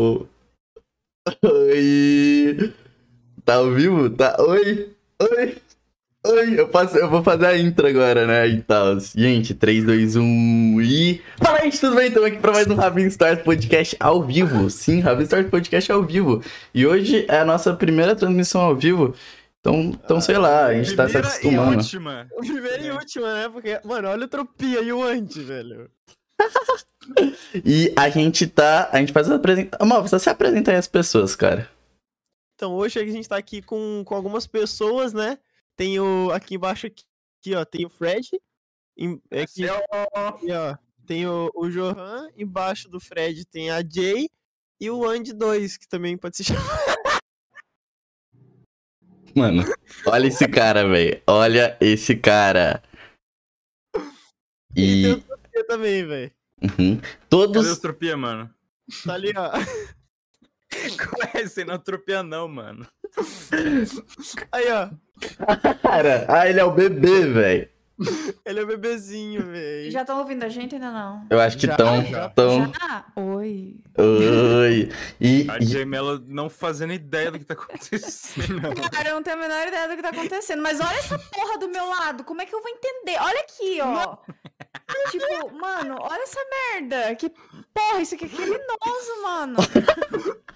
Oi! Tá ao vivo? Tá? Oi! Oi! Oi! Eu, faço, eu vou fazer a intro agora, né? E tal. Gente, 3, 2, 1 e. Fala, gente, tudo bem? Estamos aqui pra mais um Rabin Stars Podcast ao vivo. Sim, Rabin Stars Podcast ao vivo. E hoje é a nossa primeira transmissão ao vivo. Então, então sei lá, a gente tá se Primeira acostumando. E última. Primeira e última, né? Porque, mano, olha o Tropia e o antes, velho. E a gente tá. A gente faz as apresentações. Mal, você se apresenta aí as pessoas, cara. Então, hoje a gente tá aqui com, com algumas pessoas, né? Tem o. Aqui embaixo, aqui, ó, tem o Fred. Em, aqui, aqui, ó, tem o, o Johan. Embaixo do Fred tem a Jay. E o Andy 2, que também pode se chamar. Mano, olha esse cara, velho. Olha esse cara. E tem E. o Tropia também, velho. Uhum. Cadê Todos. os tropia, mano? Tá ali, ó. Qual é esse? Não é não, mano. Aí, ó. Cara, ah, ele é o bebê, velho. Ele é o bebezinho, velho. Já estão ouvindo a gente ainda não? Eu acho que Já, tão. já. tão... Já? Oi. Oi. E, A e- Gemela não fazendo ideia do que tá acontecendo. Cara, eu não tenho a menor ideia do que tá acontecendo, mas olha essa porra do meu lado, como é que eu vou entender? Olha aqui, ó. Tipo, mano, olha essa merda. Que porra, isso aqui é criminoso, mano.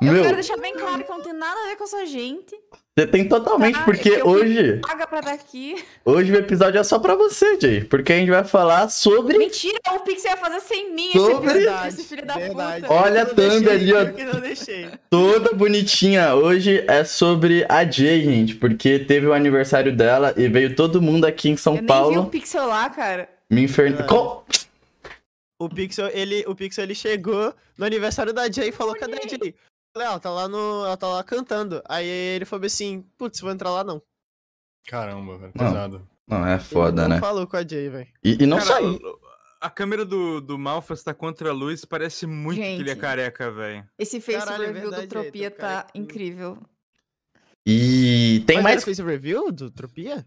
Eu Meu, quero deixar bem claro que não tem nada a ver com essa gente. Você tem totalmente, Ah, porque eu fui- hoje. Paga pra estar aqui. Hoje o episódio é só pra você, Jay. Porque a gente vai falar sobre. Mentira, o Pixel ia fazer sem mim Sobre- esse, episódio, esse filho da Verdade. puta. Olha a Eu thumb ali, ó. eu. Toda bonitinha. Hoje é sobre a Jay, gente. Porque teve o aniversário dela e veio todo mundo aqui em São Eu nem vi Paulo o Pixel lá, cara. me infernar. Verdade. O Pixel, ele, o Pixel, ele chegou no aniversário da Jay e falou, cadê a Jay? Falei, ah, ela tá lá no. Ela tá lá cantando. Aí ele falou assim, putz, vou entrar lá não. Caramba, velho. Não. Pesado. Não, é foda, não né? falou com a Jay, velho. E, e não Cara, o- A câmera do, do Malphas tá contra a luz, parece muito que ele é Gente. careca, velho. Esse face Caralho, é review verdade, do Tropia tem um cara tá incrível. E tem Mas mais. fez o review do Tropia?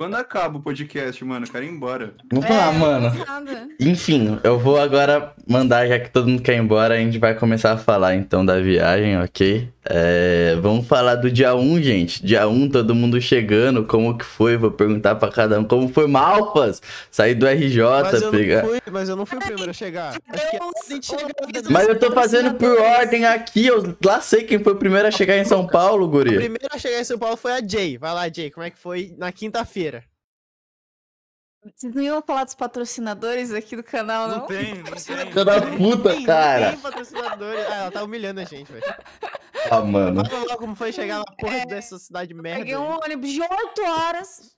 Quando acaba o podcast, mano, eu quero ir embora. Vamos lá, É, mano. nada. Enfim, eu vou agora mandar, já que todo mundo quer ir embora, a gente vai começar a falar então da viagem, ok? É, vamos falar do dia 1, gente. Dia 1, todo mundo chegando, como que foi? Vou perguntar pra cada um como foi Malfas. Sair do RJ, Mas eu, pegar. não fui, mas eu não fui o primeiro a chegar. Mas eu tô fazendo por ordem aqui, eu lá sei quem foi o primeiro a chegar em São Paulo, A guri. primeira a chegar em São Paulo foi a Jay. Vai lá, Jay, como é que foi na quinta-feira? Vocês não iam falar dos patrocinadores aqui do canal, não? Não tem, não tem. Filha da puta, Tem- cara. Tem patrocinador. Ah, ela tá humilhando a gente, velho. Ah, mano. Fala logo como foi chegar na porra É, dessa cidade merda. Peguei um ônibus de 8 horas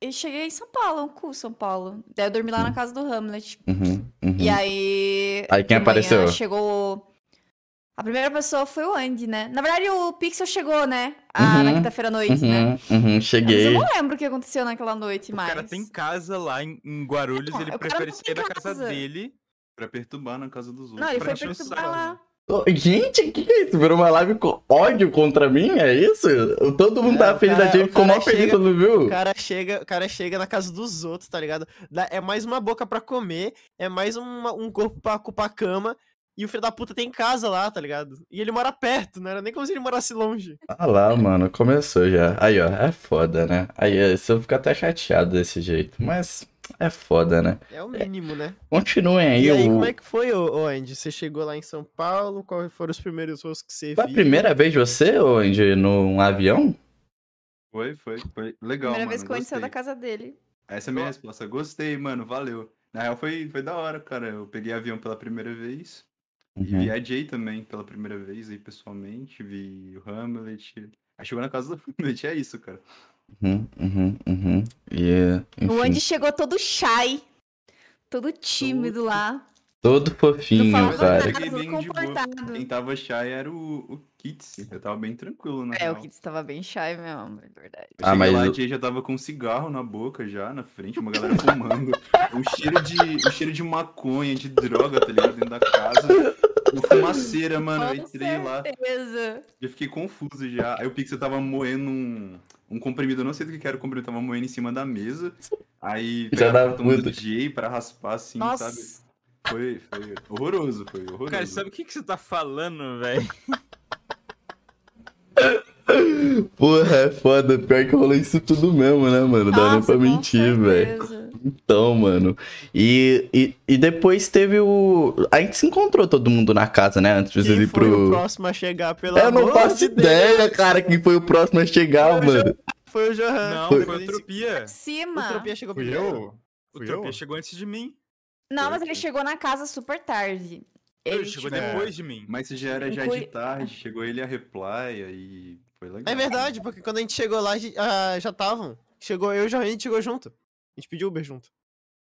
e cheguei em São Paulo, um cu, São Paulo. Daí eu dormi lá na casa do Hamlet. Uhum, uhum. E aí. Aí quem apareceu? Chegou. A primeira pessoa foi o Andy, né? Na verdade, o Pixel chegou, né? Ah, na Uhum, quinta-feira à noite, né? Uhum, uhum, Mas cheguei. eu não lembro o que aconteceu naquela noite O mais. cara tem casa lá em, em Guarulhos, Não, ele o prefere sair da casa casa. dele. Pra perturbar na casa dos outros. Não, ele pra foi o perturbar lá. Gente, o que, que é isso? Virou uma live com ódio contra mim? É isso? Todo mundo É, tava o feliz, cara- a gente o ficou mal feliz, chega- todo mundo viu? O cara, chega, o cara chega na casa dos outros, tá ligado? Dá- É mais uma boca pra comer, é mais uma- um corpo pra ocupar a cama. E o filho da puta tem casa lá, tá ligado? E ele mora perto, não era nem como se ele morasse longe. Ah lá, mano, começou já. Aí, ó, é foda, né? Aí, isso eu fico até chateado desse jeito, mas é foda, né? É o mínimo, né? Continuem aí, E aí, o... como é que foi, ô, Andy? Você chegou lá em São Paulo, quais foram os primeiros voos que você Foi a viu? primeira vez você, ô, Andy, num avião? Foi, foi, foi legal, Primeira mano. vez que o Andy saiu da casa dele. Essa é a minha resposta. Gostei, mano, valeu. Na real, foi, foi da hora, cara. Eu peguei avião pela primeira vez. E Uhum. vi a Jay também pela primeira vez aí, pessoalmente. Vi o Hamlet. Aí chegou na casa do Hamlet, é isso, cara. Uhum, uhum, uhum. E, O Andy enfim, chegou todo shy. Todo tímido lá. Todo fofinho, cara. nada, bem de boa. comportado. Quem tava shy era o, o Kits. Eu tava bem tranquilo, na É, real. o Kid tava bem shy mesmo, é verdade. Eu Ah, mas lá, o- a Jay já tava com um cigarro na boca já, na frente, uma galera fumando. um cheiro de. Um cheiro de maconha, de droga, tá ligado? Dentro da casa. Uma fumaceira, mano. Eu Com entrei lá, certeza. já fiquei confuso já. Aí o Pixel tava moendo um, um comprimido, eu não sei do que era o comprimido, tava moendo em cima da mesa. Aí Já pegaram o cartão do muito. DJ pra raspar assim, Nossa. sabe? Foi, foi horroroso, foi horroroso. Cara, sabe o que, que você tá falando, velho? Porra, é foda. Pior que rolou isso tudo mesmo, né, mano? Dá nem pra mentir, velho. Então, mano. E, e, e depois teve o. A gente se encontrou todo mundo na casa, né? Antes de vocês Quem ir foi o pro. próximo a chegar pelo Eu não faço de Deus? ideia, cara, quem foi o próximo a chegar, Foi o mano. Foi o Johan. Não, Foi- foi o Tropia. O Cima. Tropia chegou Fui primeiro. eu? O Fui Tropia eu? chegou antes de mim. Não, mas ele chegou na casa super tarde. Ele chegou tipo, depois de mim. Mas já era já de tarde, chegou ele a reply, aí foi legal. É verdade, porque quando a gente chegou lá, a gente- ah, já estavam. Chegou eu e o a gente chegou junto. A gente pediu Uber junto.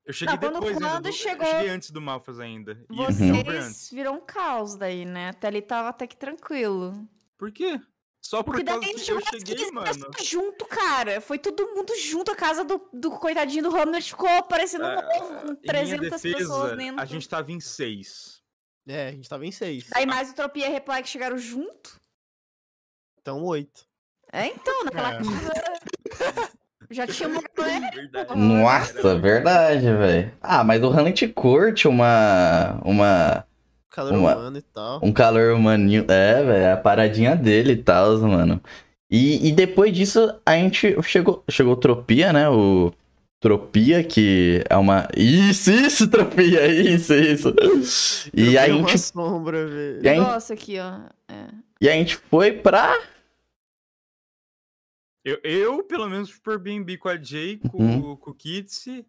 Eu cheguei Não, quando- depois ainda. quando do- chegou- Eu cheguei antes do Malfas ainda. E. Vocês viram um caos daí, né? Até ali tava até que tranquilo. Por quê? Só por Porque daí causa a que gente eu cheguei, 15 mano. pessoas junto, cara. Foi todo mundo junto. A casa do, do coitadinho do Hamlet ficou parecendo Ah, ovo, com Em minha 300 pessoas defesa, dentro. a gente tava em seis. É, a gente tava em seis. Aí mais o Tropia e Reply que chegaram junto. Então, oito. É, então, naquela É. casa... Já tinha uma. Verdade. Nossa, verdade, velho. Ah, mas o Hamlet curte uma. Uma. Calor Uma- humano e tal. Um calor humaninho. É, velho, a paradinha dele e tal, mano. E, e depois disso, a gente chegou. Chegou o Tropia, né? O. Tropia, que é uma. Isso, isso, Tropia, isso, isso. E a Tropia é uma gente. sombra, velho. A, Nossa, aqui, ó. É. e a gente foi pra. Eu, eu, pelo menos, fui por BNB com a Jay, com, Uhum. com o Kitsi.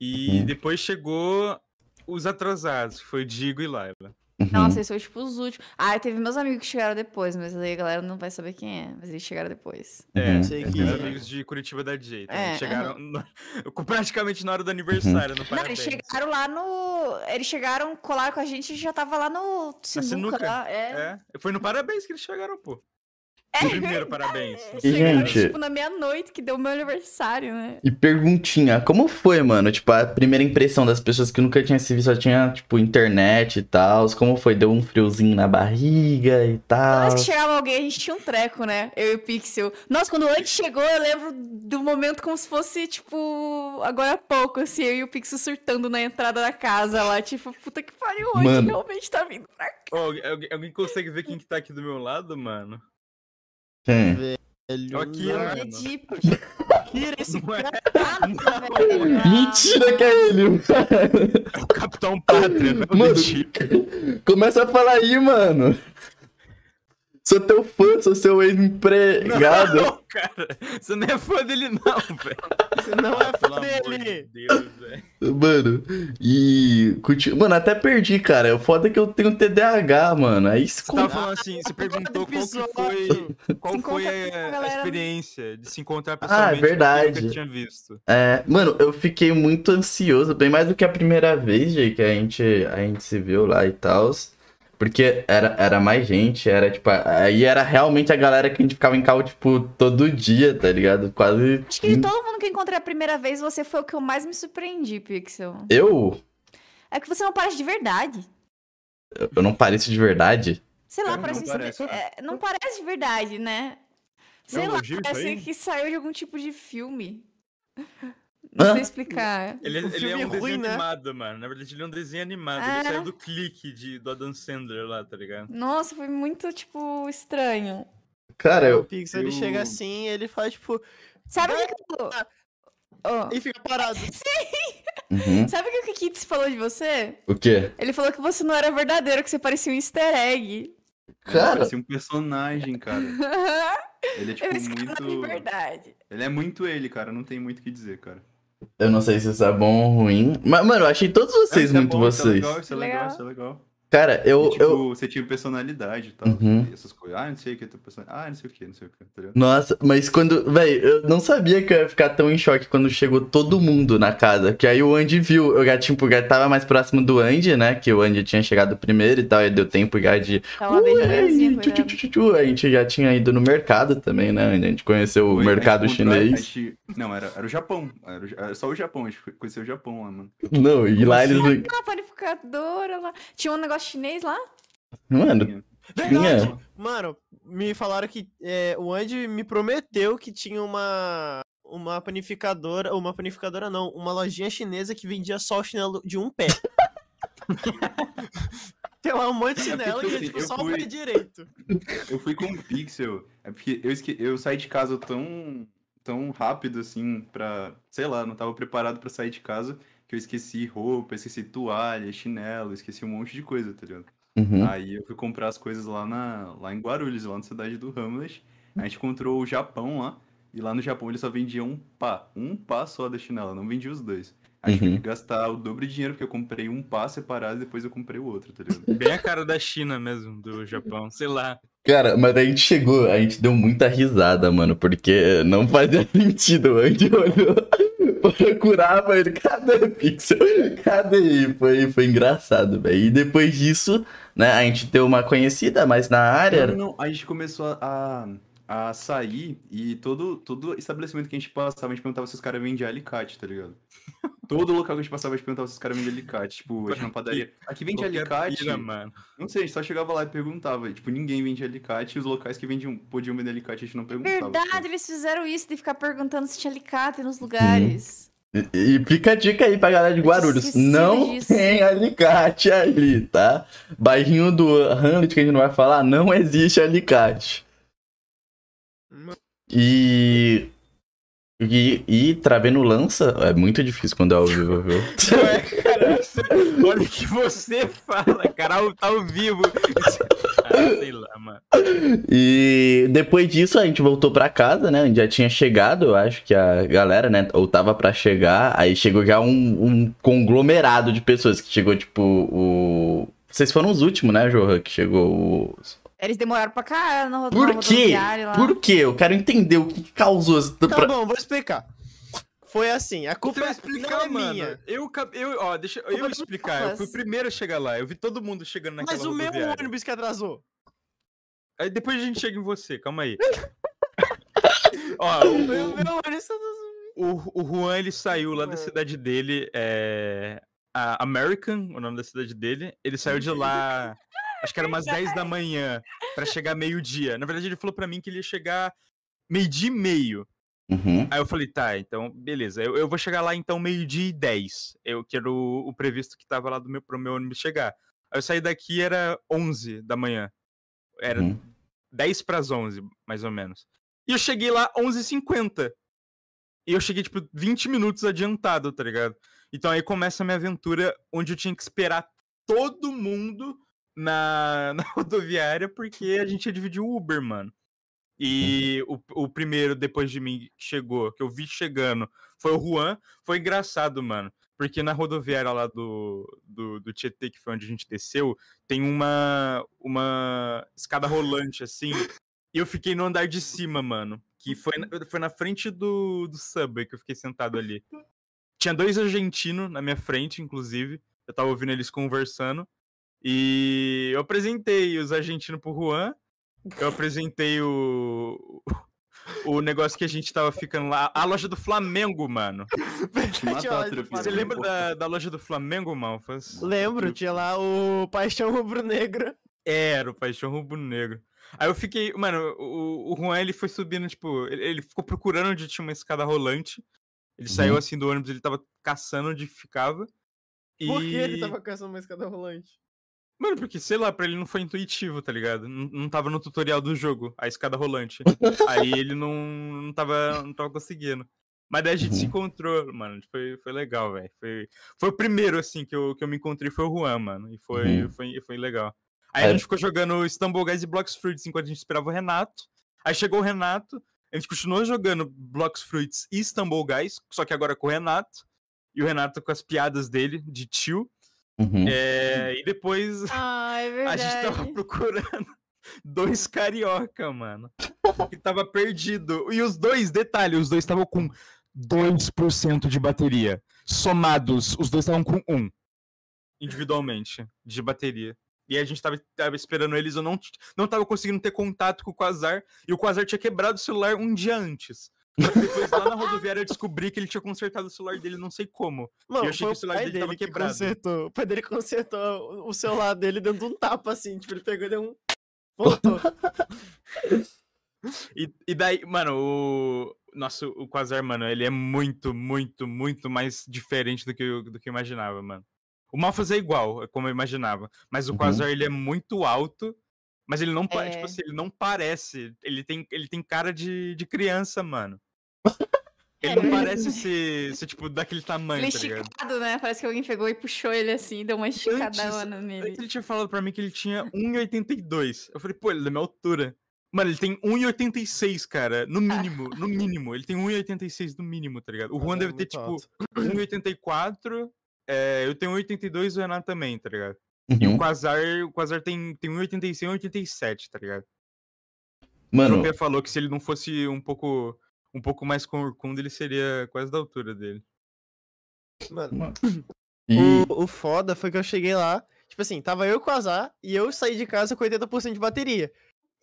E Uhum. depois chegou os atrasados, que foi Digo e Laila. Uhum. Nossa, esses foram tipo os últimos. Ah, teve meus amigos que chegaram depois, mas aí a galera não vai saber quem é. Mas eles chegaram depois. É, Uhum. Sei os que- amigos de Curitiba da Jay. Então, É, chegaram no- praticamente na hora do aniversário, no Não, parabéns. eles chegaram lá no. Eles chegaram, colaram com a gente e já tava lá no sinuca. sinuca? lá, É. É, foi no parabéns que eles chegaram, pô. É primeiro parabéns. E, Chegaram, gente- tipo, na meia-noite, que deu meu aniversário, né? E perguntinha, como foi, mano? Tipo, a primeira impressão das pessoas que nunca tinham se visto, só tinha, tipo, internet e tal. Como foi? Deu um friozinho na barriga e Toda tal. vez que chegava alguém, a gente tinha um treco, né? Eu e o Pixel. Nossa, quando o antes chegou, eu lembro do momento como se fosse, tipo, agora há pouco, assim, eu e o Pixel surtando na entrada da casa lá. Tipo, puta que pariu, o Andy Mano. realmente tá vindo pra cá. Alguém, alguém consegue ver quem que tá aqui do meu lado, mano? Hum. Velho, Aqui, mano. É de Tira esse Não é nada, velho. Mentira que é ele, mano. o Capitão Pátria, não é o Mano, começa a falar aí, mano. Sou teu fã, sou seu ex-empregado. Não, cara. Você não é fã dele, não, velho. Você não é fã dele. Deus, velho. Mano, e. Mano, até perdi, cara. É foda que eu tenho TDAH, mano. Aí se Você tava falando assim, você perguntou qual foi, qual foi a a, experiência de se encontrar pessoalmente. Ah, verdade. Que eu tinha visto. É, mano, eu fiquei muito ansioso, bem mais do que a primeira vez, Jay, que a gente, a gente se viu lá e tal. Porque era, era mais gente, era tipo. Aí era realmente a galera que a gente ficava em cal, tipo, todo dia, tá ligado? Quase. Acho que de todo mundo que eu encontrei a primeira vez, você foi o que eu mais me surpreendi, Pixel. Eu? É que você não parece de verdade. Eu não pareço de verdade? Sei lá, É, não parece. parece. é, não parece de verdade, né? Sei um lá, parece que saiu de algum tipo de filme. Não Hã? sei explicar. Ele, O ele é um desenho ruim, né? animado, mano. Na verdade, ele é um desenho animado. Ah. Ele saiu do clique de, do Adam Sandler lá, tá ligado? Nossa, foi muito, tipo, estranho. Cara, O eu. Pixel, ele eu- chega assim, ele faz, tipo... Sabe o que, que eu... Oh, E fica parado. Uhum. Sabe o que o Kits falou de você? O quê? Ele falou que você não era verdadeiro, que você parecia um easter egg. Cara. Parecia um personagem, cara. Ele é tipo Esse cara não é de muito. verdade. Ele é muito ele, cara. Não tem muito o que dizer, cara. Eu não sei se isso é bom ou ruim. Mas, mano, eu achei todos vocês é muito bom, Isso é vocês. legal, isso é Legal. isso é legal. Cara, eu. E, tipo, eu... você tinha personalidade e tal. Uhum. e essas coisas. Ah, não sei o que, tua personalidade. Ah, não sei o que, não sei o que, tá ligado? Nossa, mas quando. Véi, eu não sabia que eu ia ficar tão em choque quando chegou todo mundo na casa. Que aí o Andy viu. Eu já, tipo, já tava mais próximo do Andy, né? Que o Andy tinha chegado primeiro e tal. Aí deu tempo já de. Tava bem tchu. A gente já tinha ido no mercado também, né? A gente conheceu o Foi, mercado chinês. gente- Não, era, era o Japão. Era, o era só o Japão. A gente conheceu o Japão lá, mano. Não, e lá eles. Ah, panificadora lá. Tinha um negócio chinês lá? Mano, Verdade. tinha. Mano, me falaram que é, o Andy me prometeu que tinha uma uma panificadora, uma panificadora não, uma lojinha chinesa que vendia só o chinelo de um pé. Tem lá um monte de É porque, chinelo que é assim, tipo só fui- o pé direito. Eu fui com um pixel. É porque eu, esque... eu saí de casa tão, tão rápido assim pra. Sei lá, não tava preparado pra sair de casa que eu esqueci roupa, esqueci toalha, chinelo, esqueci um monte de coisa, tá ligado? Uhum. Aí eu fui comprar as coisas lá, na... lá em Guarulhos, lá na cidade do Hamlet. A gente encontrou o Japão lá. E lá no Japão eles só vendiam um pá. Um pá só da chinela, não vendia os dois. A gente Uhum. teve que gastar o dobro de dinheiro porque eu comprei um pá separado e depois eu comprei o outro, tá ligado? Bem a cara da China mesmo, do Japão. Sei lá. Cara, mas a gente chegou, a gente deu muita risada, mano, porque não fazia sentido. A gente olhou, procurava ele, cadê Pixel? Cadê? Foi, foi engraçado, velho. E depois disso, né, a gente deu uma conhecida, mas na área. Não, não, a gente começou a, a sair e todo, todo estabelecimento que a gente passava, a gente perguntava se os caras vendiam alicate, tá ligado? Todo local que a gente passava, a gente perguntava se os caras vendiam alicate. Tipo, a gente na padaria. Aqui vende Qualquer alicate. pira, mano. Não sei, a gente só chegava lá e perguntava. E, tipo, ninguém vendia alicate e os locais que vendiam, podiam vender alicate a gente não perguntava. Verdade, eles fizeram isso de ficar perguntando se tinha alicate nos lugares. E, e fica a dica aí pra galera de Guarulhos. Não disso. tem alicate ali, tá? Bairrinho do Hamlet que a gente não vai falar, não existe alicate. E. E, e travendo lança é muito difícil quando é ao vivo, viu? Cara, você- olha o que você fala, cara, ao- tá ao vivo. Ah, sei lá, mano. E depois disso a gente voltou pra casa, né? A gente já tinha chegado, eu acho que a galera, né? Ou tava pra chegar, aí chegou já um, um conglomerado de pessoas que chegou, tipo, o. Vocês foram os últimos, né, Johan? Que chegou os. Eles demoraram pra caralho na, ro- na Por quê? rodoviária lá. Por quê? Eu quero entender o que causou. Tá bom, vou explicar. Foi assim, a culpa Você vai não explicar, é mano. minha. Eu, eu, ó, deixa eu explicar. Eu fui o primeiro a chegar lá. Eu vi todo mundo chegando naquela Mas o meu rodoviária. ônibus que atrasou. Aí depois a gente chega em você, calma aí. ó, o, O meu ônibus o, o Juan, ele saiu lá da cidade dele, é... a American, o nome da cidade dele. Ele saiu de lá, acho que era umas 10 da manhã, pra chegar meio-dia. Na verdade, ele falou pra mim que ele ia chegar meio-dia e meio. Uhum. Aí eu falei, tá, então, beleza. Eu, eu vou chegar lá, então, meio-dia e 10. Eu que era o, o previsto que tava lá do meu, pro meu ônibus chegar. Aí eu saí daqui, era 11 da manhã. Era Uhum. 10 pras 11, mais ou menos. E eu cheguei lá 11h50. E eu cheguei, tipo, 20 minutos adiantado, tá ligado? Então aí começa a minha aventura, onde eu tinha que esperar todo mundo na, na rodoviária, porque a gente ia dividir o Uber, mano. E o, o primeiro, depois de mim, que chegou, que eu vi chegando, foi o Juan. Foi engraçado, mano. Porque na rodoviária lá do, do, do Tietê, que foi onde a gente desceu, tem uma, uma escada rolante, assim. E eu fiquei no andar de cima, mano. Que foi, foi na frente do, do Subway que eu fiquei sentado ali. Tinha dois argentinos na minha frente, inclusive. Eu tava ouvindo eles conversando. E eu apresentei os argentinos pro Juan. Eu apresentei o. O negócio que a gente tava ficando lá. A loja do Flamengo, mano. Te matar, Trupinho. Você lembra da, da loja do Flamengo, Malfas? Lembro, tinha lá o Paixão Rubro-Negro. Era o Paixão Rubro Negro. Aí eu fiquei, mano, o, o Juan ele foi subindo, tipo, ele, ele ficou procurando onde tinha uma escada rolante. Ele saiu Uhum. assim do ônibus, ele tava caçando onde ficava. E... Por que ele tava caçando uma escada rolante? Mano, porque, sei lá, pra ele não foi intuitivo, tá ligado? Não, não tava no tutorial do jogo, a escada rolante. Aí ele não, não, tava, não tava conseguindo. Mas daí a gente se Uhum. encontrou, mano. Foi, foi legal, velho. Foi, foi o primeiro, assim, que eu, que eu me encontrei foi o Juan, mano. E foi, Uhum. foi, foi legal. Aí a É. gente ficou jogando Stumble Guys e Blocks Fruits enquanto a gente esperava o Renato. Aí chegou o Renato, a gente continuou jogando Blocks Fruits e Stumble Guys, só que agora com o Renato. E o Renato com as piadas dele, de tio. Uhum. É, e depois Ah, é a gente tava procurando dois carioca, mano. Que tava perdido. E os dois, detalhe, os dois estavam com 2% de bateria. Somados, os dois estavam com 1. Individualmente, de bateria. E a gente tava, tava esperando eles, eu não, não tava conseguindo ter contato com o Quasar. E o Quasar tinha quebrado o celular um dia antes. Que Depois lá na rodoviária eu descobri que ele tinha consertado o celular dele, não sei como. Mano, eu achei que o celular dele dele tava que quebrado. consertou. O pai dele consertou o- celular dele dando um tapa assim. Tipo, ele pegou e deu um. Voltou. E, e daí, mano, o. Nossa, o Quasar, mano, ele é muito, muito, muito mais diferente do que eu, do que eu imaginava, mano. O Malphus é igual, é como eu imaginava. Mas o Uhum. Quasar, ele é muito alto. Mas ele não, pa- É. tipo assim, ele não parece. Ele tem, ele tem cara de, de criança, mano. Ele É, não ele- parece ser, ser, tipo, daquele tamanho, Ele tá ligado? esticado, né? Parece que alguém pegou e puxou ele assim, deu uma esticadona nele. Antes ele tinha falado pra mim que ele tinha 1,82. Eu falei, pô, ele é da minha altura. Mano, ele tem 1,86, cara. No mínimo, no mínimo. Ele tem 1,86 no mínimo, tá ligado? O Juan É deve ter, tipo, alto. 1,84. É, eu tenho 1,82 e o Renato também, tá ligado? E Uhum. o Quasar, o Quasar tem, tem 1,86 e 1,87, tá ligado? O Mano, Tropia falou que se ele não fosse um pouco, um pouco mais corcunda, ele seria quase da altura dele. Mano, e... o, o foda foi que eu cheguei lá, tipo assim, tava eu com o Azar e eu saí de casa com 80% de bateria.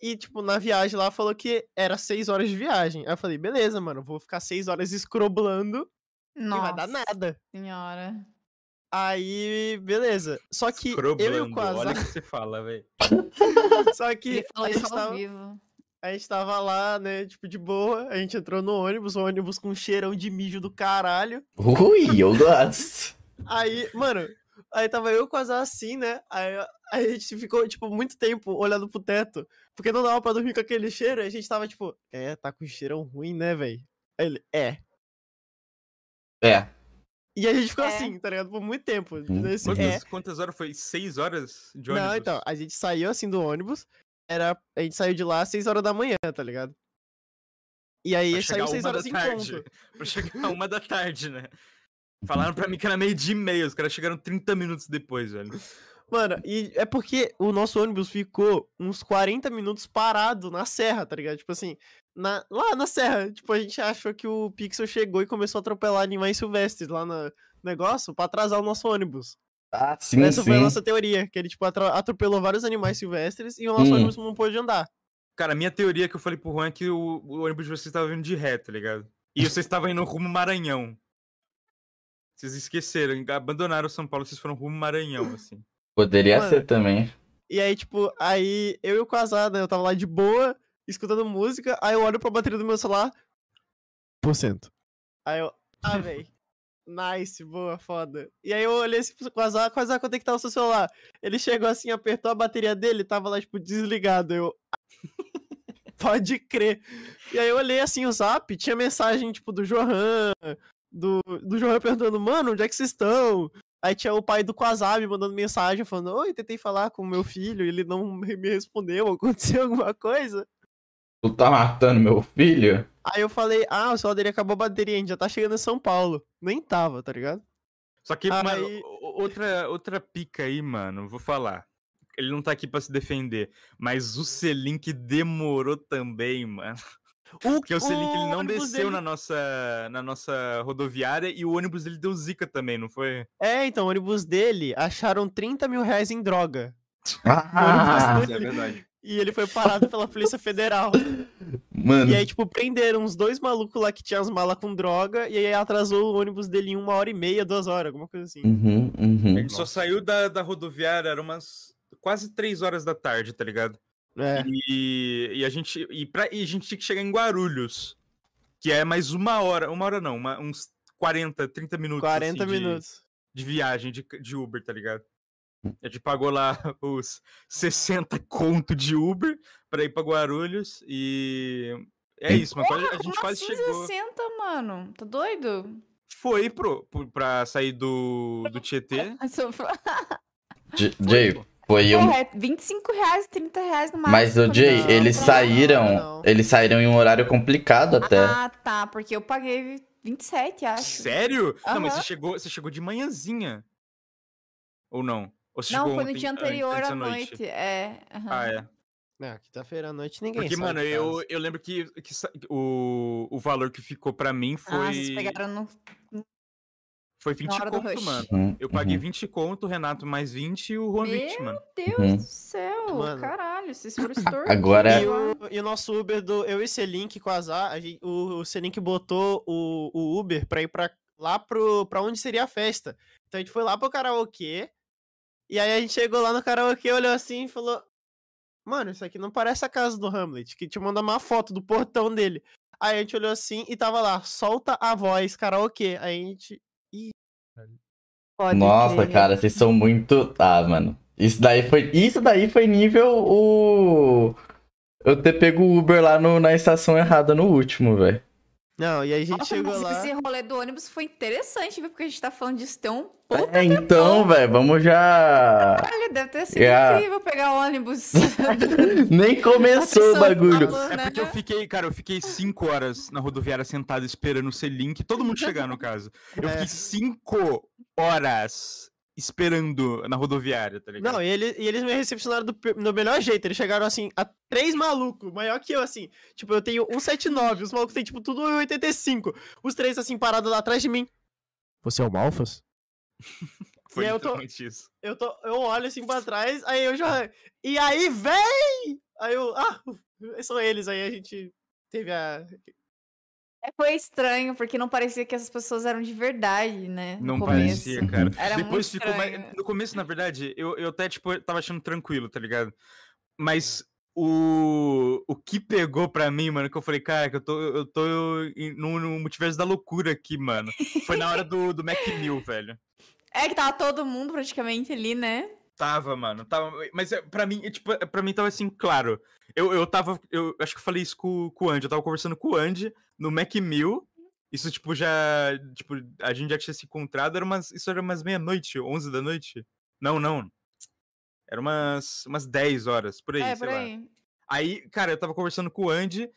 E, tipo, na viagem lá falou que era 6 horas de viagem. Aí eu falei, beleza, mano, vou ficar 6 horas escroblando e Nossa vai dar nada. senhora. Aí, beleza. Só que eu e o Croblando, olha o Quasar. que você fala, velho. Só que a isso gente, ao tava, vivo. a gente tava lá, né, tipo, de boa. A gente entrou no ônibus, o ônibus com um cheirão de mijo do caralho. Ui, eu gosto. Aí, mano, aí tava eu com as assim, né? Aí, aí a gente ficou, tipo, muito tempo olhando pro teto. Porque não dava pra dormir com aquele cheiro. e A gente tava, tipo, é, tá com cheirão ruim, né, velho? Aí ele, é. É. E a gente ficou É. assim, tá ligado? Por muito tempo. Hum. Nesse, Quantas, é. quantas horas foi? Seis horas de ônibus? Não, então, a gente saiu assim do ônibus. Era, a gente saiu de lá às 6 horas da manhã, tá ligado? E aí Pra saiu chegar 6 uma horas da em tarde. ponto. Pra chegar uma da tarde, né? Falaram pra mim que era meio dia e meia, os caras chegaram 30 minutos depois, velho. Mano, e é porque o nosso ônibus ficou uns 40 minutos parado na serra, tá ligado? Tipo assim, na, lá na serra. Tipo, a gente achou que o Pixel chegou e começou a atropelar animais silvestres lá no negócio pra atrasar o nosso ônibus. Ah, sim, Essa sim. foi a nossa teoria, que ele, tipo, atropelou vários animais silvestres e o nosso Hum. ônibus não pôde andar. Cara, a minha teoria que eu falei pro Juan é que o, o ônibus de vocês tava vindo de ré, tá ligado? E vocês estavam indo rumo Maranhão. Vocês esqueceram, abandonaram São Paulo, vocês foram rumo Maranhão, assim. Poderia Mano. ser também. E aí, tipo, aí eu e o Quasar, né, eu tava lá de boa, escutando música, aí eu olho pra bateria do meu celular, por cento. Aí eu, ah, véi, nice, boa, foda. E aí eu olhei assim pro Quasar, Quasar, quanto é que tá o seu celular? Ele chegou assim, apertou a bateria dele, tava lá, tipo, desligado, eu... Pode crer. E aí eu olhei assim o zap, tinha mensagem, tipo, do Johan, do, do Johan perguntando, mano, onde é que vocês estão? Aí tinha o pai do Quasar me mandando mensagem, falando, oi, tentei falar com o meu filho, ele não me respondeu, aconteceu alguma coisa? Tu tá matando meu filho? Aí eu falei, ah, o celular dele acabou a bateria, a gente já tá chegando em São Paulo. Nem tava, tá ligado? Só que, Aí- mano, outra, outra pica aí, mano, vou falar. Ele não tá aqui pra se defender, mas o Selink demorou também, mano. Porque o Selink ele não ônibus desceu dele- na, nossa, na nossa rodoviária e o ônibus dele deu zica também, não foi? É, então, o ônibus dele acharam 30 mil reais em droga. Ah, Isso é verdade. E ele foi parado pela Polícia Federal. mano. E aí, tipo, prenderam uns dois malucos lá que tinham as malas com droga, e aí atrasou o ônibus dele em uma hora e meia, duas horas, alguma coisa assim. Uhum, uhum. Ele só saiu da, da rodoviária, era umas quase três horas da tarde, tá ligado? É. E, e a gente e, pra, e a gente tinha que chegar em Guarulhos, que é mais uma hora, uma hora não, uma- uns 40, 30 minutos 40 assim, de- minutos. de viagem de, de Uber, tá ligado? A gente pagou lá os 60 conto de Uber pra ir pra Guarulhos e. É isso, mano. quase- A gente Como quase assim chegou. 60, mano? Tá doido? Foi pro, pro, pra sair do, do Tietê. Jay. Foi um. É 25 reais, 30 reais no máximo. Mas o Jay, eu- eles não, saíram. não. Eles saíram em um horário complicado até. Ah, tá, porque eu paguei 27, acho. Sério? Não, mas você chegou, você chegou de manhãzinha. Ou não? Ou você Não, chegou foi no dia an- anterior antes à da noite. É. aham. Ah, é. É, quinta-feira à noite ninguém Porque, mano, eu, eu lembro que, que o, o valor que ficou pra mim foi. Ah, vocês pegaram no... Foi 20 hora do conto, mano. Uhum, Eu paguei uhum. 20 conto, o Renato mais 20 e o Juan 20, Meu mano. Deus Uhum. do céu, Mano. caralho, vocês foram extorquidos. Agora- E o, e o nosso Uber do. Eu e Selink com a Azar, a gente, o, o Selink botou o, o Uber pra ir pra, lá pro, pra onde seria a festa. Então a gente foi lá pro karaokê. E aí a gente chegou lá no karaokê, olhou assim e falou: Mano, isso aqui não parece a casa do Hamlet. Que te manda uma foto do portão dele. Aí a gente olhou assim e tava lá, solta a voz, karaokê. Aí a gente. Pode Nossa, crer. cara, vocês são muito. Ah, mano. Isso daí foi. Isso daí foi nível o. Eu ter pego o Uber lá no- na estação errada no último, velho. Não, e aí a gente Nossa, chegou mas lá. esse rolê do ônibus foi interessante, viu? Porque a gente tá falando disso tem um puta É, então, velho, vamos já. Olha, deve ter sido É. incrível pegar ônibus. Nem começou o bagulho. Paulo, É né? porque eu fiquei, cara, eu fiquei cinco horas na rodoviária sentado esperando o C-Link, todo mundo chegar, no caso. Eu É. fiquei cinco horas esperando na rodoviária, tá ligado? Não, e, ele- e eles me recepcionaram do, do melhor jeito. Eles chegaram assim, a três malucos, maior que eu, assim. Tipo, eu tenho 179, os malucos têm, tipo, tudo 1,85. Os três, assim, parados lá atrás de mim. Você é o Malfas? Foi e eu tô- isso. Eu, tô, eu olho assim pra trás, aí eu já. E aí, vem! Aí eu. Ah, são eles. Aí a gente teve a. É, Foi estranho, porque não parecia que essas pessoas eram de verdade, né? no Não começo. parecia, cara. Era Depois muito ficou mais... No começo, na verdade, eu, eu até, tipo, tava achando tranquilo, tá ligado? Mas o, o que pegou pra mim, mano, que eu falei, cara, que eu tô, eu tô no, no multiverso da loucura aqui, mano. Foi na hora do, do Mac Mill, velho. É que tava todo mundo praticamente ali, né? Tava, mano. Tava... Mas é, pra mim, é, tipo, é, pra mim tava assim, claro. Eu, eu tava. Eu acho que eu falei isso com, com o Andy. Eu tava conversando com o Andy no Mac Mill. Isso, tipo, já. Tipo, a gente já tinha se encontrado. Era umas, isso era umas meia-noite, 11 da noite. Não, não. Era umas, umas 10 horas, por aí, é, sei por lá. aí. Aí, cara, eu tava conversando com o Andy.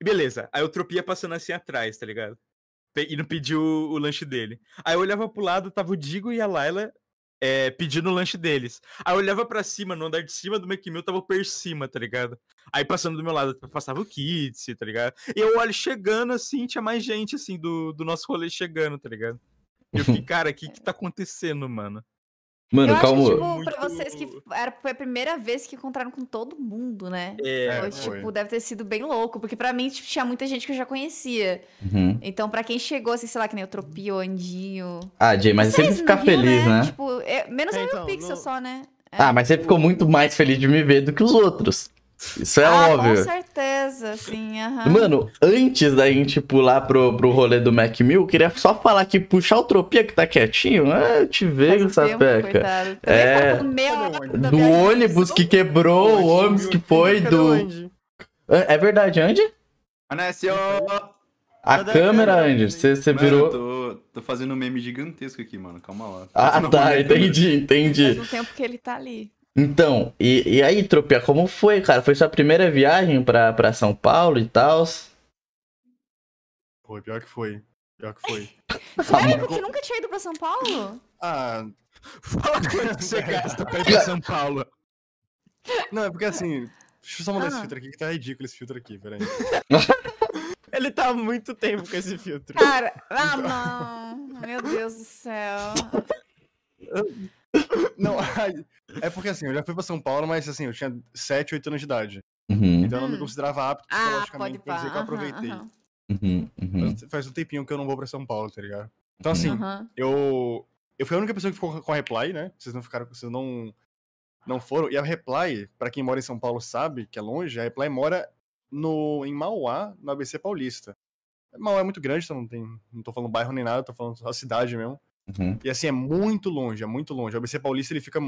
E beleza. Aí o Tropia passando assim atrás, tá ligado? E não pediu o, lanche dele. Aí eu olhava pro lado, tava o Digo e a Layla é, pedindo o lanche deles. Aí eu olhava pra cima, no andar de cima do Macmill, tava o Per cima, tá ligado? Aí passando do meu lado, passava o Kitsy, tá ligado? E eu olho chegando assim, tinha mais gente assim do, do nosso rolê chegando, tá ligado? E eu fiquei, cara, o que que tá acontecendo, mano? Mano, eu acho calma. que, tipo, Muito- pra vocês que era, foi a primeira vez que encontraram com todo mundo, né? É, Foi, foi. tipo, deve ter sido bem louco, porque pra mim tipo, tinha muita gente que eu já conhecia. Uhum. Então, pra quem chegou, assim, sei lá, que nem o Tropio, o Andinho. Ah, Jay, mas sempre fica no Rio, feliz, né? Tipo, é- menos É, eu então, o Pixel no- só, né? É. Ah, mas você ficou muito mais feliz de me ver do que os outros. Isso é Ah, óbvio. Com certeza, sim, aham. Mano, antes da gente pular pro, pro rolê do Mac Mill, eu queria só falar que puxar o Tropia que tá quietinho, é, eu te vejo, sapeca. Também É. Do viagem ônibus que quebrou, o ônibus que foi, do. É verdade, Andy? Anésio! A Cadê a câmera? Andy, você virou. tô, tô fazendo um meme gigantesco aqui, mano. Calma lá. Ah, Não, tá, entendi, entendi. Faz um tempo que ele tá ali. Então, e, e aí, Tropia, como foi, cara? Foi sua primeira viagem pra, pra São Paulo e tal? Pô, pior que foi. Pior que foi. Sério? Você nunca tinha ido pra São Paulo? Ah, Fala quanto que você gasta pra ir pra São Paulo. não, é porque assim. Deixa eu só mandar esse Ah. filtro aqui que tá ridículo esse filtro aqui, peraí. Ele tá há muito tempo com esse filtro. Cara, ah, não. Meu Deus do céu. Não, é porque assim, eu já fui pra São Paulo, mas assim, eu tinha 7, 8 anos de idade. Uhum, Então eu não me Hum. considerava apto Ah, psicologicamente pode pra dizer que eu aproveitei. uhum, uhum. Faz- Faz um tempinho que eu não vou pra São Paulo, tá ligado? Então assim, aham. eu. Eu fui a única pessoa que ficou com a Reply, né? Vocês não ficaram. Vocês não. Não foram. E a Reply, pra quem mora em São Paulo sabe, que é longe, a Reply mora no, em Mauá, no ABC Paulista. Mauá é muito grande, então não tem. Não tô falando bairro nem nada, tô falando a cidade mesmo. Uhum. E assim, é muito longe, é muito longe. O ABC Paulista ele fica.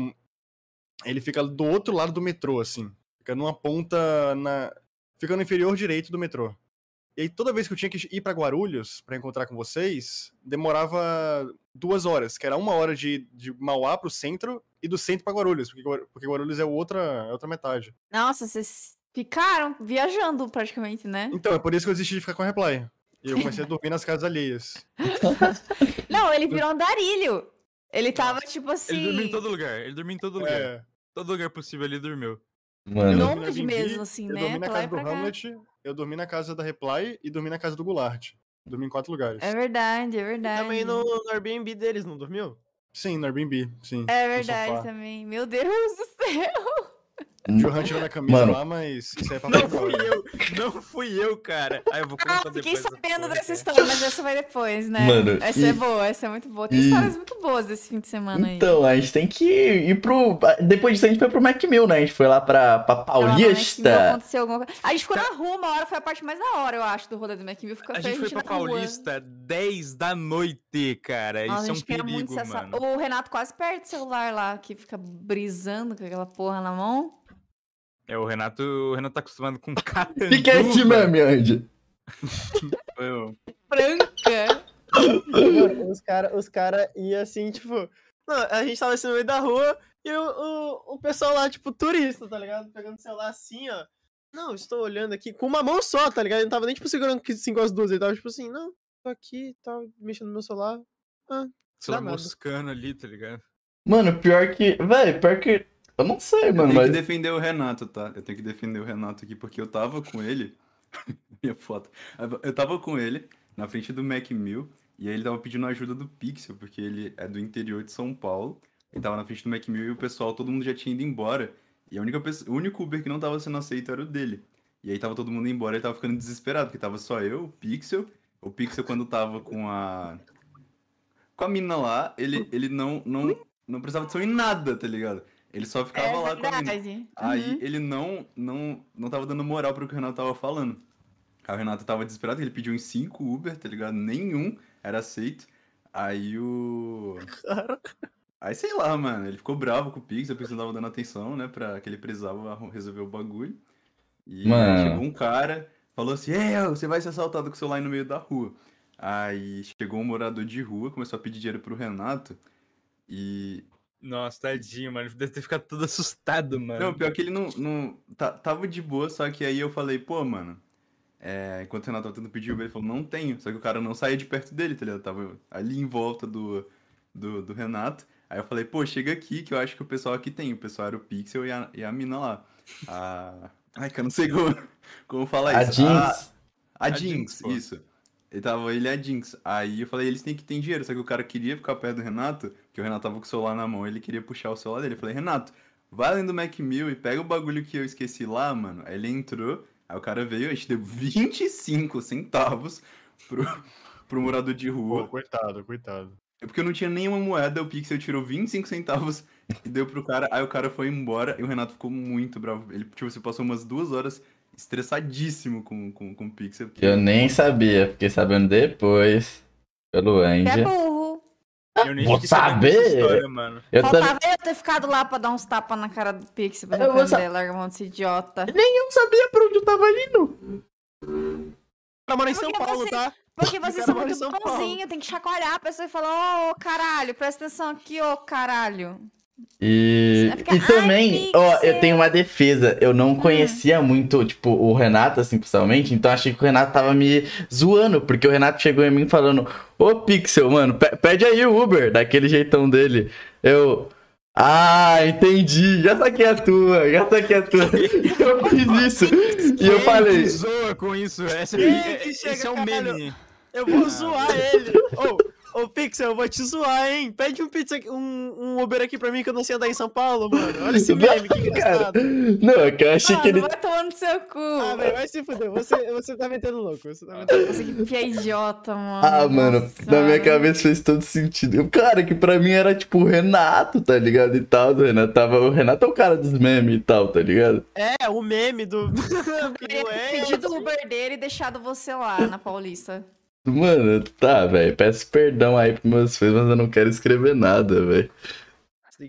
Ele fica do outro lado do metrô, assim. Fica numa ponta na. Fica no inferior direito do metrô. E aí, toda vez que eu tinha que ir pra Guarulhos pra encontrar com vocês, demorava duas horas, que era uma hora de, de Mauá pro centro e do centro pra Guarulhos, porque, porque Guarulhos é outra, é outra metade. Nossa, vocês ficaram viajando praticamente, né? Então, é por isso que eu desisti de ficar com a Reply. E eu comecei a dormir nas casas alheias. Não, ele virou andarilho. Ele tava, tipo assim. Ele dormiu em todo lugar, ele dormiu em todo lugar. É, Todo lugar possível ele dormiu. Mano, Airbnb, mesmo, assim, eu né? dormi na casa e do pra cá. Hamlet, eu dormi na casa da Reply e dormi na casa do Goulart. Dormi em quatro lugares. É verdade, é verdade. Também no, no Airbnb deles, não dormiu? Sim, no Airbnb, sim. É verdade também. Meu Deus do céu. Johan tirou minha camisa Mano. lá, mas isso aí é pra Não fui eu, não fui eu, cara. Aí eu vou contar Ah, fiquei sabendo dessa história, mas essa vai depois, né? Mano, essa e- é boa, essa é muito boa. Tem e- histórias muito boas desse fim de semana aí. Então, a gente tem que ir pro. Depois disso, a gente foi pro Macmill, né? A gente foi lá pra, pra Paulista. aconteceu alguma coisa. A gente ficou na rua uma hora, foi a parte mais da hora, eu acho, do rolê do Macmill. Ficou A gente foi pra na rua. Paulista 10 da noite, cara. Nossa, Isso a é um perigo, muito essa- mano. O Renato quase perde o celular lá, que fica brisando com aquela porra na mão. É, o Renato, o Renato tá acostumado com catanduva. O que, que é esse meme, Andy? Mano, os caras os cara iam assim, tipo. Não, a gente tava assim no meio da rua e o, o, o pessoal lá, tipo, turista, tá ligado? Pegando o celular assim, ó. Não, estou olhando aqui com uma mão só, tá ligado? Ele não tava nem, tipo, segurando assim com as duas. Ele tava, tipo assim, não, tô aqui, tava mexendo no meu celular. Sei lá, Danado. moscando ali, tá ligado? Mano, pior que. Véi, pior que. Eu não sei, Eu mano, tenho que mas. defender o Renato, tá? Eu tenho que defender o Renato aqui, porque eu tava com ele. Minha foto. Eu tava com ele na frente do Mac Mill e aí ele tava pedindo ajuda do Pixel, porque ele é do interior de São Paulo. Ele tava na frente do Mac Mill e o pessoal, todo mundo já tinha ido embora. E a única pessoa, o único Uber que não tava sendo aceito era o dele. E aí tava todo mundo embora e ele tava ficando desesperado, porque tava só eu, o Pixel. O Pixel, quando tava com a. Com a mina lá, ele, ele não, não, não prestava atenção em nada, tá ligado? Ele só ficava É lá com a mina. verdade. Aí Uhum. ele não, não, não tava dando moral pro que o Renato tava falando. Aí o Renato tava desesperado, ele pediu uns 5 Uber, tá ligado? Nenhum era aceito. Aí o. Cara, Aí sei lá, mano, ele ficou bravo com o Pix, Pix não tava dando atenção, né, pra que ele precisava resolver o bagulho. E Mano. chegou um cara, falou assim: É, você vai ser assaltado com o celular no meio da rua. Aí chegou um morador de rua, começou a pedir dinheiro pro Renato. E Nossa, tadinho, mano. Deve ter ficado todo assustado, mano. Não, pior que ele não. não tá- tava de boa, só que aí eu falei, pô, mano. É, enquanto o Renato tava tentando pedir Uber, ele falou, não tenho. Só que o cara não saía de perto dele, tá ligado? Tava ali em volta do, do, do Renato. Aí eu falei, pô, chega aqui que eu acho que o pessoal aqui tem. O pessoal era o Pixel e a, e a mina lá. A... Ai, que eu não sei como, como falar A isso. Ah, Jinx. a A Jinx, Jinx, pô. isso. Ele tava ele e a Jinx. Aí eu falei, eles têm que ter dinheiro. Só que o cara queria ficar perto do Renato, que o Renato tava com o celular na mão, ele queria puxar o celular dele. Eu falei, Renato, vai além do Mac Mill e pega o bagulho que eu esqueci lá, mano. Aí ele entrou, aí o cara veio, a gente deu 25 centavos pro, pro morador de Pô, rua. coitado, coitado. É porque eu não tinha nenhuma moeda, o Pixel tirou 25 centavos e deu pro cara. Aí o cara foi embora e o Renato ficou muito bravo. Ele, tipo, você passou umas duas horas estressadíssimo com, com, com o Pixel. porque- Eu nem sabia, fiquei sabendo depois. Pelo Você é Andy. burro. Eu nem Vou saber. história, mano. Eu Faltava eu ter ficado lá pra dar uns tapas na cara do Pixel pra Eu aprender, larga a mão desse idiota. não sabia pra onde eu tava indo. Ela mora em São Porque Paulo, você- tá? Porque vocês cara são muito São Paulo. bonzinhos, tem que chacoalhar a pessoa e falar, ô caralho, presta atenção aqui, ô caralho. E, ficar, e também, "Ai, ó, Pixel." eu tenho uma defesa. Eu não Hum. conhecia muito, tipo, o Renato, assim, pessoalmente. Então achei que o Renato tava me zoando. Porque o Renato chegou em mim falando: Ô Pixel, mano, pe- pede aí o Uber, daquele jeitão dele. Eu. Ah, entendi. Já saquei a tua, já saquei a tua. Eu fiz isso. E eu falei. que zoa com isso? Essa, Quem é, esse chega, é um meme. Eu vou zoar ele. Ô, ô, Pixel, eu vou te zoar, hein? Pede um, pizza, aqui- um, um Uber aqui pra mim que eu não sei andar em São Paulo, mano. Olha esse meme, que Cara, engraçado. não, é que eu achei Mano, que ele. vai tomar no seu cu. Ah, velho, vai se fuder. Você, você tá metendo louco. Você tá metendo louco. Que é idiota, mano. Ah, mano, Nossa, na minha cabeça fez todo sentido. Cara, que pra mim era tipo o Renato, tá ligado? E tal, o Renato tava. O Renato é o cara dos memes e tal, tá ligado? É, o meme do. é. pedido o Uber dele e deixado você lá na Paulista. Mano, tá, velho. Peço perdão aí pros meus fãs, mas eu não quero escrever nada, velho.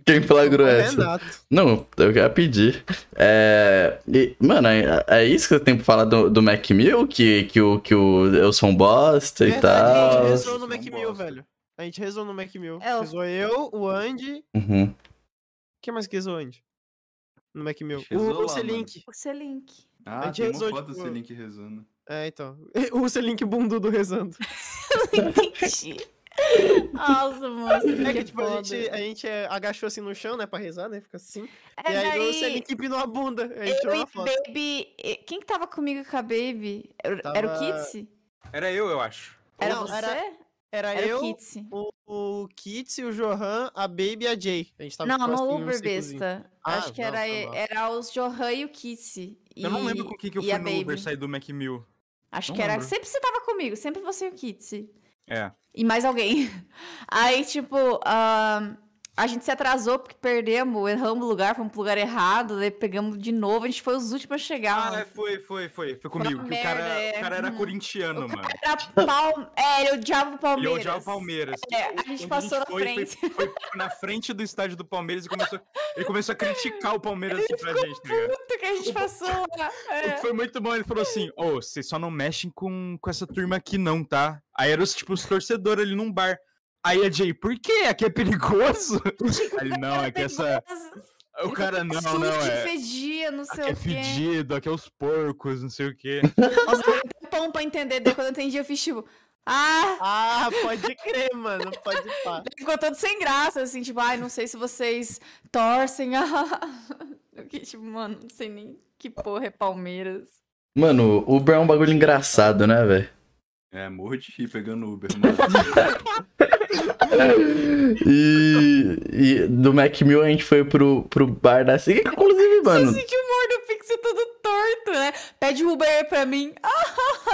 Quem flagrou É essa? Renato. Não, eu quero pedir. É. e, mano, é, é isso que você tem pra falar do, do Mac Mill? Que, que, o, que o, eu sou um bosta e Verdade, a gente tal. rezou no Mac Mill, velho. A gente rezou no Mac Mill. É, Rezou eu, o Andy. Uhum. Quem mais que rezou, Andy? No Mac Mill. O lá, Selink. O seu link. Ah, A gente tem uma foto tipo, desse link rezando. É, então. O Selink bundudo rezando. Entendi. Nossa, moço. É que que, tipo, a gente, a gente é, agachou assim no chão, né, pra rezar, né? Fica assim. É, e aí, o daí, Selink empinou a bunda. A gente tirou eu uma e foto. Baby... Quem que tava comigo com a Baby? Era, era o Tava- Kitsi? Era eu, eu acho. Era Não, você? era- Era, Era eu, o Kitsi. o, o Kits, o Johan, a Baby e a Jay. A gente tava Não, tipo, no assim, um Uber besta. Ah, Acho que não, era, mal. era os Johan e o Kitsi. Eu não lembro com quem que eu e fui a no Baby. Uber sair do Macmill. Acho Não que era. lembro. Sempre você tava comigo, sempre você e o Kitsi. É. E mais alguém. Aí, tipo, ahn, a gente se atrasou porque perdemos, erramos o lugar, fomos pro lugar errado, daí pegamos de novo, a gente foi os últimos a chegar. Ah, é, foi, foi, foi. Foi comigo. que o, cara, é. o cara era Uhum. corintiano, O mano. Era Pal... É, ele odiava o Ele Palmeiras. odiava o Palmeiras. É, a Onde gente passou na foi, foi- frente. Foi, na frente do estádio do Palmeiras e começou, ele começou a criticar o Palmeiras assim pra gente, tá ligado? Puta que a gente passou lá. É. Foi muito bom, ele falou assim, ô, vocês só não mexem com, com essa turma aqui não, tá? Aí eram os, tipo, os torcedores ali num bar. Aí a Jay, por quê? Aqui é perigoso? Aí não, é que essa... O cara, que não, não, é... fedia, não sei Aqui é o quê. fedido, aqui é os porcos, não sei o quê. Nossa, eu um pão pra entender. Daí quando eu entendi, eu fiz tipo. Ah! Ah, pode crer, mano. Pode pá. Daí ficou todo sem graça, assim, tipo, ai, não sei se vocês torcem. Eu fiquei, tipo, mano, não sei nem que porra é Palmeiras. Mano, Uber é um bagulho engraçado, né, velho? É, morro de rir pegando Uber, mano. E, e do Mac Mill a gente foi pro, pro bar da SIG. Inclusive, mano, Você sentiu o humor do Pixel todo torto, né? Pede Uber aí pra mim.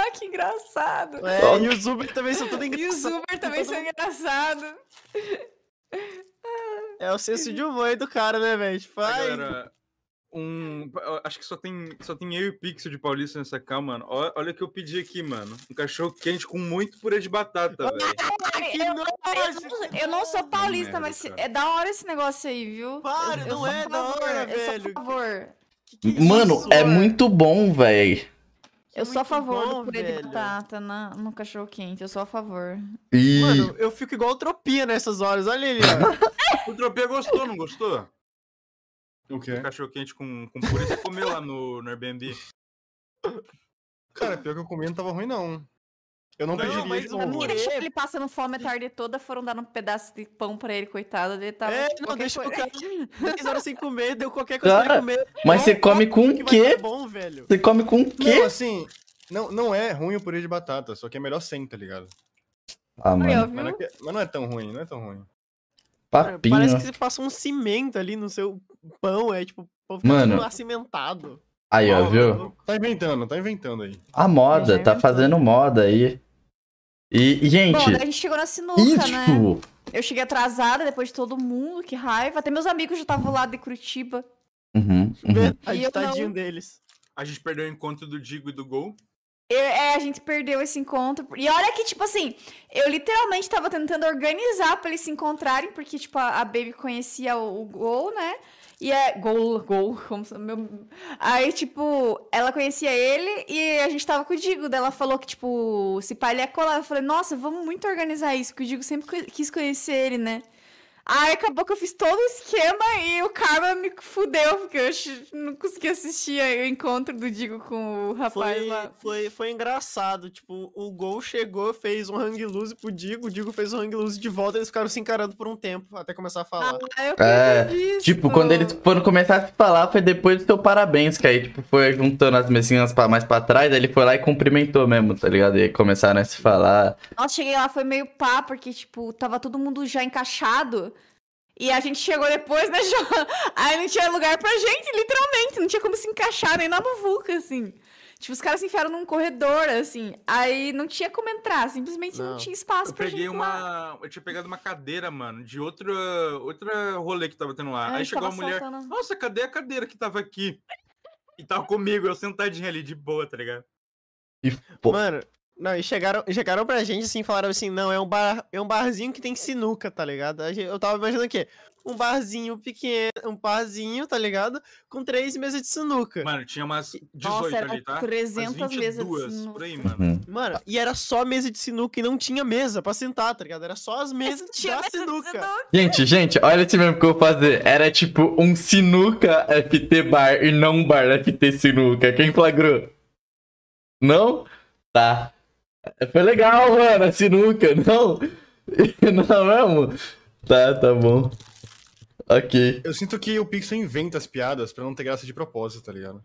Ah, que engraçado. É, e os Uber também são tudo E os engraçados. Uber também são engraçados. É o senso de humor aí do cara, né, velho? Tipo, ai, um. Acho que só tem, só tem eu e o Pixel de Paulista nessa cal, mano. Olha o que eu pedi aqui, mano. Um cachorro quente com muito purê de batata, velho. Eu, eu não- eu não sou paulista, merda, mas cara. é da hora esse negócio aí, viu? Para, Eu não sou é a da favor, hora, Eu sou velho. a favor. que que isso mano, é zoa? muito bom, velho. Eu sou a favor bom, do purê de velho. batata na, no cachorro quente. Eu sou a favor. E. Mano, eu fico igual tropia nessas horas. Olha ele, ó. O Tropia gostou, não gostou? O quê? Cachorro quente com, com purê. Você comeu lá no, no Airbnb? Cara, pior que eu comi não tava ruim, não. Eu não, Não, pediria mas de o A novo. minha purê- deixou ele passando fome a tarde toda, foram dar um pedaço de pão pra ele, coitado. Ele tava. É, tipo, não, deixa o coisa. cara 10 horas sem comer, deu qualquer coisa pra Cara, ele comer. Mas você Não, come com o quê? bom, velho. Você come com o Não, quê? assim, não, não é ruim o purê de batata, só que é melhor sem, tá ligado? Ah, mano. Mas não, é mas não é tão ruim, não é tão ruim. Papinho. Parece que você passa um cimento ali no seu pão, é tipo, o pão fica Mano. tudo acimentado. Aí, ó, viu? Tá inventando, tá inventando aí. A moda, tá fazendo moda aí. E, e, gente. Bom, a gente chegou na sinuca, e, né? tipo. Eu cheguei atrasada depois de todo mundo, que raiva. Até meus amigos já estavam lá de Curitiba. Uhum, uhum. Verdade, E eu tadinho não- deles. A gente perdeu o encontro do Digo e do Gol. Eu- é, a gente perdeu esse encontro. E olha que, tipo assim, eu literalmente tava tentando organizar pra eles se encontrarem, porque, tipo, a, a Baby conhecia o, o Gol, né? E é. Gol, Gol, como meu. Aí, tipo, ela conhecia ele e a gente tava com o Digo. Daí ela falou que, tipo, se pai ele ia colar. Eu falei, nossa, vamos muito organizar isso, que o Digo sempre quis conhecer ele, né? Aí acabou que eu fiz todo o esquema e o Karma me fudeu, porque eu não consegui assistir o encontro do Digo com o rapaz Foi, lá. foi, foi engraçado. Tipo, o Gol chegou, fez um hang loose pro Digo, o Digo fez um hang loose de volta, eles ficaram se encarando por um tempo, até começar a falar. Ah, eu É. Tipo, quando eles foram começar a se falar, foi depois do seu parabéns, que aí, tipo, foi juntando as mesinhas pra, mais pra trás, aí ele foi lá e cumprimentou mesmo, tá ligado? E aí começaram a se falar. Nossa, cheguei lá, foi meio pá, porque, tipo, tava todo mundo já encaixado. E a gente chegou depois, né, João? Aí não tinha lugar pra gente, literalmente. Não tinha como se encaixar nem na muvuca, assim. Tipo, os caras se enfiaram num corredor, assim. Aí não tinha como entrar, simplesmente não, Não. tinha espaço Eu pra peguei gente lá. uma. Eu tinha pegado uma cadeira, mano, de outra, outra rolê que tava tendo lá. É, Aí chegou a mulher. saltando. Nossa, cadê a cadeira que tava aqui? E tava comigo, eu sentadinho ali de boa, tá ligado? Pô. Mano, não, e chegaram, chegaram pra gente assim, falaram assim, não, é um bar, é um barzinho que tem sinuca, tá ligado? Eu tava imaginando o quê? Um barzinho pequeno, um barzinho, tá ligado? Com três mesas de sinuca. Mano, tinha umas 18 Nossa, ali, tá? 300 Umas mesas de 22 sinuca. por aí, mano. Uhum. Mano, e era só mesa de sinuca e não tinha mesa pra sentar, tá ligado? Era só as mesas Tinha da mesa de sinuca. Gente, gente, olha esse mesmo que eu vou fazer. Era tipo um sinuca FT bar e não um bar FT sinuca. Quem flagrou? Não? Tá. Foi legal, mano, a sinuca, não? Não mesmo? Tá, tá bom. Ok. Eu sinto que o Pixel inventa as piadas pra não ter graça de propósito, tá ligado?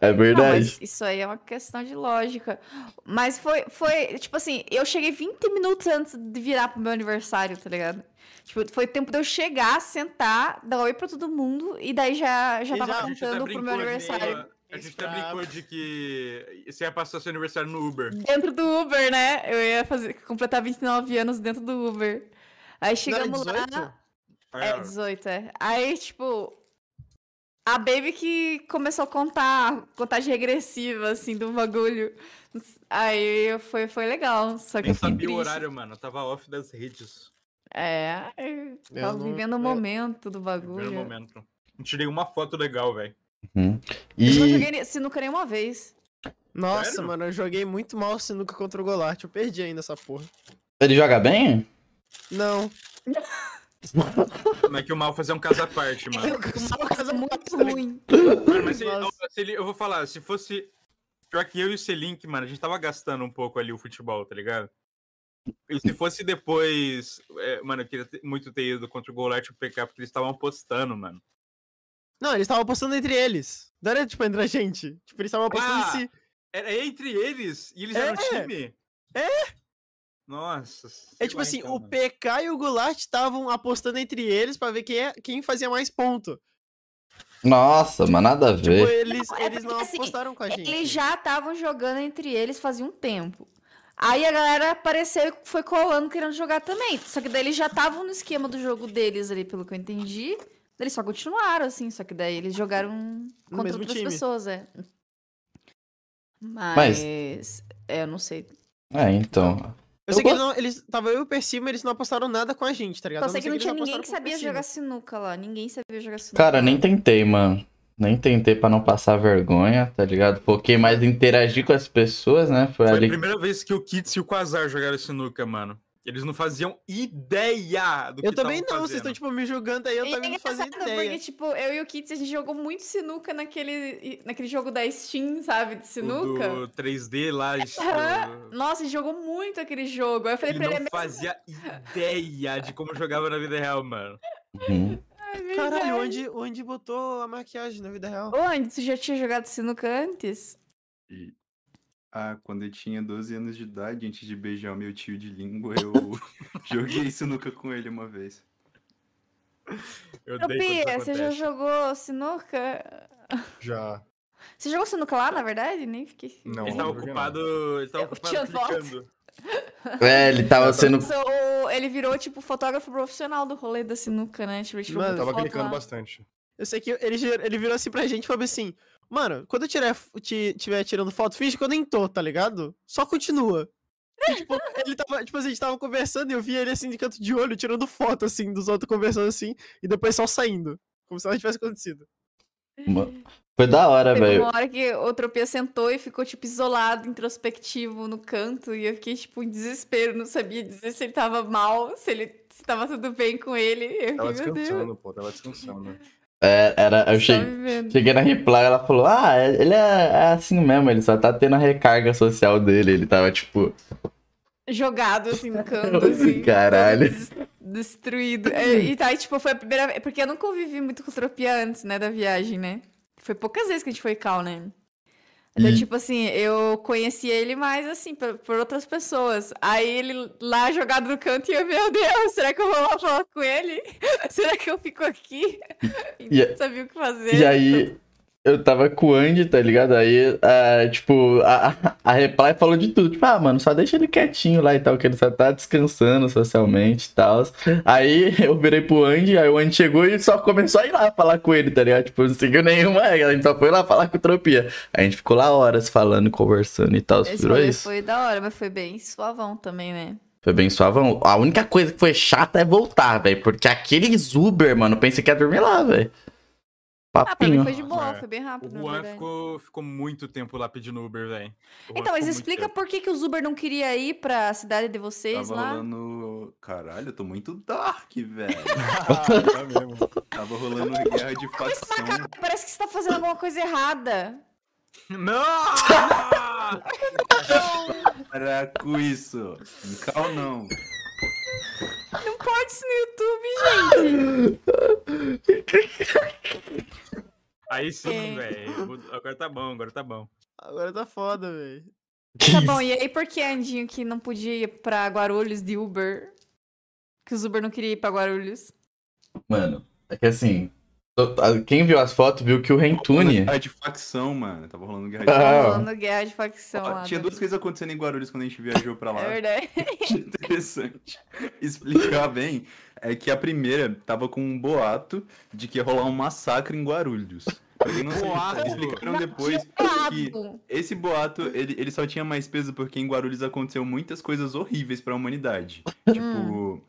É Não, verdade. mas isso aí é uma questão de lógica. Mas foi, foi, tipo assim, eu cheguei 20 minutos antes de virar pro meu aniversário, tá ligado? Tipo, foi tempo de eu chegar, sentar, dar oi pra todo mundo e daí já, já E tava já- cantando pro meu aniversário. A gente até brincou de que você ia passar seu aniversário no Uber. Dentro do Uber, né? Eu ia fazer, completar 29 anos dentro do Uber. Aí Não era chegamos 18? lá. É, 18, é. Aí, tipo, a Baby que começou a contar, contagem regressiva, assim, do bagulho. Aí foi, foi legal. Só que Nem eu fiquei sabia o triste. horário, mano. Eu tava off das redes. É, eu Eu tava não- vivendo o eu- momento do bagulho. primeiro momento. Não tirei uma foto legal, velho. Uhum. Eu não E joguei sinuca nenhuma vez. Nossa, Sério? mano, eu joguei muito mal sinuca contra o Golart. Eu perdi ainda essa porra. ele joga bem? Não. Como é que o mal fazer um caso à parte, mano. Uma coisa muito ruim. Mano, mas se, se ele- eu vou falar, se fosse. Pior que eu e o Selink, mano, a gente tava gastando um pouco ali o futebol, tá ligado? E se fosse depois. é, mano, eu queria ter- muito ter ido contra o Golart e o PK, porque eles estavam apostando, mano. Não, eles estavam apostando entre eles. Não era, tipo, entre a gente. Tipo, eles estavam apostando Ah, em si. Era entre eles e eles É, eram time? é. Nossa. É tipo lá, assim, então, o mano. PK e o Goulart estavam apostando entre eles pra ver quem, é- quem fazia mais ponto. Nossa, mas nada a Tipo, ver. eles, Não, é eles não assim, apostaram com a gente. Eles já estavam jogando entre eles fazia um tempo. Aí a galera apareceu e foi colando querendo jogar também. Só que daí eles já estavam no esquema do jogo deles ali, pelo que eu entendi. Eles só continuaram, assim. Só que daí eles jogaram contra outras time. pessoas, é. Mas. É, eu não sei. É, então. Eu sei Eu que eles não, eles. Tava eu e o Percy, mas eles não apostaram nada com a gente, tá ligado? Só A sei que não ser tinha ninguém que sabia Percy. jogar sinuca lá. Ninguém sabia jogar sinuca. Cara, nem tentei, mano. Nem tentei pra não passar vergonha, tá ligado? Foquei mais interagir com as pessoas, né? Foi Foi a ali. primeira vez que o Kits e o Quasar jogaram sinuca, mano. Eles não faziam ideia do que Eu também não, vocês estão, fazendo. tipo, me julgando aí, eu E também é não fazia engraçado ideia. porque, tipo, eu e o Kits, a gente jogou muito sinuca naquele, naquele jogo da Steam, sabe? De O sinuca. do 3D lá. isso- Aham. Nossa, a gente jogou muito aquele jogo. Aí eu falei Ele pra ele, não é fazia ideia de como jogava na vida real, mano. Uhum. Caralho, onde, onde botou a maquiagem na vida real? Andy, tu já tinha jogado sinuca antes? E- Ah, quando eu tinha 12 anos de idade, antes de beijar o meu tio de língua, eu joguei sinuca com ele uma vez. Eu Ô, Pia, você já jogou sinuca? Já. Você jogou sinuca lá, na verdade? Nem fiquei... Não, Ele tava não. ocupado. Ele tava Eu ocupado clicando. É, ele tava sendo. Ele virou, tipo, fotógrafo profissional do rolê da sinuca, né? Tipo, ele Mano, Tava clicando lá. bastante. Eu sei que ele, ele virou assim pra gente e falou assim: Mano, quando eu tiver, ti- tiver tirando foto, finge que eu nem tô, tá ligado? Só continua. E, tipo, ele tava, tipo assim, a gente tava conversando e eu via ele assim de canto de olho, tirando foto, assim, dos outros conversando assim, e depois só saindo. Como se nada tivesse acontecido. Foi da hora, Teve velho. uma hora que o Tropia sentou e ficou, tipo, isolado, introspectivo no canto. E eu fiquei, tipo, em desespero. Não sabia dizer se ele tava mal, se ele se tava tudo bem com ele. Eu Tava fiquei, descansando, pô. Tava descansando. É, era, eu Só cheguei, cheguei na reply, ela falou: Ah, é- ele é, é assim mesmo, ele só tá tendo a recarga social dele. Ele tava tipo, Jogado, assim, no canto, assim. Caralho. todo des- Destruído. É, E tá, tipo, foi a primeira vez. Porque eu não convivi muito com o Tropia antes, né, da viagem, né? Foi poucas vezes que a gente foi cal, né? Então, E- tipo assim, eu conheci ele mais, assim, por, por outras pessoas. Aí ele lá jogado no canto e eu, meu Deus, será que eu vou lá falar com ele? será que eu fico aqui? E E- não sabia o que fazer. E aí, eu tava com o Andy, tá ligado? Aí, ah, tipo, a, a- Reply falou de tudo. Tipo, ah, mano, só deixa ele quietinho lá e tal, que ele só tá descansando socialmente e tal. Aí eu virei pro Andy, aí o Andy chegou e só começou a ir lá falar com ele, tá ligado? Tipo, não seguiu nenhuma regra, a gente só foi lá falar com o Tropia. Aí a gente ficou lá horas falando, conversando e tal. Esse Virou isso. foi da hora, mas foi bem suavão também, né? Foi bem suavão. A única coisa que foi chata é voltar, velho. Porque aqueles Uber, mano, pensei que ia dormir lá, velho. Ah, pra mim Papinho. foi de boa, É. foi bem O rápido, na Juan ficou, ficou muito tempo lá pedindo Uber, velho. O Então, mas explica por que, que os Uber não queria ir pra cidade de vocês Tava lá. rolando. Caralho, eu tô muito dark, velho. tá mesmo. Tava rolando guerra de facção. cara, parece que você tá fazendo alguma coisa errada. Não! Para com isso. Cal não. Não pode isso no YouTube, gente. Aí sim, velho. Agora tá bom, agora tá bom. Agora tá foda, velho. Tá bom, e aí por que Andinho que não podia ir pra Guarulhos de Uber? Que os Uber não queria ir pra Guarulhos. Mano, é que assim. Quem viu as fotos viu que o Rentune. Guerra de facção, mano. Tava rolando guerra de Ah. Tá facção. rolando guerra de facção Ó. Tinha duas coisas acontecendo em Guarulhos quando a gente viajou pra lá. É verdade. interessante explicar bem é que a primeira tava com um boato de que ia rolar um massacre em Guarulhos. Pra quem não sabe, Boato? explicaram depois que esse boato ele, ele só tinha mais peso porque em Guarulhos aconteceu muitas coisas horríveis pra humanidade. Tipo,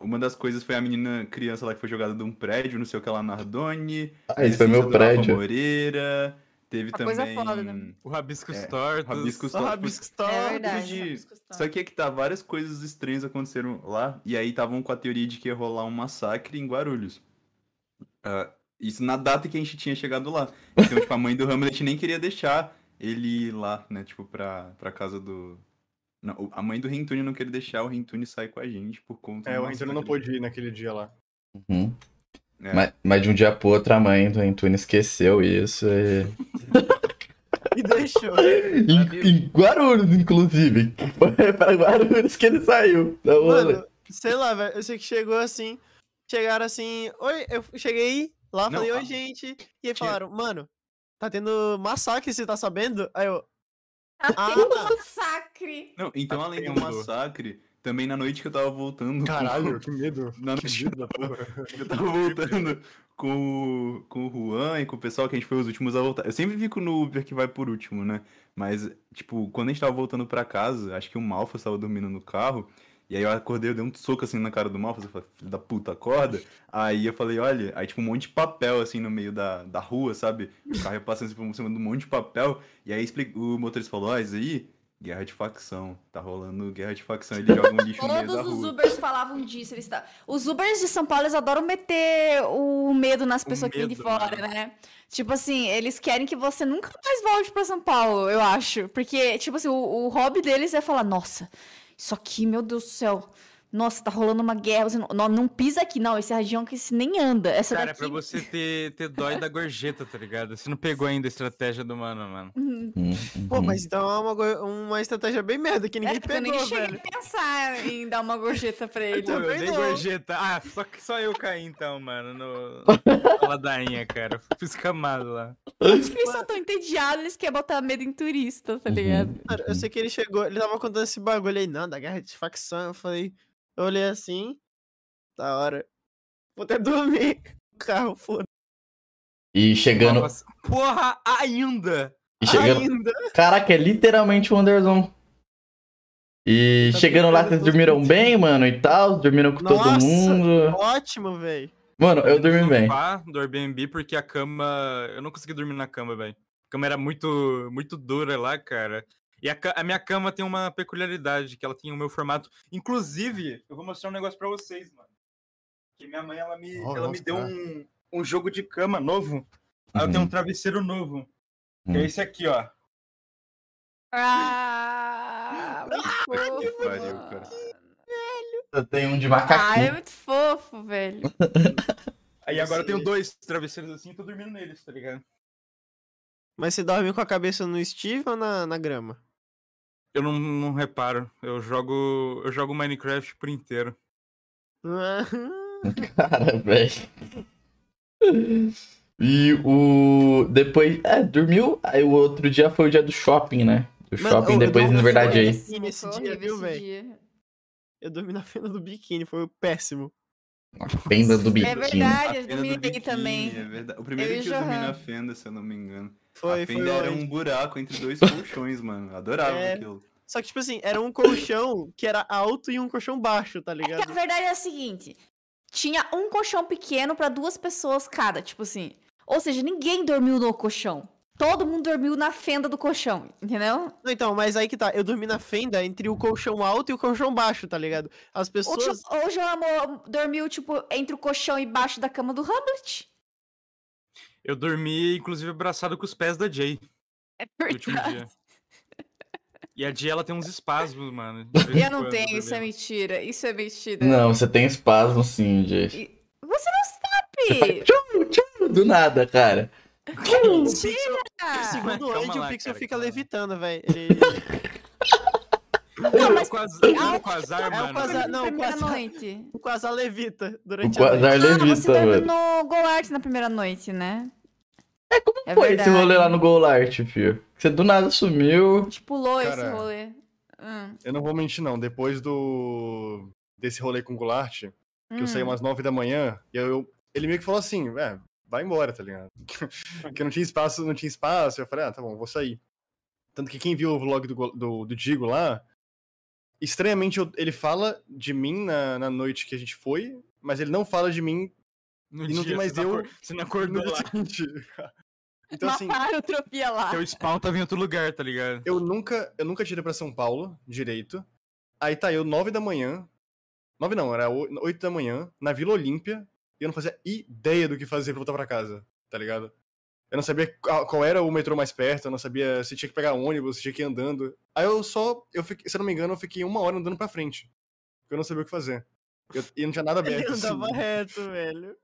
uma das coisas foi a menina criança lá que foi jogada de um prédio, não sei o que lá, Nardoni. Ah, esse foi meu prédio. Moreira. Teve Uma coisa também. foda, né? O Rabiscos É, Tortos. Rabiscos Só Tortos. rabisco É verdade. Rabisco. Só que é que tá, várias coisas estranhas aconteceram lá, e aí estavam com a teoria de que ia rolar um massacre em Guarulhos. Ah, isso na data que a gente tinha chegado lá. Então, tipo, a mãe do Hamlet nem queria deixar ele ir lá, né, tipo, pra, pra casa do... Não, a mãe do Rentune não queria deixar o Rentune sair com a gente por conta É, o Rentune não pôde ir naquele dia lá. Uhum. É. Mas, mas de um dia pro outro a mãe do Rentune esqueceu isso. E... E deixou. em, em Guarulhos, inclusive. Foi pra Guarulhos que ele saiu. Mano, sei lá, velho. Eu sei que chegou assim. Chegaram assim. Oi, eu cheguei lá, Não, falei, oi, a- gente. E aí falaram, mano, tá tendo massacre, você tá sabendo? Aí eu. Ah, Ah, um tá. massacre. Não, então além do massacre, também na noite que eu tava voltando... com- Caralho, que medo. Na Que noite medo da porra. Eu tava voltando com, o- com o Juan e com o pessoal que a gente foi os últimos a voltar. Eu sempre fico no Uber que vai por último, né? Mas, tipo, quando a gente tava voltando pra casa, acho que o Malfa estava dormindo no carro. E aí eu acordei, eu dei um soco assim na cara do Malfa. Eu falei, filho da puta, acorda. Aí eu falei, olha, aí tipo um monte de papel assim no meio da, da rua, sabe? O carro ia passando assim, por cima de um monte de papel. E aí o motorista falou, ó, isso aí, guerra de facção. Tá rolando guerra de facção. Ele joga um lixo no meio da Todos os rua. Ubers falavam disso. Eles tá... Os Ubers de São Paulo, eles adoram meter o medo nas pessoas que vêm de medo, fora, mano. né? Tipo assim, eles querem que você nunca mais volte pra São Paulo, eu acho. Porque, tipo assim, o, o hobby deles é falar, nossa, isso aqui, meu Deus do céu. Nossa, tá rolando uma guerra. Você não, não, não pisa aqui, não. Esse região que se nem anda. Essa Cara, é daqui... pra você ter, ter dói da gorjeta, tá ligado? Você não pegou ainda a estratégia do mano, mano. Hum, Uhum. Pô, mas então é uma, uma estratégia bem merda que ninguém é, eu nem pegou, cheguei velho. a pensar em dar uma gorjeta pra ele. Eu também dei não. gorjeta. Ah, só que só eu caí então, mano, no... na ladainha, cara. Fui escamado lá. Acho que eles são tão entediados, eles querem botar medo em turista, tá Uhum. ligado? Cara, eu sei que ele chegou, ele tava contando esse bagulho aí, não, da guerra de facção. Eu falei, eu olhei assim, da hora. Vou até dormir. no Carro, foda. E chegando. Nossa, Porra, ainda! E chegando. Ainda. Caraca, é literalmente o Anderson. E Tá chegando lá, vocês dormiram bem, mano, e tal? Dormiram com todo Nossa. mundo? Ótimo, velho. Mano, eu dormi bem. do Airbnb porque a cama. Eu não consegui dormir na cama, velho. A cama era muito, muito dura lá, cara. E a, a minha cama tem uma peculiaridade, que ela tem o meu formato. Inclusive, eu vou mostrar um negócio pra vocês, mano. Que minha mãe, ela me, Oh, ela me nossa, deu cara. um, um jogo de cama novo. Aí eu tenho um travesseiro novo. Que Hum. é esse aqui, ó. Ah, muito fofo. pariu, cara. Eu tenho um de Ah, é muito fofo, velho. Aí agora eu tenho dois travesseiros assim e tô dormindo neles, tá ligado? Mas você dorme com a cabeça no Steve ou na, na grama? Eu não, não reparo. Eu jogo. Eu jogo Minecraft por inteiro. Cara, velho. E o. Depois. É, dormiu. Aí o outro dia foi o dia do shopping, né? Do Mano, shopping, eu- eu depois, dormi na verdade, aí. Sim, nesse dia, viu, velho? Eu dormi na fenda do biquíni, foi péssimo. A fenda do biquíni. É verdade, eu dormi também. É verdade. O primeiro Eu que eu dormi na fenda, se eu não me engano. Foi, a foi fenda era longe. um buraco entre dois colchões, mano. Adorava É. aquilo. Só que, tipo assim, era um colchão que era alto e um colchão baixo, tá É que ligado? a verdade é a seguinte: tinha um colchão pequeno pra duas pessoas cada, tipo assim. Ou seja, ninguém dormiu no colchão. Todo mundo dormiu na fenda do colchão, entendeu? Não, então, mas aí que tá, eu dormi na fenda entre o colchão alto e o colchão baixo, tá ligado? As pessoas. Jo- O João Amor dormiu, tipo, entre o colchão e baixo da cama do Hamlet. Eu dormi, inclusive, abraçado com os pés da Jay É verdade. dia. E a Jay, ela tem uns espasmos, mano. Eu não tenho, isso é mentira. Isso é mentira. Não, você tem espasmo sim, gente. E- Você não sabe! Do nada, cara. O Pixel, Ah, segundo o Andy, o Pixel cara, fica lá. levitando, velho. Ele... Não, mas- o Quasar, o Quasar, É o mano. Quasar- não, quase- noite. O Quasar levita O durante a noite. Quasar Ah, você levita, no Golart na primeira noite, né? É, como Foi esse rolê lá no Golart, filho. Você do nada sumiu. A gente pulou esse Cara, rolê. Hum, Eu não vou mentir, não. Depois do. desse rolê com o Goulart, que eu saí hum. umas nove da manhã, e eu- ele meio que falou assim, é, vai embora, tá ligado? Porque não tinha espaço, não tinha espaço. Eu falei, ah, tá bom, vou sair. Tanto que quem viu o vlog do, do, do Digo lá, estranhamente eu- ele fala de mim na, na noite que a gente foi, mas ele não fala de mim No E não tem dia, mais você eu Você não no acordou dia lá. seguinte. Então, assim, o Tropia lá. Teu spawn tava em outro lugar, tá ligado? eu nunca, eu nunca tirei pra São Paulo direito. Aí tá eu, nove da manhã. Nove não, era oito da manhã, na Vila Olímpia, e eu não fazia ideia do que fazer pra voltar pra casa, tá ligado? Eu não sabia qual era o metrô mais perto, eu não sabia se tinha que pegar ônibus, se tinha que ir andando. Aí eu só, eu fiquei, se eu não me engano, eu fiquei uma hora andando pra frente. Porque eu não sabia o que fazer. Eu, e não tinha nada Ele aberto. assim. andava reto, velho.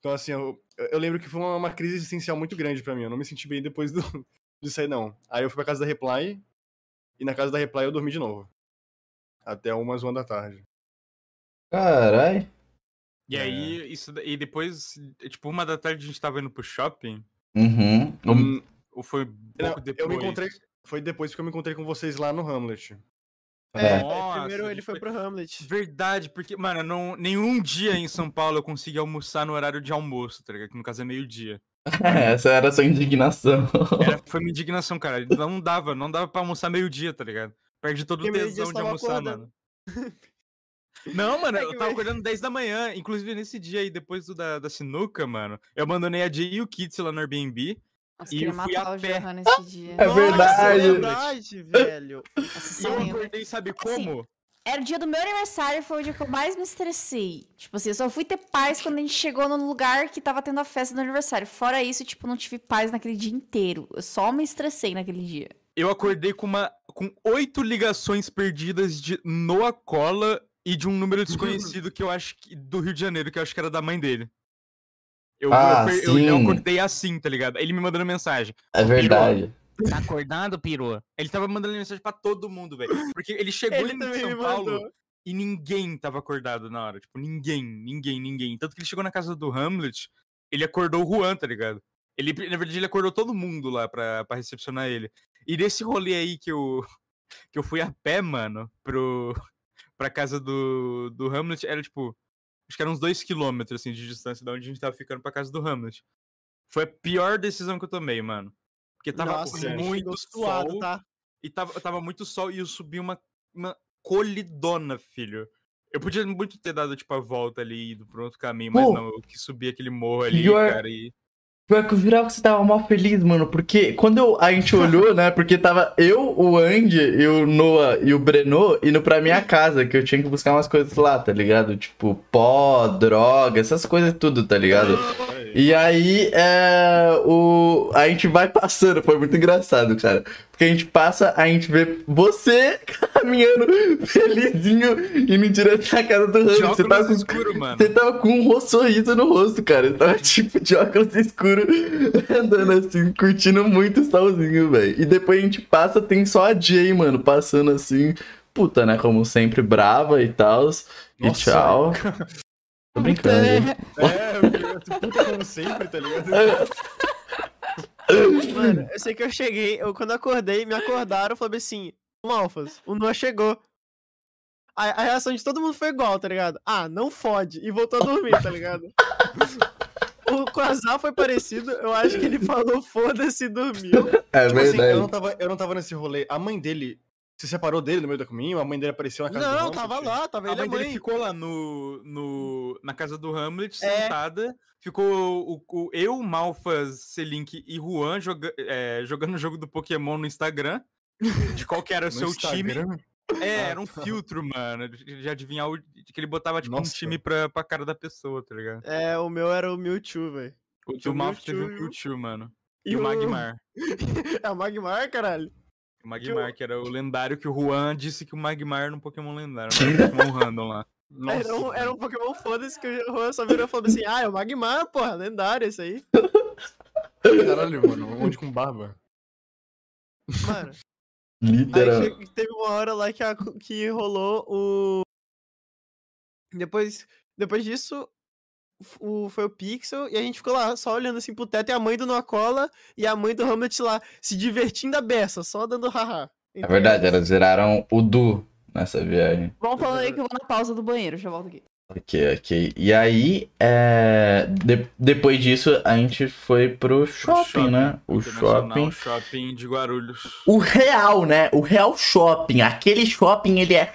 Então, assim, eu, eu lembro que foi uma, uma crise existencial muito grande pra mim. Eu não me senti bem depois do, de sair, não. Aí eu fui pra casa da Reply, e na casa da Reply eu dormi de novo. Até umas uma da tarde. Carai. E É. aí, isso, e depois, tipo, uma da tarde a gente tava indo pro shopping, Uhum. Hum, ou foi não, pouco depois? eu me encontrei. Foi depois que eu me encontrei com vocês lá no Hamlet. É. Nossa, primeiro ele foi pro Hamlet. Verdade, porque, mano, não, nenhum dia em São Paulo eu consegui almoçar no horário de almoço, tá ligado? Que no caso é meio-dia. Essa era a sua indignação. Era- Foi minha indignação, cara. Não dava, não dava pra almoçar meio-dia, tá ligado? Perde todo o Porque meio-dia tesão de almoçar, acordando. mano. Não, mano, É eu tava acordando 10 da manhã. Inclusive, nesse dia aí, depois do da, da sinuca, mano, eu abandonei a Jay e o Kits lá no Airbnb. Nossa, E queria eu fui matar a o pé. Johan nesse dia. É Nossa, verdade. É verdade, velho. Nossa, E só eu acordei, sabe Assim, como? Era o dia do meu aniversário, foi o dia que eu mais me estressei. Tipo assim, eu só fui ter paz quando a gente chegou no lugar que tava tendo a festa do aniversário. Fora isso, tipo, não tive paz naquele dia inteiro. Eu só me estressei naquele dia. Eu acordei com uma com oito ligações perdidas de Noah Cola e de um número desconhecido que eu acho que do Rio de Janeiro, que eu acho que era da mãe dele. Eu, Ah, eu, eu- eu acordei assim, tá ligado? Ele me mandando mensagem. É verdade. Tá acordado, peru? Ele tava mandando mensagem pra todo mundo, velho. Porque ele chegou Ele em São Paulo e ninguém tava acordado na hora. Tipo, ninguém, ninguém, ninguém. Tanto que ele chegou na casa do Hamlet, ele acordou o Juan, tá ligado? Ele, na verdade, ele acordou todo mundo lá pra, pra recepcionar ele. E nesse rolê aí que eu, que eu fui a pé, mano, pro, pra casa do, do Hamlet, era tipo, acho que era uns dois quilômetros, assim, de distância da onde a gente tava ficando pra casa do Hamlet. Foi a pior decisão que eu tomei, mano. Porque tava Nossa, muito suado, sol, tá? e tava, tava muito sol e eu subi uma, uma colidona, filho. Eu podia muito ter dado, tipo, a volta ali e ido pro outro caminho, mas Pô. não, eu quis subir aquele morro ali, Pior- cara, e... Pior que eu jurava que você tava mal feliz, mano. Porque quando eu- a gente olhou, né? Porque tava eu, o Andy, e o Noah e o Breno indo pra minha casa, que eu tinha que buscar umas coisas lá, tá ligado? Tipo, pó, droga, essas coisas tudo, tá ligado? E aí, é, o, a gente vai passando, foi muito engraçado, cara. Porque a gente passa, a gente vê você caminhando felizinho, indo direto na casa do De Ramos. Você tava com escuro, mano. você tava com um sorriso no rosto, cara. Você tava tipo de óculos escuro, andando assim, curtindo muito o solzinho, velho. E depois a gente passa, tem só a Jay, mano, passando assim, puta, né? Como sempre, brava e tal. E tchau. Tô brincando. É, puta como sempre, tá ligado? Mano, eu sei que eu cheguei, eu quando acordei, me acordaram, eu falei assim, Malfas, o Noah chegou. A, a reação de todo mundo foi igual, tá ligado? Ah, não fode. E voltou a dormir, tá ligado? o Quasar foi parecido, eu acho que ele falou foda-se e dormiu. É Tipo assim, eu não, verdade. tava, eu não tava nesse rolê. A mãe dele se separou dele no meio do caminho, a mãe dele apareceu na casa do Não, Hamlet. tava lá, tava A ele e mãe a dele mãe. ficou lá no, no, na casa do Hamlet, É. sentada. Ficou o, o- eu, Malfas, Selink e Juan joga, é, jogando o jogo do Pokémon no Instagram. De qual que era o seu time. Instagram? É, Ah, era um tá. filtro, mano. De de adivinhar o. de que ele botava, tipo, Nossa. um time pra, pra cara da pessoa, tá ligado? É, o meu era o Mewtwo, velho. O do Malfas teve o Mewtwo. Mano. E, o Magmar. É o Magmar, caralho. O Magmar, que era o lendário que o Juan disse que o Magmar era um Pokémon lendário. Um Pokémon random lá. Nossa. Era um, era um Pokémon foda-se que o Juan só virou e falou assim: Ah, é o Magmar, porra, lendário esse aí. Caralho, mano, onde com barba? Mano, aí Literal. teve uma hora lá que, a- que rolou o. Depois, depois disso, o, foi o Pixel e a gente ficou lá só olhando assim pro teto e a mãe do Nocola e a mãe do Hamlet lá se divertindo a beça, só dando haha. É verdade, elas zeraram o Du nessa viagem. Vamos falando aí que eu vou na pausa do banheiro, já volto aqui. Ok, ok. E aí, é... de- depois disso, a gente foi pro shopping, shopping né? O shopping. shopping de Guarulhos. O real, né? O real shopping. Aquele shopping, ele é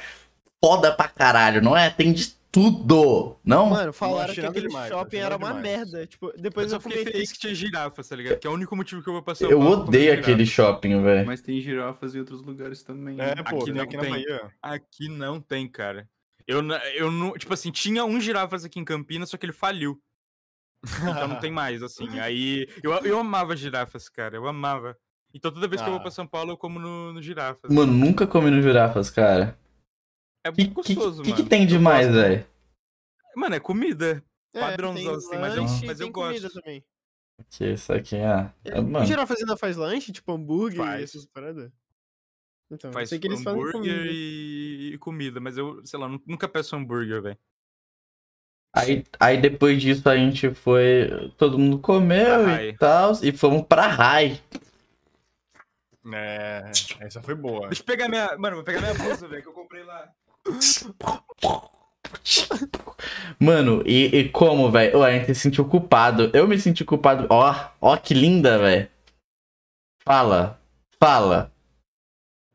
foda pra caralho, não é? Tem de tudo, não? Mano, falaram que aquele demais, shopping era nada uma demais. merda. Tipo, depois eu eu, só fiquei feliz que tinha girafas, tá ligado? Que é o único motivo que eu vou passar Eu odeio aquele shopping, velho. Mas tem girafas em outros lugares também. É, né? pô, Aqui tem não aqui na tem. Bahia. Aqui não tem, cara. Eu, eu não. Tipo assim, tinha um girafas aqui em Campinas, só que ele faliu. Então não tem mais, assim. Aí. Eu, eu amava girafas, cara. Eu amava. Então toda vez que eu vou Ah. pra São Paulo, eu como no, no girafas. Mano, nunca comi no girafas, cara. É Que, muito que, gostoso, que, mano. que tem Eu demais, velho? Mano, é comida. É, padrãozão, tem assim, mas eu- lanche e mas eu tem comida gosto. também. Que isso aqui, ah. é, O mano. Girafas ainda faz lanche, tipo hambúrguer e Faz. essas paradas? Então, eu Faz sei que eles fazem hambúrguer comida. e... e comida, mas eu, sei lá, nu- nunca peço hambúrguer, velho. Aí, aí depois disso a gente foi. Todo mundo comeu Pra e tal. E fomos pra Rai. É, essa foi boa. Deixa eu pegar minha. Mano, vou pegar minha blusa, velho, que eu comprei lá. Mano, e, e como, velho? A gente se sentiu culpado. Eu me senti culpado. Ó, ó que linda, velho. Fala. Fala.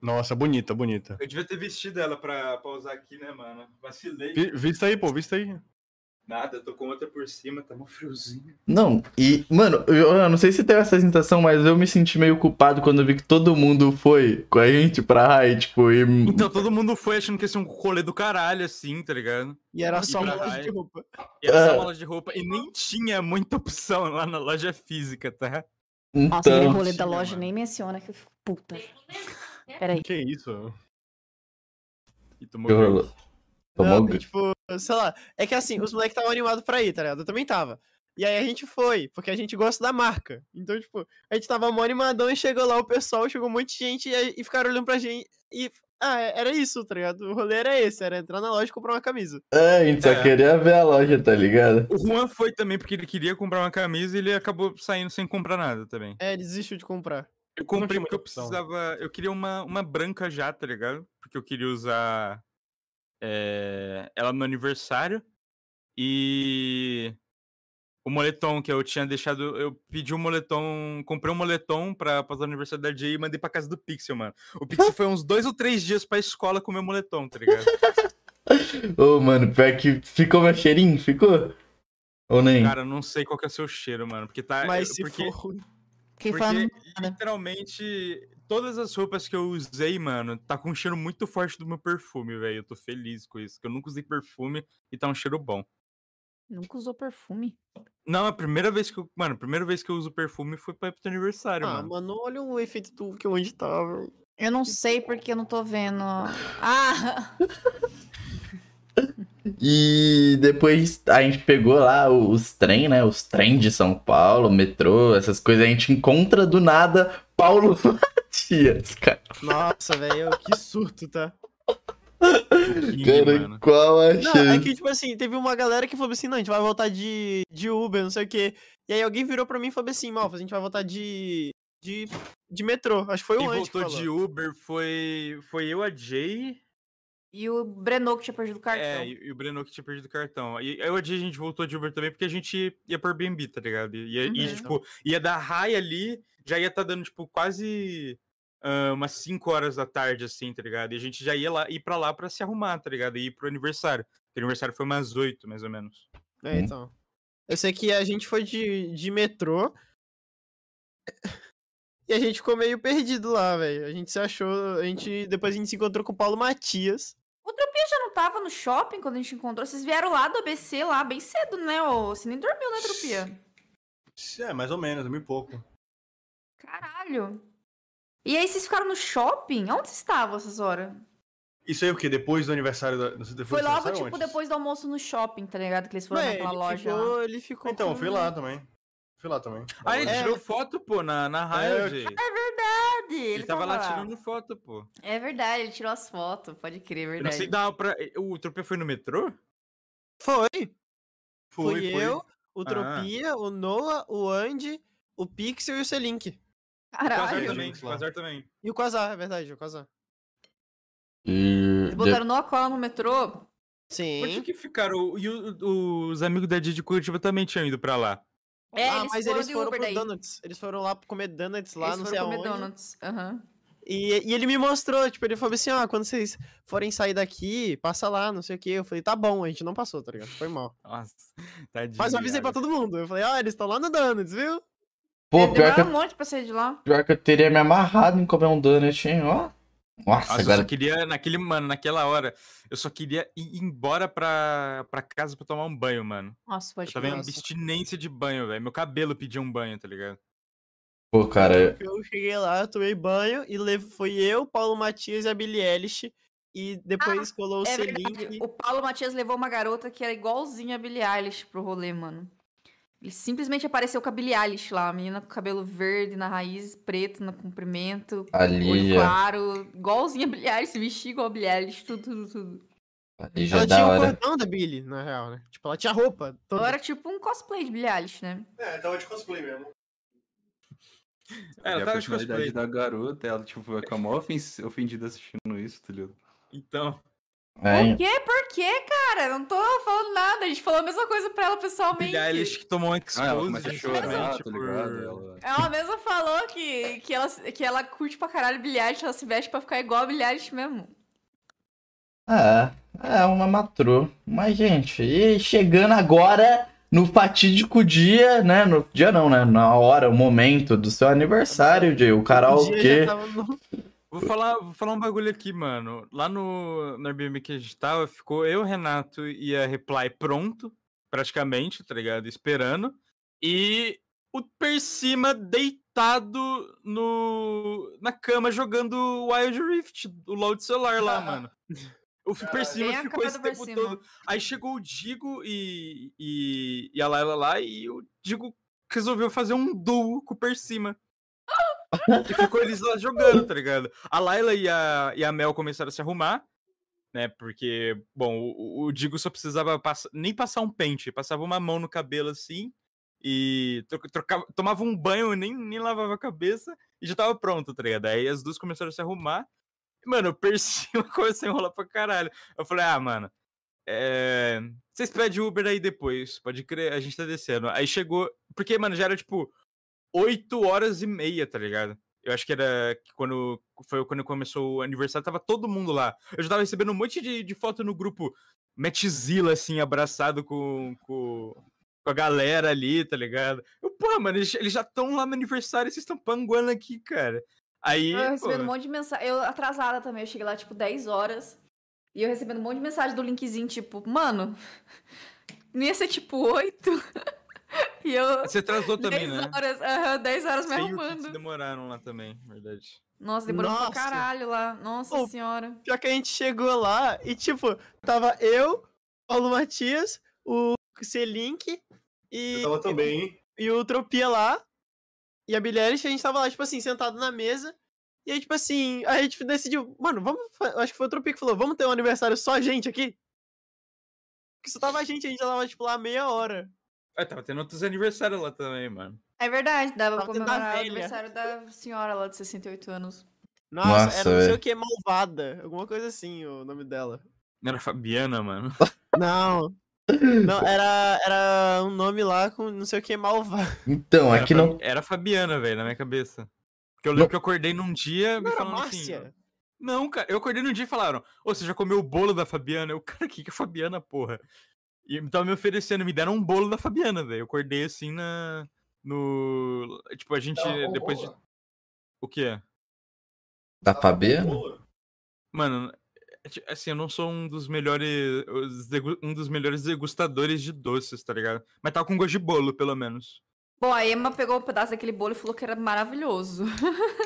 Nossa, bonita, bonita. Eu devia ter vestido ela pra, pra usar aqui, né, mano? Vacilei. Vi- Vista aí, pô, vista aí. Nada, tô com outra por cima, tá mó friozinho. Não, e, mano, eu, eu não sei se teve essa sensação, mas eu me senti meio culpado quando eu vi que todo mundo foi com a gente pra Rai, tipo, e. Então todo mundo foi achando que ia ser um rolê do caralho, assim, tá ligado? E era E só uma loja de roupa. E era só Ah. uma loja de roupa e nem tinha muita opção lá na loja física, tá? Nossa, aquele Então. rolê da loja nem menciona que eu fico puta. Peraí. Que isso? E tomou Que gank. rolou? Tomou. Não, tipo, sei lá. É que assim, os moleques estavam animados pra ir, tá ligado? Eu também tava. E aí a gente foi, porque a gente gosta da marca. Então, tipo, a gente tava mó animadão e chegou lá o pessoal, chegou um monte de gente e, e ficaram olhando pra gente. E. Ah, era isso, tá ligado? O rolê era esse, era entrar na loja e comprar uma camisa. É, a gente só É. queria ver a loja, tá ligado? O Juan foi também porque ele queria comprar uma camisa e ele acabou saindo sem comprar nada também. É, desistiu de comprar. Eu comprei porque eu precisava. Eu queria uma, uma branca já, tá ligado? Porque eu queria usar é, ela no aniversário. E o moletom que eu tinha deixado. Eu pedi um moletom. Comprei um moletom pra fazer o aniversário da Jay e mandei pra casa do Pixel, mano. O Pixel foi uns dois ou três dias pra escola com o meu moletom, tá ligado? Ô, mano, pior que ficou meu cheirinho? Ficou? Ou nem? Cara, eu não sei qual que é o seu cheiro, mano. Porque tá. Mas se porque... for. Fiquei Porque falando. literalmente todas as roupas que eu usei, mano, tá com um cheiro muito forte do meu perfume, velho. Eu tô feliz com isso. Que eu nunca usei perfume e tá um cheiro bom. Nunca usou perfume. Não, a primeira vez que eu. Mano, a primeira vez que eu uso perfume foi pra ir pro teu aniversário, Ah, mano. mano, olha o efeito do que onde tava. Eu não sei porque eu não tô vendo. Ah! E depois a gente pegou lá os trem, né? Os trem de São Paulo, metrô, essas coisas. A gente encontra do nada Paulo Matias, cara. Nossa, velho, que surto, tá? Ih, Cara, mano. qual a Não, é que, tipo assim, teve uma galera que falou assim, não, a gente vai voltar de, de Uber, não sei o quê. E aí alguém virou pra mim e falou assim, Malfa, a gente vai voltar de, de, de metrô. Acho que foi o Quem Andy que voltou falou. de Uber foi. Foi eu, a Jay. E o Breno que tinha perdido o cartão. É, e, o Breno que tinha perdido o cartão. E eu, a Jay, a gente voltou de Uber também porque a gente ia por Airbnb, tá ligado? E, e, e, Uhum. tipo, ia dar raia ali, já ia tá dando, tipo, quase ah, umas 5 horas da tarde, assim, tá ligado? E a gente já ia lá, ir pra lá pra se arrumar, tá ligado? E ir pro aniversário. Porque o aniversário foi umas 8, mais ou menos. É, então. Eu sei que a gente foi de, de metrô. E a gente ficou meio perdido lá, velho. A gente se achou. A gente. Depois a gente se encontrou com o Paulo Matias. O Tropia já não tava no shopping quando a gente encontrou? Vocês vieram lá do ABC lá bem cedo, né? ô? Você nem dormiu, né, Tropia? É, mais ou menos, muito pouco. Caralho. E aí vocês ficaram no shopping? Onde vocês estavam essas horas? Isso aí o quê? Depois do aniversário da. Depois Foi logo, tipo, antes? depois do almoço no shopping, tá ligado? Que eles foram Ué, naquela ele loja lá. ficou, ele ficou. Então, eu com- fui lá também. Fui lá também. Ah, ele É. tirou foto, pô, na, na É, Riot. É verdade. Ele, Ele tava lá tirando foto, pô. É verdade, ele tirou as fotos. Pode crer, é Eu não sei verdade. dar pra. O Tropia foi no metrô? Foi. Fui fui. eu, o Ah. Tropia, o Noah, o Andy, o Pixel e o Selink. O Quasar Caralho. também. O. Quasar também. E o Quasar, é verdade, o Quasar. E. Eles botaram no cola no metrô. Sim. Onde que ficaram? E o- os amigos da Didi de Curitiba também tinham ido pra lá. É, ah, eles mas foram eles foram pro daí. Donuts. Eles foram lá comer Donuts lá, eles não foram sei comer aonde. donuts. Aham. E, e ele me mostrou, tipo, ele falou assim, ó, quando vocês forem sair daqui, passa lá, não sei o quê. Eu falei, tá bom, a gente não passou, tá ligado? Foi mal. Nossa, tadinho. Mas eu avisei pra todo mundo. Eu falei, ó, eles estão lá no Donuts, viu? Pô, É, pior que, eu, um monte pra sair de lá. pior que eu teria me amarrado em comer um donut, hein? Ó. Nossa, Nossa, eu agora. só queria, naquele, mano, naquela hora, eu só queria ir embora pra, pra casa pra tomar um banho, mano. Nossa, Eu pode tava em abstinência de banho, velho. Meu cabelo pedia um banho, tá ligado? Pô, cara. Eu cheguei lá, eu tomei banho e lev... foi eu, Paulo Matias e a Billie Eilish. E depois colou o É verdade. Selink. O Paulo Matias levou uma garota que era igualzinha a Billie Eilish pro rolê, mano. Ele simplesmente apareceu com a Billie Eilish lá, a menina com cabelo verde na raiz, preto no comprimento, olho claro, igualzinha a Billie Eilish, se vestia igual a Billie Eilish, tudo, tudo, tudo. Ali já é Ela da tinha o hora. cordão da Billie, na real, né? Tipo, ela tinha roupa. Toda. Então era tipo um cosplay de Billie Eilish, né? É, tava de cosplay mesmo. É, ela a tava de cosplay. da garota, ela, tipo, fica mó ofens- ofendida assistindo isso, tá ligado? Então, É, Por quê? Por quê, cara? Não tô falando nada. A gente falou a mesma coisa pra ela pessoalmente. Billie Eilish que tomou um Ah, ela chorar? Ela... Ela mesma falou que, que, ela, que ela curte pra caralho Billie Eilish, ela se veste pra ficar igual a Billie Eilish mesmo. É, é uma matrô. Mas, gente, e chegando agora no fatídico dia, né? No dia não, né? Na hora, o momento do seu aniversário, Jay. O dia karaokê. já tava no- Vou falar, vou falar um bagulho aqui, mano. Lá no, no Airbnb que a gente tava, ficou eu, Renato e a Reply pronto, praticamente, tá ligado? Esperando. E o Persima deitado no, na cama jogando Wild Rift, o LoL de celular lá, mano. O Persima ficou esse tempo todo. Aí chegou o Digo e, e, e a Layla lá, e o Digo resolveu fazer um duo com o Persima. E ficou eles lá jogando, tá ligado? A Layla e a, e a Mel começaram a se arrumar, né? Porque, bom, o, o Digo só precisava pass- nem passar um pente, passava uma mão no cabelo assim, e tro- trocava, tomava um banho, nem, nem lavava a cabeça, e já tava pronto, tá ligado? Aí as duas começaram a se arrumar. E, mano, o Persima começou a enrolar pra caralho. Eu falei, ah, mano, é... vocês pedem Uber aí depois, pode crer, a gente tá descendo. Aí chegou, porque, mano, já era tipo 8 horas e meia, tá ligado? Eu acho que era quando foi quando começou o aniversário, tava todo mundo lá. Eu já tava recebendo um monte de, de foto no grupo Matzilla, assim, abraçado com, com, com a galera ali, tá ligado? Eu, porra, mano, eles, eles já estão lá no aniversário e vocês estão panguando aqui, cara. Aí, Eu recebendo um pô, monte de mensagem. Eu atrasada também, eu cheguei lá tipo 10 horas. E eu recebendo um monte de mensagem do linkzinho, tipo, mano, não ia ser tipo 8. e eu. você atrasou também, 10 né? horas, aham, 10 horas me Você e o Kiki arrumando. demoraram lá também, verdade. Nossa, demorou pra Nossa. caralho lá. Nossa Ô, senhora. Pior que a gente chegou lá e, tipo, tava eu, Paulo Matias, o Selink e, Eu tava também, hein? e o Tropia lá. E a Eilish, a gente tava lá, tipo assim, sentado na mesa. E aí, tipo assim, a gente decidiu, mano, vamos. Acho que foi o Tropia que falou, vamos ter um aniversário só a gente aqui? Porque só tava a gente, a gente já tava, tipo, lá meia hora. Ah, tava tendo outros aniversários lá também, mano. É verdade, dava pra comemorar o aniversário da senhora lá de 68 anos. Nossa, Nossa, era não sei o que, malvada. Alguma coisa assim, o nome dela. Não era Fabiana, mano. Não. Não, era, era um nome lá com não sei o que, malvado. Então, Era, aqui Fa- não. era Fabiana, velho, na minha cabeça. Porque eu lembro que eu acordei num dia me Não era falando assim. Márcia? Não, cara, eu acordei num dia e falaram: Ô, você já comeu o bolo da Fabiana? Eu, cara, que que é Fabiana, porra? E tava me oferecendo, me deram um bolo da Fabiana, velho. Eu acordei assim na. No. Tipo, a gente. depois de. O quê? Da Fabiana? Mano, é assim, eu não sou um dos melhores. Um dos melhores degustadores de doces, tá ligado? Mas tava com gosto de bolo, pelo menos. Bom, a Emma pegou um pedaço daquele bolo e falou que era maravilhoso.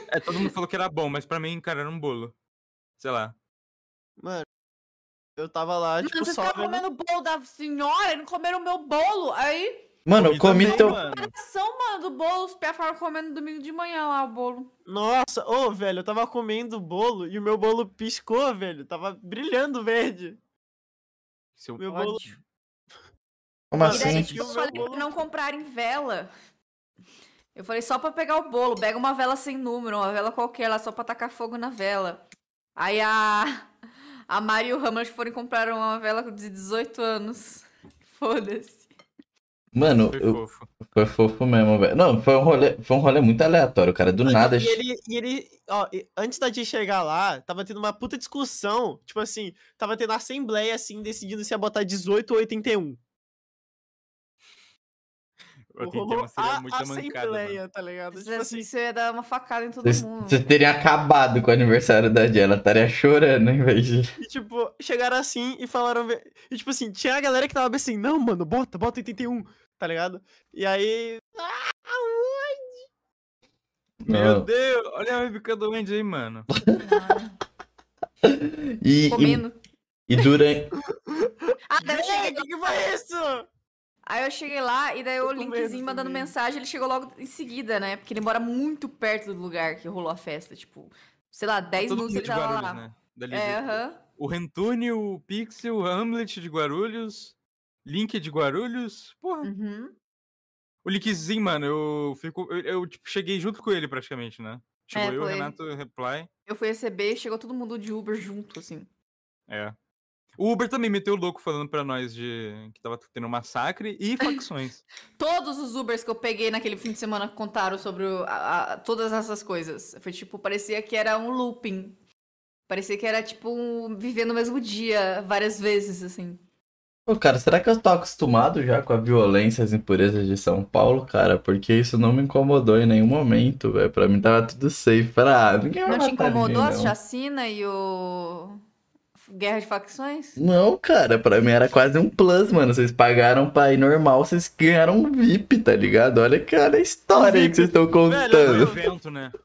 É, todo mundo falou que era bom, mas pra mim, cara, era um bolo. Sei lá. Mano, eu tava lá, tipo, Mano, vocês só estavam vendo... comendo o bolo da senhora e não comeram o meu bolo. Aí Mano, eu comi também, teu. mano. São, mano, do bolo, os pés foram comendo domingo de manhã lá, o bolo. Nossa, ô, velho, eu tava comendo bolo e o meu bolo piscou, velho. Tava brilhando verde. Seu Meu bolo. Como E daí, assim? que tipo, o eu falei bolo- pra não comprarem vela. Eu falei só pra pegar o bolo, pega uma vela sem número, uma vela qualquer lá, só pra tacar fogo na vela. Aí a, a Mari e o Hamlet foram compraram uma vela de 18 anos. Foda-se. Mano, Foi eu- fofo. foi fofo mesmo, velho. Não, foi um rolê, foi um rolê muito aleatório, cara. Do nada. E ele, e ele, ó, e antes da gente chegar lá, tava tendo uma puta discussão. Tipo assim, tava tendo assembleia, assim, decidindo se ia botar 18 ou 81. Eu tentei Rolou uma seria a muita mancada, mano. assembleia, tá ligado? Se Tipo assim, isso ia dar uma facada em todo mundo. vocês teriam acabado com o aniversário da Dia. Ela estaria chorando em vez de. e tipo, chegaram assim e falaram. E tipo assim, tinha a galera que tava bem assim, não, mano, bota, bota 81, tá ligado? E aí. Ah, Meu Não. Deus, olha a webcam do Andy aí, mano. E, e, Comendo. e durante. Ah, Véi, cheguei, que que foi isso? Aí eu cheguei lá e daí o linkzinho mandando também. mensagem, ele chegou logo em seguida, né? Porque ele mora muito perto do lugar que rolou a festa. Tipo, sei lá, 10 Todo minutos ele tava Guarulhos, lá. né? Dali É, de- aham. O Rentune, o Pixel, o Hamlet de Guarulhos, Link de Guarulhos. Porra, Uhum. o Linkzinho, mano, eu fico. Eu, eu, tipo, cheguei junto com ele praticamente, né? Chegou eu, foi. Renato, Reply. Eu fui receber, chegou todo mundo de Uber junto, assim. É. O Uber também meteu o louco falando pra nós de que tava tendo um massacre e facções. Todos os Ubers que eu peguei naquele fim de semana contaram sobre o- a- a- todas essas coisas. Foi tipo, parecia que era um looping. Parecia que era tipo um, viver no mesmo dia várias vezes, assim. Pô, cara, será que eu tô acostumado já com a violência e as impurezas de São Paulo, cara? Porque isso não me incomodou em nenhum momento, velho. Pra mim tava tudo safe. Pra... Ninguém vai Não te incomodou a não. chacina e o. Guerra de facções? Não, cara, pra mim era quase um plus, mano. Vocês pagaram pra ir normal, vocês ganharam um VIP, tá ligado? Olha, cara, a história aí que vocês estão um contando. evento, né?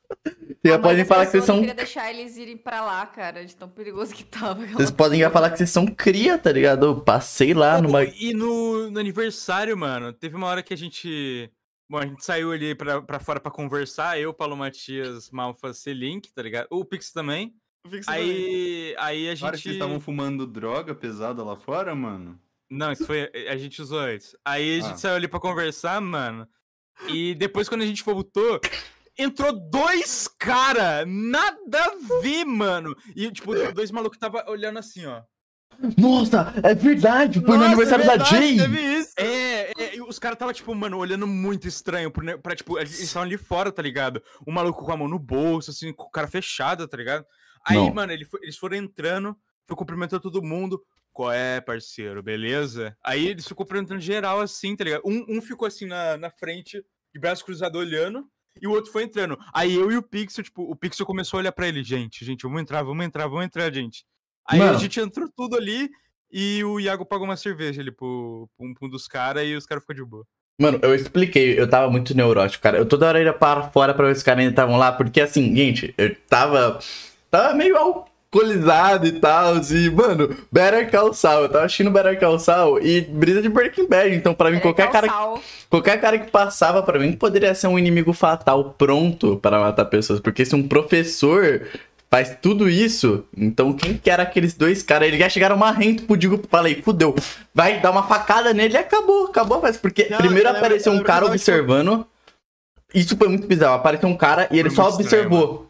Vocês A já podem falar que vocês são. queria deixar eles irem pra lá, cara, de tão perigoso que tava. Vocês podem já falar que vocês são cria, tá ligado? Eu passei lá numa. E no, no aniversário, mano, teve uma hora que a gente. Bom, a gente saiu ali pra, pra fora pra conversar, eu, Paulo Matias, Malfa, C-Link, tá ligado? O Pix também. Aí, aí a Na hora que gente. vocês estavam fumando droga pesada lá fora, mano. Não, isso foi. A gente usou antes. Aí a gente Ah. saiu ali pra conversar, mano. E depois, quando a gente voltou, entrou dois cara Nada a ver, mano. E, tipo, dois malucos tava olhando assim, ó. Nossa, é verdade! Foi no Nossa, aniversário é da verdade, Jay! Teve isso. É, é, e os caras tava, tipo, mano, olhando muito estranho ne- pra, tipo, eles estavam ali fora, tá ligado? O maluco com a mão no bolso, assim, com o cara fechado, tá ligado? Aí, Não. mano, ele foi- eles foram entrando, foi cumprimentando todo mundo. Qual é, parceiro? Beleza? Aí eles ficou cumprimentando geral, assim, tá ligado? Um, um ficou assim na, na frente, de braço cruzado olhando, e o outro foi entrando. Aí eu e o Pixel, tipo, o Pixel começou a olhar pra ele, gente, gente, vamos entrar, vamos entrar, vamos entrar, gente. Aí Mano. a gente entrou tudo ali e o Iago pagou uma cerveja ali pro, pro um, pro um dos caras e os caras ficou de boa. Mano, eu expliquei, eu tava muito neurótico, cara. Eu toda hora ia para fora pra ver se os caras ainda estavam lá, porque assim, gente, eu tava. Tava meio alcoolizado e tal, e, mano, Better Call Saul. Eu tava assistindo Better Call Saul e brisa de Breaking Bad, então pra mim qualquer cara, qualquer cara que passava pra mim poderia ser um inimigo fatal pronto para matar pessoas, porque se um professor faz tudo isso, então quem que era aqueles dois caras? Eles já chegaram marrento pro Digo, falei, fudeu, vai dar uma facada nele e acabou, acabou, mas porque Não, primeiro lembro- apareceu eu um cara tipo, observando, isso foi muito bizarro, apareceu um cara e ele só estranho, observou.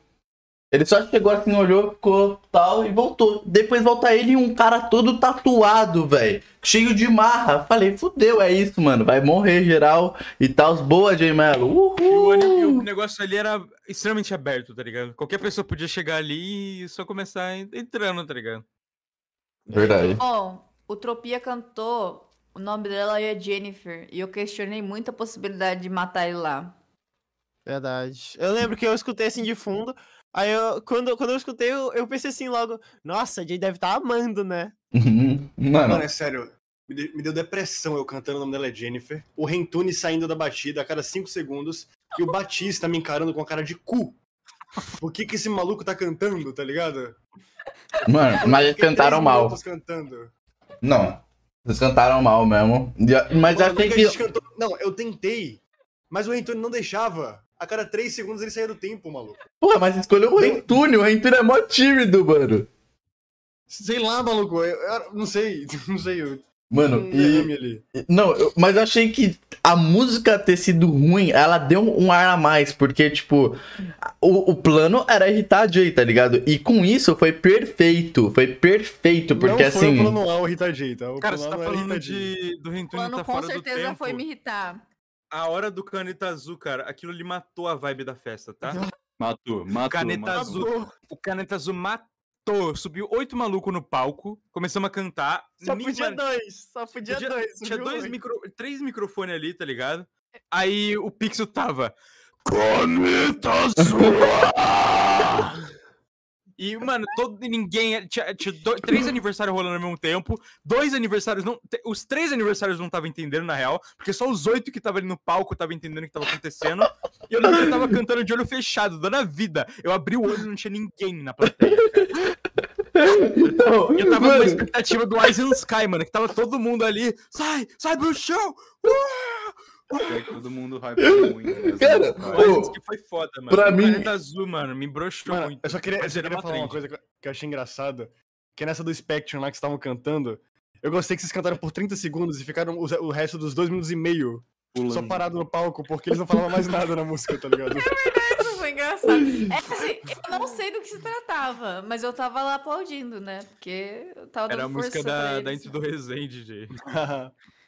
Ele só chegou assim, olhou, ficou tal e voltou. Depois volta ele e um cara todo tatuado, velho. Cheio de marra. Falei, fudeu, é isso, mano. Vai morrer geral e tal. Boa, J Melo. E o, ani- e Uhul. o negócio ali era extremamente aberto, tá ligado? Qualquer pessoa podia chegar ali e só começar en- entrando, tá ligado? Verdade. Bom, o Tropia cantou, o nome dela é Jennifer, e eu questionei muito a possibilidade de matar ele lá. Verdade. Eu lembro que eu escutei assim de fundo. Aí eu, quando, quando eu escutei, eu, eu pensei assim logo, nossa, a Jay deve estar amando, né? Mano, Mano, é sério. Me, de- me deu depressão eu cantando o nome dela é Jennifer. O Rentune saindo da batida a cada 5 segundos. E o Batista me encarando com a cara de cu. Por que que esse maluco tá cantando, tá ligado? mano, mas eles cantaram mal. cantando. Não. Vocês cantaram mal mesmo. Mas Mano, eu achei que. cantou- Não, eu tentei, mas o Rentune não deixava. A cada três segundos ele saía do tempo, maluco. Porra, mas escolheu o Rentune. O Rentune é mó tímido, mano. Sei lá, maluco. Eu, eu não sei, não sei. Eu, Mano, um e. Não, eu- mas eu achei que a música ter sido ruim, ela deu um ar a mais, porque, tipo, o, o plano era irritar a Jay, tá ligado? E com isso foi perfeito, foi perfeito, porque não foi assim. o plano A o Rita J, tá? O Cara, você tá A era falando de, do O Rentune plano tá com fora do certeza tempo. foi me irritar. A hora do caneta azul, cara, aquilo ali matou a vibe da festa, tá? Matou, matou. Caneta matou. azul. O caneta azul matou. Subiu oito malucos no palco, começamos a cantar. Só ninguém- podia dois, só podia, Podia- dois. Tinha dois micro, três microfones ali, tá ligado? Aí o Pixel tava. Caneta azul! E, mano, todo, ninguém. Tinha, tinha do- três aniversários rolando ao mesmo tempo. Dois aniversários não. Os três aniversários não estavam entendendo, na real. Porque só os oito que estavam ali no palco estavam entendendo o que tava acontecendo. E eu eu tava cantando de olho fechado, dando a vida. Eu abri o olho e não tinha ninguém na plateia. Então, eu tava mano, numa expectativa do Ice and Sky, mano. Que tava todo mundo ali. Sai! Sai pro chão! É que todo mundo hypou muito. Cara, O Ô, Ice and Sky foi foda, mano. pra o mim- Caneta azul, mano, me broxou Mano, muito. eu só queria, eu só era queria uma falar uma trend. coisa que eu- que achei engraçada. Que é nessa do Spectrum lá que vocês estavam cantando. Eu gostei que vocês cantaram por 30 segundos e ficaram o, o resto dos dois minutos e meio Pulando. só parado no palco, porque eles não falavam mais nada na música, tá ligado? Isso foi engraçado. É, assim, eu não sei do que se tratava, mas eu tava lá aplaudindo, né? Porque eu tava dando Era a música da, da Into do Resende, Jay.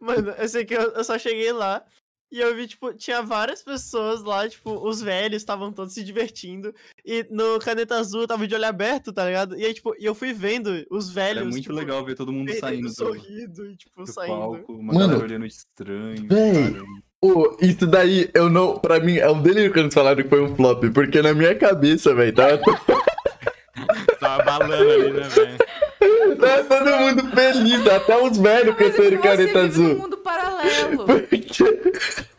Mano, eu sei que eu, eu só cheguei lá e eu vi, tipo, tinha várias pessoas lá, tipo, os velhos estavam todos se divertindo. E no Caneta Azul eu tava de olho aberto, tá ligado? E aí, tipo, e eu fui vendo os velhos. Era muito tipo, legal ver todo mundo saindo do, sorrido e, tipo, do saindo. palco, uma Mano, galera olhando estranho. véi. Ô, isso daí, eu não. Pra mim, é um delírio quando eles falaram que foi um flop, porque na minha cabeça, velho, tava, Tava balando ali, né, velho? Tava todo mundo feliz, até os velhos cantando caneta vive azul. num mundo paralelo. Porque.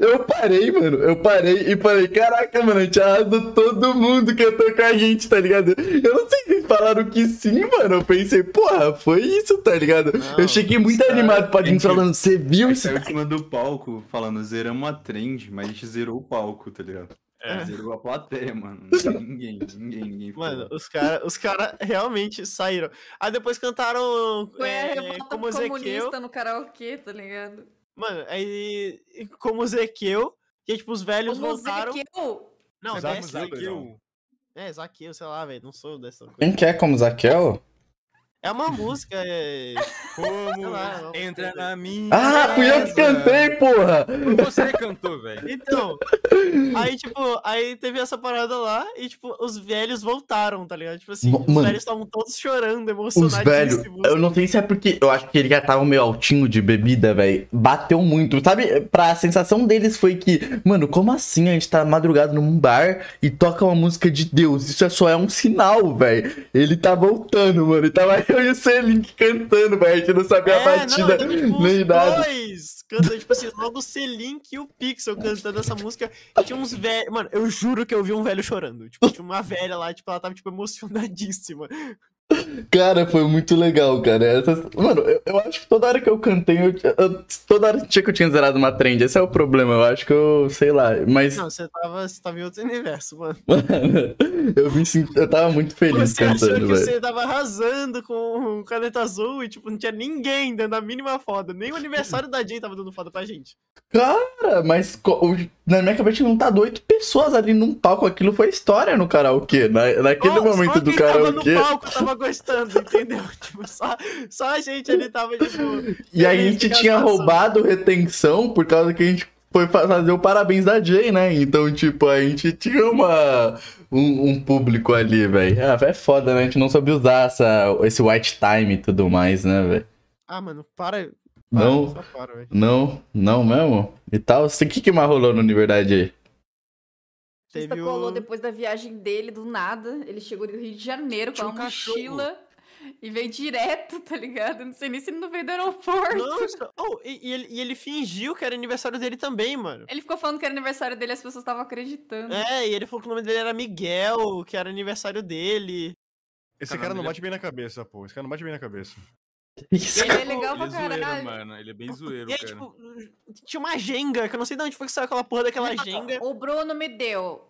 Eu parei, mano. Eu parei e falei, caraca, mano, a gente arrasou todo mundo que cantou com a gente, tá ligado? Eu não sei se eles falaram que sim, mano. Eu pensei, porra, foi isso, tá ligado? Não, eu cheguei muito cara, animado pra gente falando, você viu isso? saiu em cima do palco falando, zeramos a trend, mas a gente zerou o palco, tá ligado? É. Zerou a plateia, mano. Ninguém, ninguém, ninguém. Mano, os caras os cara realmente saíram. Aí depois cantaram Foi a é, revolta como comunista no karaokê, tá ligado? Mano, aí como Ezequiel, que tipo, os velhos Como voltaram. Zaqueu. Não, é. Zaqueu. é Zaqueu, sei lá, velho. Não sou dessa coisa. Quem quer como Zaquel? É uma música, é. Como lá, não entra na minha. Ah, fui eu que cantei, porra! Foi Você que cantou, velho. Então, aí, tipo, aí teve essa parada lá e, tipo, os velhos voltaram, tá ligado? Tipo assim, Mo- os mano, velhos estavam todos chorando, Os emocionadíssimos. velhos, eu não sei se é porque eu acho que eles já estavam meio altinho de bebida, velho. Bateu muito. Sabe, pra sensação deles foi que, mano, como assim a gente tá madrugado num bar e toca uma música de Deus? Isso é só é um sinal, velho. Ele tá voltando, mano. E tava eu e o Selink cantando, velho. A gente não sabia a batida É, não, tipo, nem nada. dois cantando, tipo assim, logo o Selink e o Pixel cantando essa música. E tinha uns velhos. Mano, eu juro que eu vi um velho chorando. Tipo, tinha uma velha lá, tipo, ela tava, tipo, emocionadíssima. Cara, foi muito legal, cara. Essas- Mano, eu, eu acho que toda hora que eu cantei, eu, eu- toda hora tinha que eu tinha zerado uma trend. Esse é o problema. Eu acho que eu, sei lá, mas. Não, você tava, você tava em outro universo, mano. Mano, eu me senti, eu tava muito feliz Você achou que cantando, velho. você tava arrasando com caneta azul e, tipo, não tinha ninguém dando a mínima foda. Nem o aniversário da Jay tava dando foda pra gente. Cara, mas o- na minha cabeça não tá oito pessoas ali num palco. Aquilo foi história no karaokê. Na, naquele Ó, momento do quem tava karaokê. no palco tava gostando, entendeu? Tipo, só, só a gente ali tava, tipo... E a gente tinha roubado retenção por causa que a gente foi fa- fazer o parabéns da Jay, né? Então, tipo, a gente tinha uma, um, um público ali, velho. Ah, é foda, né? A gente não soube usar essa, esse white time e tudo mais, né, velho? Ah, mano, para. para Não, para, não, não mesmo? E tal. O que, que mais rolou no Universidade aí? Teve colou o... depois da viagem dele, do nada. Ele chegou do Rio de Janeiro com Tinha uma um cachorro. mochila e veio direto, tá ligado? Não sei nem se ele não veio do aeroporto. Nossa, oh, e, e ele, e ele fingiu que era aniversário dele também, mano. Ele ficou falando que era aniversário dele e as pessoas estavam acreditando. É, e ele falou que o nome dele era Miguel, que era aniversário dele. Esse Cara, cara não bate bem na cabeça, pô. Esse cara não bate bem na cabeça. Isso, Ele é legal Ele pra é zoeiro, caralho. mano. Ele é bem zoeiro, E aí, cara. tipo, tinha uma Jenga, que eu não sei de onde foi que saiu aquela porra daquela Jenga. O Bruno me deu.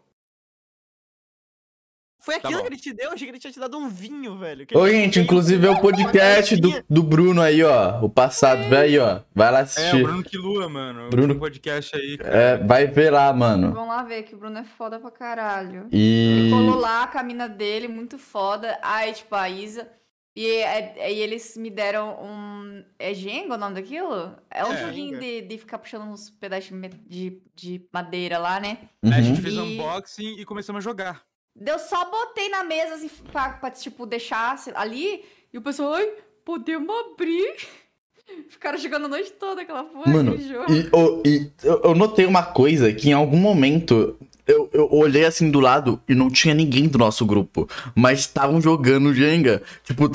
Foi Tá aquilo bom. que ele te deu? Eu achei que ele tinha te dado um vinho, velho. que Ô, ele gente, inclusive é o podcast do, do Bruno aí, ó. O passado, vê aí, ó. Vai lá É, o assistir. Bruno Quilua, mano. Bruno- Bruno... podcast aí, cara. É, vai ver lá, mano. Vamos lá ver que o Bruno é foda pra caralho. Ele E. colou lá a mina dele, muito foda. Aí, tipo, a Isa. E é- aí eles me deram um. É Jenga o nome daquilo? É um É, joguinho de, de ficar puxando uns pedaços de, de, de madeira lá, né? Aí a Uhum. gente fez E- unboxing e começamos a jogar. Eu só botei na mesa assim, pra, pra, tipo, deixar ali. E o pessoal, ai, podemos abrir. Ficaram jogando a noite toda aquela porra Mano, jogo. E, e eu notei uma coisa que em algum momento eu, eu olhei assim do lado e não tinha ninguém do nosso grupo. Mas estavam jogando Jenga. Tipo,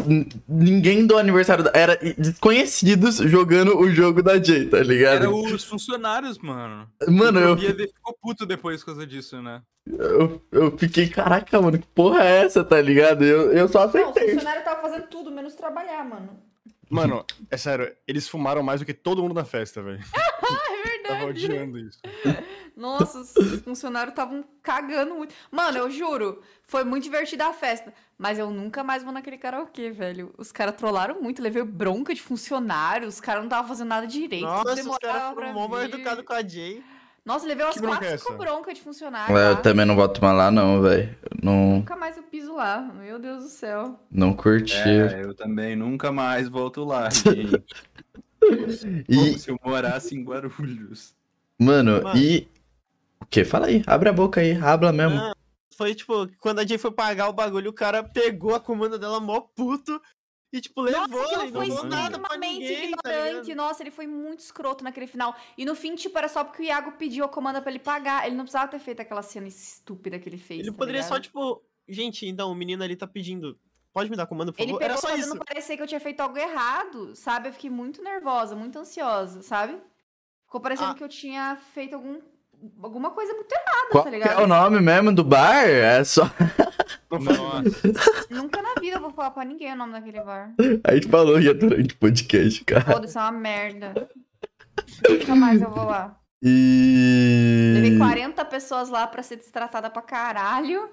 ninguém do aniversário. Da, era desconhecidos jogando o jogo da Jay, tá ligado? Era os funcionários, mano. Mano, o eu, Bia ficou puto depois por causa disso, né? eu, eu fiquei, caraca, mano, que porra é essa, tá ligado? Eu, eu só Não, o aceitei. funcionário tava fazendo tudo, menos trabalhar, mano. Mano, é sério, eles fumaram mais do que todo mundo na festa, velho. É Tava verdade. odiando isso. Nossa, os funcionários estavam cagando muito. Mano, eu juro, foi muito divertida a festa. Mas eu nunca mais vou naquele karaokê, velho. Os caras trollaram muito, levei bronca de funcionário, os caras não estavam fazendo nada direito. Nossa, os caras foram mó mal vir. educados com a Jay. Nossa, levei umas Que bronca 4, é 5 essa? broncas de funcionário. É, eu também não volto mais lá, não, velho. Não, Nunca mais eu piso lá. Meu Deus do céu. não curti. É, eu também nunca mais volto lá, gente. E, Como se eu morasse em Guarulhos. mano, Mano. e. O que? Fala aí, abre a boca aí, habla mesmo. Não, Foi tipo, quando a Jay foi pagar o bagulho, o cara pegou a comanda dela mó puto e, tipo, levou Nossa, ele não foi extremamente ninguém, tá ignorante. ligado? Nossa, ele foi muito escroto naquele final. E no fim, tipo, era só porque o Iago pediu a comanda pra ele pagar. Ele não precisava ter feito aquela cena estúpida que ele fez. Ele tá poderia só, ligado? tipo, gente, então, o menino ali tá pedindo, pode me dar comando, por Ele favor? pegou Era só fazendo isso. parecer que eu tinha feito algo errado, sabe? Eu fiquei muito nervosa, muito ansiosa, sabe? Ficou parecendo Ah. que eu tinha feito algum, alguma coisa muito errada, Qual tá que ligado? é o nome mesmo do bar? É só. Nossa. Nunca na vida eu vou falar pra ninguém o nome daquele bar. A gente falou já durante o podcast, cara. Foda-se, é uma merda. Nunca mais eu vou lá. E. Levei 40 pessoas lá pra ser destratada pra caralho.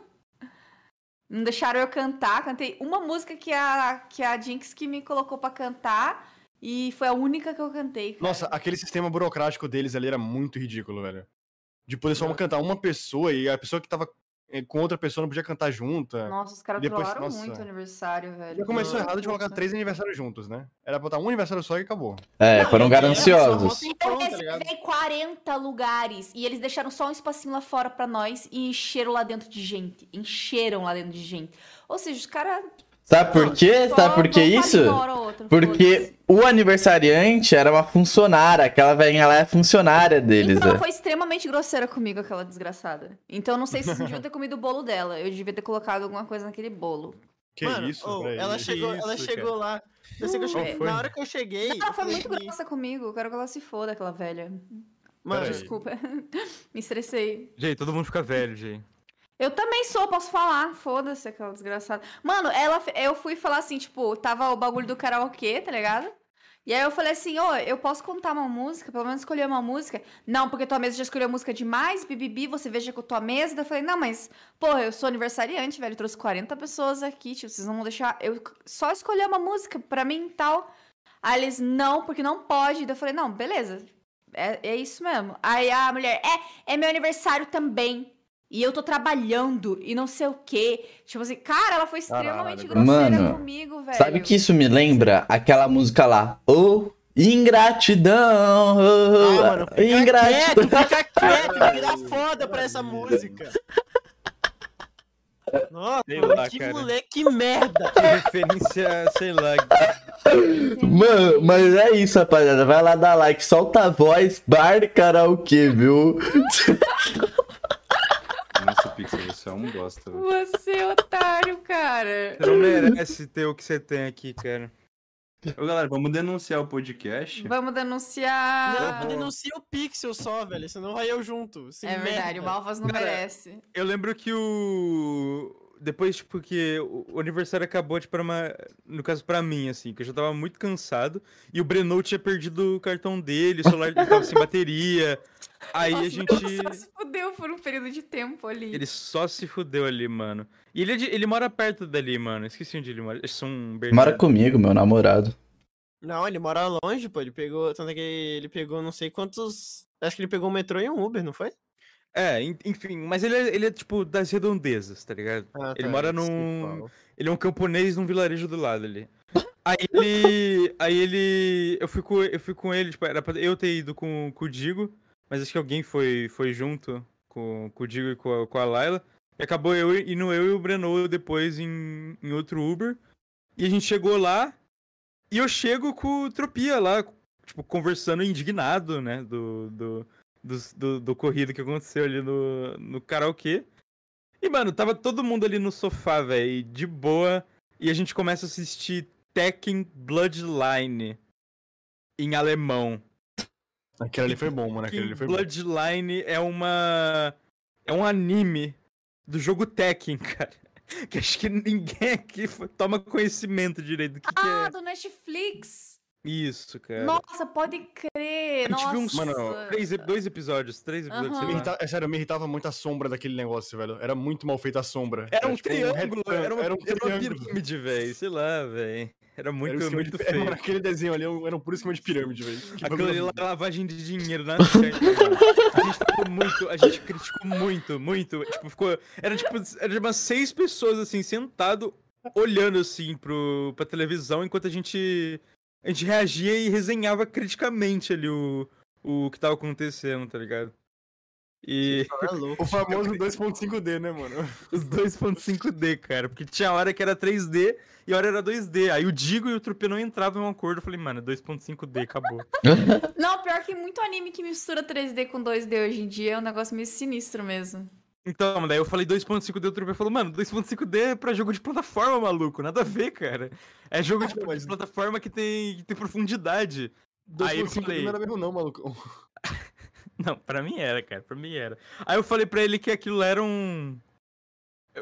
Não deixaram eu cantar. Cantei uma música que a, que a Jinx que me colocou pra cantar. E foi a única que eu cantei. cara. Nossa, aquele sistema burocrático deles ali era muito ridículo, velho. De poder só cantar uma pessoa e a pessoa que tava eh, com outra pessoa não podia cantar junta. Nossa, os caras Depois- trollaram nossa. muito o aniversário, velho. Já começou errado de colocar três aniversários juntos, né? Era botar um aniversário só e acabou. É, foram gananciosos. eu- Eu Pronto, tá ligado? reservei 40 lugares e eles deixaram só um espacinho lá fora pra nós e encheram lá dentro de gente. Encheram lá dentro de gente. Ou seja, os caras. Sabe por quê? Sabe por que isso? Porque o aniversariante era uma funcionária. Aquela velhinha lá é funcionária deles, Então, ela né? foi extremamente grosseira comigo, aquela desgraçada. Então, eu não sei se vocês deviam ter comido o bolo dela. Eu devia ter colocado alguma coisa naquele bolo. Que Mano, isso, velho. ela chegou, ela isso, chegou lá. Eu sei que eu cheguei- na hora que eu cheguei. Não, ela eu foi muito que- grossa comigo. Eu quero que ela se foda, aquela velha. Mano. Desculpa. Me estressei. Gente, todo mundo fica velho, gente. Eu também sou, posso falar. Foda-se, aquela desgraçada. Mano, ela, eu fui falar assim, tipo, tava o bagulho do karaokê, tá ligado? E aí eu falei assim, ô, eu posso contar uma música? Pelo menos escolher uma música? Não, porque tua mesa já escolheu música demais, bibibi, você veja com tua mesa. Daí eu falei, não, mas, pô, eu sou aniversariante, velho, trouxe 40 pessoas aqui, tipo, vocês não vão deixar eu só escolher uma música pra mim e tal. Aí eles, não, porque não pode. Daí eu falei, não, beleza, é, é isso mesmo. Aí a mulher, é, é meu aniversário também. E eu tô trabalhando e não sei o quê. Tipo assim, cara, ela foi extremamente Caralho, grosseira Mano, comigo, velho. Sabe que isso me lembra aquela música lá? Ô, ingratidão! Ah, mano, fica ingratidão! quieto, fica quieto, vira foda pra essa música. Nossa, lá, que cara. moleque merda. Que referência, sei lá. Mano, mas é isso, rapaziada. Vai lá dar like, solta a voz, bar de karaokê, viu? Você é um bosta. velho. Você, é otário, cara. Você não merece ter o que você tem aqui, cara. Ô, galera, vamos denunciar o podcast? Vamos denunciar. Não, denuncia o Pixel só, velho, senão vai eu junto. É verdade, merda. o Malvas não Cara, merece. Eu lembro que o. depois, tipo, que o aniversário acabou, tipo, uma. No caso, pra mim, assim, que eu já tava muito cansado. E o Breno tinha perdido o cartão dele, o celular dele tava sem bateria. Aí Nossa, a gente. Ele só se fudeu por um período de tempo ali. Ele só se fudeu ali, mano. E ele, é ele mora perto dali, mano. Esqueci onde ele mora. São Bernardo. Mora comigo, meu namorado. Não, ele mora longe, pô. Ele pegou. Tanto é que ele pegou não sei quantos. Acho que ele pegou um metrô e um Uber, não foi? É, en- enfim, mas ele é, ele é, tipo, das redondezas, tá ligado? Ah, Ele tá, mora sei num-. Ele é um camponês num vilarejo do lado ali. Aí ele. Aí ele. Eu fui com, eu fui com ele, tipo, era pra eu ter ido com, com o Digo, mas acho que alguém foi, foi junto com, com o Digo e com a, com a Laila. E acabou eu indo eu e o Breno depois em, em outro Uber. E a gente chegou lá. E eu chego com o Tropia lá, tipo, conversando indignado, né? Do, do, do, do, do corrido que aconteceu ali no, no karaokê. E, mano, tava todo mundo ali no sofá, velho, de boa. E a gente começa a assistir Tekken Bloodline em alemão. Aquele ali foi bom, mano. Aquele ali foi bom. Bloodline é uma. É um anime do jogo Tekken, cara. Que acho que ninguém aqui toma conhecimento direito do que, que Ah, é. do Netflix. Isso, cara. Nossa, pode crer. A gente Nossa. viu uns Mano, três, dois episódios, três episódios, Aham. sei Me lá. irrita- É sério, me irritava muito a sombra daquele negócio, velho. Era muito mal feita a sombra. Era um tipo triângulo, retângulo, era uma, era um era uma triângulo. pirâmide, velho. Sei lá, velho. Era muito, Era um muito de- feio. Mano, aquele desenho ali era um era puro esquema de pirâmide, velho. Aquilo ali lá é lavagem de dinheiro na internet, mano. A gente ficou muito, a gente criticou muito, muito. Tipo, ficou. Era tipo, era umas seis pessoas assim, sentado, olhando assim pro, pra televisão, enquanto a gente. A gente reagia e resenhava criticamente ali o, o que tava acontecendo, tá ligado? E É louco. O famoso 2.5D, né, mano? os 2.5D, cara. Porque tinha hora que era 3D e a hora era 2D. Aí o Digo e o Trupe não entravam em um acordo. Eu falei, mano, é 2.5D, acabou. Não, pior que muito anime que mistura 3D com 2D hoje em dia é um negócio meio sinistro mesmo. Então, daí eu falei 2.5D, o Trupe falou, mano, 2.5D é pra jogo de plataforma, maluco, nada a ver, cara. É jogo de, de plataforma que tem, que tem profundidade. Aí eu 2.5D falei- não era mesmo não, maluco. Não, pra mim era, cara, pra mim era. Aí eu falei pra ele que aquilo era um...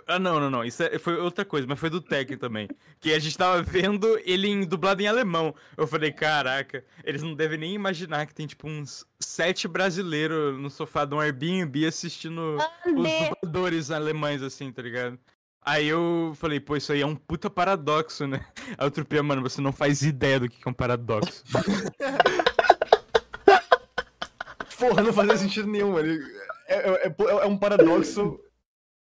Ah, não, não, não, isso é- foi outra coisa, mas foi do Tekken também. Que a gente tava vendo ele em, dublado em alemão. Eu falei, caraca, eles não devem nem imaginar que tem, tipo, uns sete brasileiros no sofá de um Airbnb assistindo os Andê. dubladores alemães, assim, tá ligado? Aí eu falei, pô, isso aí é um puta paradoxo, né? Aí o Trupia, mano, você não faz ideia do que que é um paradoxo. Porra, não fazia sentido nenhum, mano. É, é- é- é um paradoxo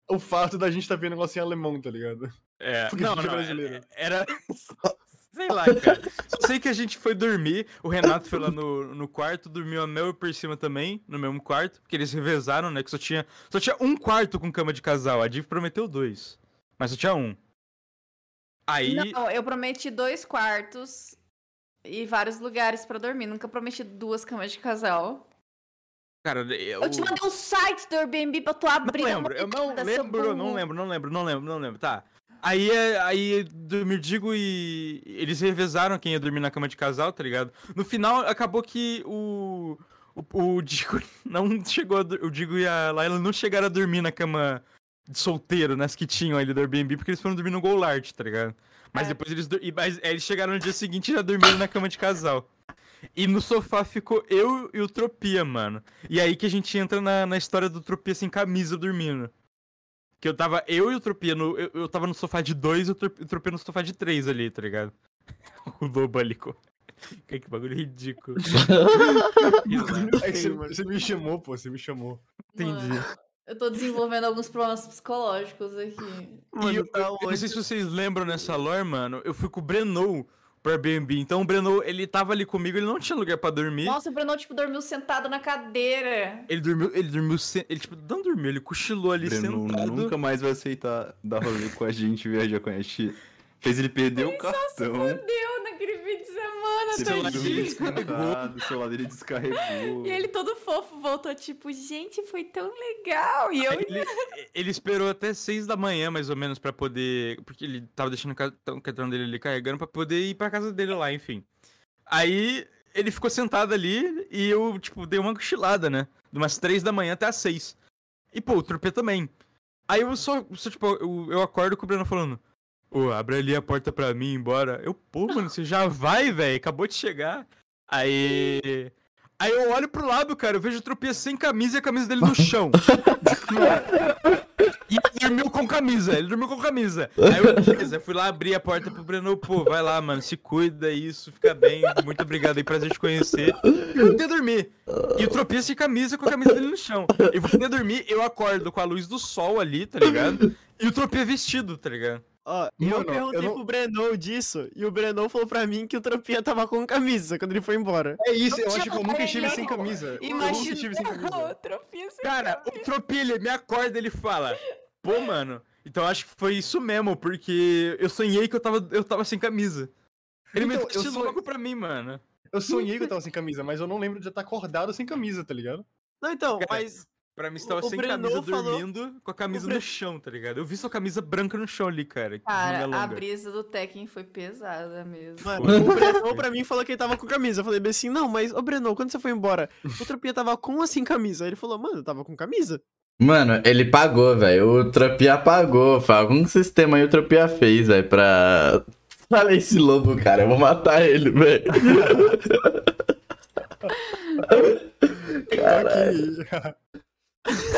o fato da gente tá vendo negócio em alemão, tá ligado? É, Porque a não, é não, brasileiro. é- era... Sei lá, cara. Só sei que a gente foi dormir, o Renato foi lá no, no quarto, dormiu a Mel e por cima também, no mesmo quarto, porque eles revezaram, né, que só tinha, só tinha um quarto com cama de casal, a Div prometeu dois, mas só tinha um. Aí... Não, eu prometi dois quartos e vários lugares pra dormir. Nunca prometi duas camas de casal. Cara, eu... Eu te mandei o site do Airbnb pra tu abrir. Não dá lembro, eu não lembro, não lembro, não lembro, não lembro, não lembro, tá. Aí, é- aí Digo e eles revezaram quem ia dormir na cama de casal, tá ligado? No final, acabou que o, o, o Digo não chegou, a, o Digo e a Laila não chegaram a dormir na cama de solteiro, nas que tinham ali do Airbnb, porque eles foram dormir no Golart, tá ligado? Mas É. depois eles, mas, aí eles chegaram no dia seguinte e já dormiram na cama de casal. E no sofá ficou eu e o Tropia, mano. E aí que a gente entra na, na história do Tropia sem camisa dormindo. Que eu tava, eu e o Tropia, no, eu, eu tava no sofá de dois e o Trop- o Tropia no sofá de três ali, tá ligado? o lobo ali. com- Que, que bagulho ridículo. É que você, você me chamou, pô, você me chamou. Entendi. Mano, eu tô desenvolvendo alguns problemas psicológicos aqui. E eu, eu- eu não sei se vocês lembram nessa lore, mano. Eu fui com o Breno pro Airbnb. Então o Breno, ele tava ali comigo, ele não tinha lugar pra dormir. Nossa, o Bruno, tipo, dormiu sentado na cadeira. Ele dormiu, ele dormiu, se- ele tipo, não dormiu, ele cochilou ali Breno sentado. nunca mais vai aceitar dar rolê com a gente, viajar com a gente. Fez ele perder o cartão. Deu naquele fim de semana, Seu celular celular dele descarregado, o celular dele descarregou. E ele todo fofo voltou, tipo, gente, foi tão legal. E eu. Ele, ele esperou até seis da manhã, mais ou menos, pra poder. Porque ele tava deixando o cartão, o cartão dele ali carregando pra poder ir pra casa dele lá, enfim. Aí ele ficou sentado ali e eu, tipo, dei uma cochilada, né? De umas três da manhã até as seis. E, pô, o Trupe também. Aí eu só, só, tipo, eu, eu acordo com o Breno falando, ô, abre ali a porta pra mim embora. Eu, pô, mano, você já vai, velho, acabou de chegar. Aí. Aí eu olho pro lado, cara, eu vejo o tropeço sem camisa e a camisa dele no chão. e ele dormiu com camisa, ele dormiu com camisa. Aí eu, beleza, fui lá abrir a porta pro Breno, pô, vai lá, mano, se cuida, isso, fica bem, muito obrigado aí, prazer te conhecer. Eu voltei a dormir. E o tropeço sem camisa com a camisa dele no chão. Eu voltei a dormir, eu acordo com a luz do sol ali, tá ligado? E o tropeço vestido, tá ligado? Ó, e eu Mano, perguntei eu não- pro Breno disso, e o Breno falou pra mim que o Tropinha tava com camisa quando ele foi embora. É isso, eu Não acho que eu nunca estive sem camisa. Eu nunca Imagina estive sem camisa. outra fiz Cara, o Tropilha ele me acorda ele fala, pô, mano, então acho que foi isso mesmo, porque eu sonhei que eu tava, eu tava sem camisa. Ele me Então, eu vestiu sonhei- logo pra mim, mano. Eu sonhei que eu tava sem camisa, mas eu não lembro de estar acordado sem camisa, tá ligado? Não, então, Cara, mas Pra mim você tava o sem Breno camisa falou- dormindo, com a camisa Bre- no chão, tá ligado? Eu vi sua camisa branca no chão ali, cara. Cara, a brisa do Tekken foi pesada mesmo. Mano, o Breno pra mim falou que ele tava com camisa. Eu falei bem assim, não, mas, ô Breno, quando você foi embora, o Tropinha tava com assim camisa. Aí ele falou, mano, eu tava com camisa. Mano, ele pagou, velho. O Tropia pagou. Foi algum sistema aí o Tropia fez, velho, pra. Falei esse lobo, cara. Eu vou matar ele, velho. Caralho.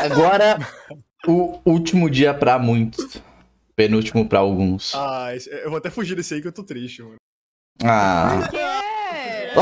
Agora, o último dia pra muitos. Penúltimo pra alguns. ah, eu vou até fugir desse aí que eu tô triste, mano. Ah. Que é?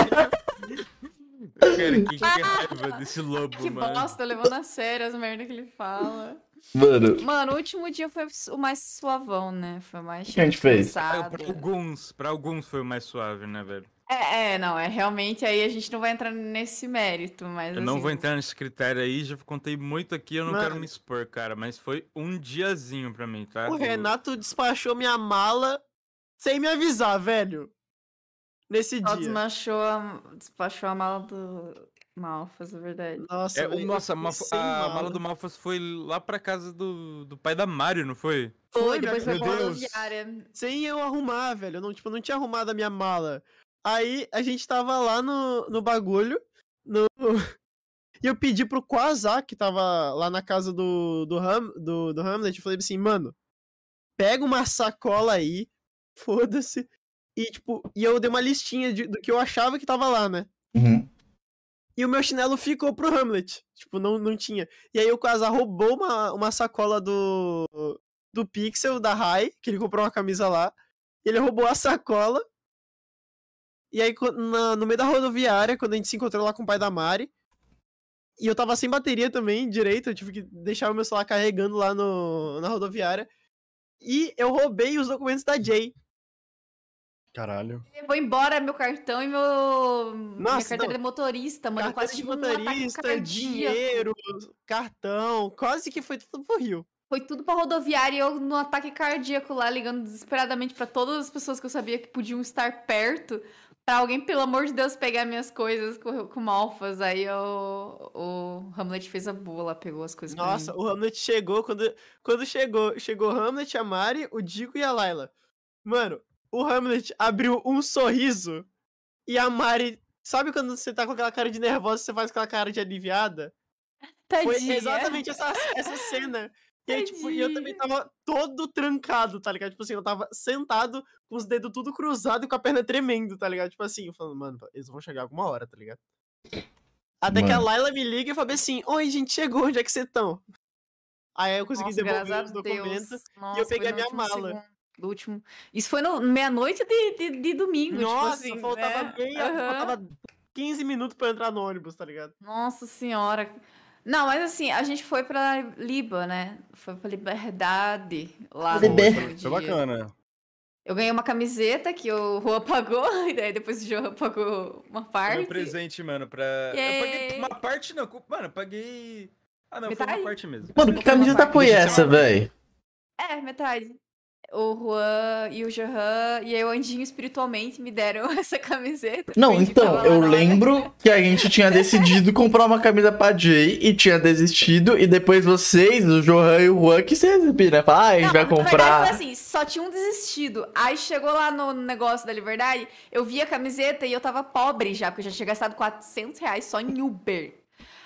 Cara, que, que raiva desse lobo, Que mano. bosta, levando a sério as merdas que ele fala. Mano, Mano, o último dia foi o mais suavão, né? Foi o mais que a gente fez? Cansado. pra alguns, pra alguns foi o mais suave, né, velho? É, é, não, é realmente aí a gente não vai entrar nesse mérito, mas Eu não assim, vou entrar nesse critério aí, já contei muito aqui, eu não quero me expor, cara, mas foi um diazinho pra mim, tá? O Renato despachou minha mala sem me avisar, velho. Nesse Só dia. desmanchou a, despachou a mala do Malfas, é verdade. Nossa, É, o- velho, nossa, a, Malfa- a mala do Malfas foi lá pra casa do, do pai da Mario, não foi? Foi, depois meu foi pra Deus. rodoviária. sem eu arrumar, velho. Eu não, tipo, não tinha arrumado a minha mala. Aí a gente tava lá no, no bagulho. No... E eu pedi pro Quasar, que tava lá na casa do, do, Ham, do, do Hamlet. Eu falei assim, mano, pega uma sacola aí, foda-se. E, tipo, e eu dei uma listinha de- do que eu achava que tava lá, né? Uhum. E o meu chinelo ficou pro Hamlet. Tipo, não, não tinha. E aí o Quasar roubou uma, uma sacola do, do Pixel, da Rai, que ele comprou uma camisa lá. Ele roubou a sacola. E aí, na- no meio da rodoviária, quando a gente se encontrou lá com o pai da Mari. E eu tava sem bateria também, direito. Eu tive que deixar o meu celular carregando lá no, na rodoviária. E eu roubei os documentos da Jay. Caralho. Levou embora meu cartão e meu. minha Nossa, carteira não. de motorista, mano. Carteira quase de um motorista, cardíaco. dinheiro, cartão. Quase que foi tudo pro Rio. Foi tudo pra rodoviária e eu no ataque cardíaco lá, ligando desesperadamente pra todas as pessoas que eu sabia que podiam estar perto. Pra alguém, pelo amor de Deus, pegar minhas coisas com, com malfas. Aí eu, o Hamlet fez a lá, pegou as coisas Nossa, o Hamlet chegou, quando, quando chegou, chegou o Hamlet, a Mari, o Dico e a Layla. Mano, o Hamlet abriu um sorriso e a Mari. Sabe quando você tá com aquela cara de nervosa você faz aquela cara de aliviada? Foi Tadinha. exatamente essa, essa cena. E aí, tipo, e eu também tava todo trancado, tá ligado? Tipo assim, eu tava sentado com os dedos tudo cruzado e com a perna tremendo, tá ligado? Tipo assim, eu falando, mano, eles vão chegar alguma hora, tá ligado? Até que a Mano. Layla me liga e fala assim, oi, gente, chegou, onde é que vocês estão? Aí eu consegui Nossa, devolver os Deus. documentos. Nossa, e eu peguei a minha mala. segundo, do último. Isso foi no meia-noite de, de, de domingo. tipo Nossa, assim, faltava, né? meia, Aham. faltava 15 minutos pra entrar no ônibus, tá ligado? Nossa senhora. Não, mas assim, a gente foi pra Liba, né? Foi pra Liberdade lá no Liber- Foi bacana. Eu ganhei uma camiseta que o Juan pagou, e daí depois o Johan pagou uma Foi parte. meu presente, mano, pra... Eu paguei Yay. uma parte, não. Mano, eu paguei... Ah, não, foi Metade? uma parte mesmo. Mano, que camiseta foi essa, velho? É, metade. O Juan e o Johan e aí o Andinho espiritualmente me deram essa camiseta. Não, então, eu lembro que a gente tinha decidido comprar uma camisa pra Jay e tinha desistido, e depois vocês, o Johan e o Juan, que se receberam, né? Falaram, ah, a gente Não, vai verdade, comprar. foi assim, só tinha um desistido. Aí chegou lá no negócio da Liberdade, eu vi a camiseta e eu tava pobre já, porque eu já tinha gastado 400 reais só em Uber.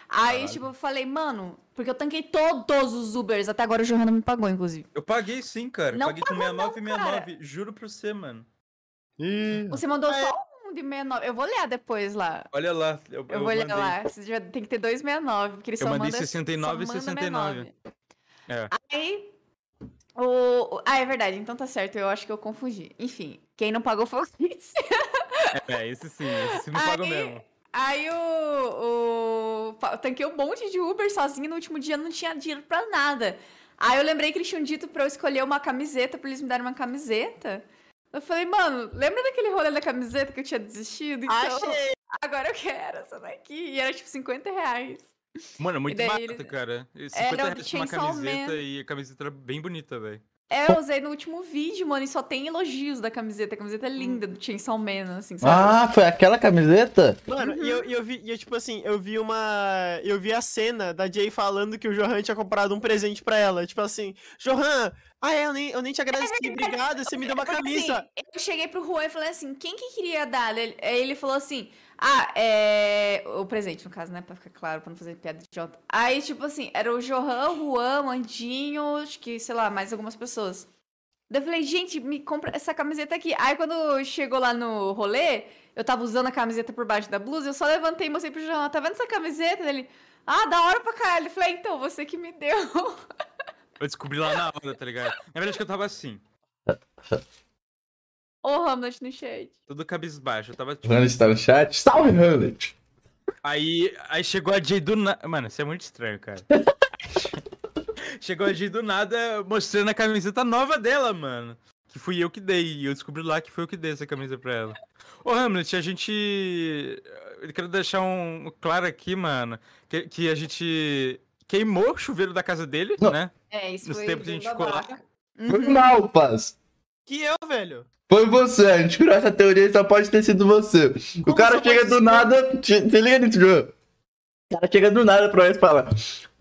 Aí, Caralho. tipo, eu falei, mano, porque eu tanquei todos os Ubers. Até agora o Johan não me pagou, inclusive. Eu paguei sim, cara. Não paguei com pagou não, 69 e 69. Juro pra você, mano. Ih, Você mandou É. só um de 69. Eu vou olhar depois lá. Olha lá. Eu, Eu, vou olhar mandei. lá. Você já tem que ter 269, porque ele Eu só mandei manda 69 e só manda 69. 69. É. Aí. O... Ah, é verdade. Então tá certo. Eu acho que eu confundi. Enfim, quem não pagou foi o Fitz. É, esse sim, esse sim pagou Aí- mesmo. Aí o, o... tanquei um monte de Uber sozinho no último dia não tinha dinheiro pra nada. Aí eu lembrei que eles tinham dito pra eu escolher uma camiseta, pra eles me darem uma camiseta. Eu falei, mano, lembra daquele rolê da camiseta que eu tinha desistido? Então, Achei! agora eu quero essa daqui. E era tipo 50 reais. Mano, muito daí barato, ele- cara. 50 Era reais tinha uma camiseta e a camiseta era bem bonita, velho. É, eu usei no último vídeo, mano, e só tem elogios da camiseta. A camiseta é linda do Chainsaw Man, assim, sabe? Ah, foi aquela camiseta? Mano, e eu, eu vi, e eu, tipo assim, eu vi uma. Eu vi a cena da Jay falando que o Johan tinha comprado um presente pra ela. Tipo assim, Johan, ah, é, eu nem, eu nem te agradeci, obrigado, você me deu uma Porque, camisa. assim, eu cheguei pro Juan e falei assim, quem que queria dar? Ele, aí ele falou assim, ah, é... O presente, no caso, né? Pra ficar claro, pra não fazer piada idiota. Aí, tipo assim, era o Johan, o Juan, o Mandinho, acho que, sei lá, mais algumas pessoas. Daí eu falei, gente, me compra essa camiseta aqui. Aí quando chegou lá no rolê, eu tava usando a camiseta por baixo da blusa, eu só levantei e mostrei pro Johan, tá vendo essa camiseta? Ele, ah, da hora pra caralho. Eu falei, então, você que me deu. Eu descobri lá na hora, tá ligado? Na verdade que eu tava assim, Ô, Hamlet no chat. todo cabisbaixo. Eu tava O tipo. Hamlet tá no chat? Salve, Hamlet! Aí, aí chegou a Jay do nada. Mano, isso é muito estranho, cara. chegou a Jay do nada mostrando a camiseta nova dela, mano. Que fui eu que dei. E eu descobri lá que foi eu que dei essa camisa pra ela. Ô, Hamlet, a gente. Eu quero deixar um claro aqui, mano. Que, que a gente queimou o chuveiro da casa dele, Não. né? É, isso Nos foi tempos que a gente ficou lá. Foi mal, paz. Que eu, velho. Foi você, a gente criou essa teoria e só pode ter sido você. o Como cara só chega do ser? nada. Se liga nisso, João. O cara chega do nada pra nós e fala: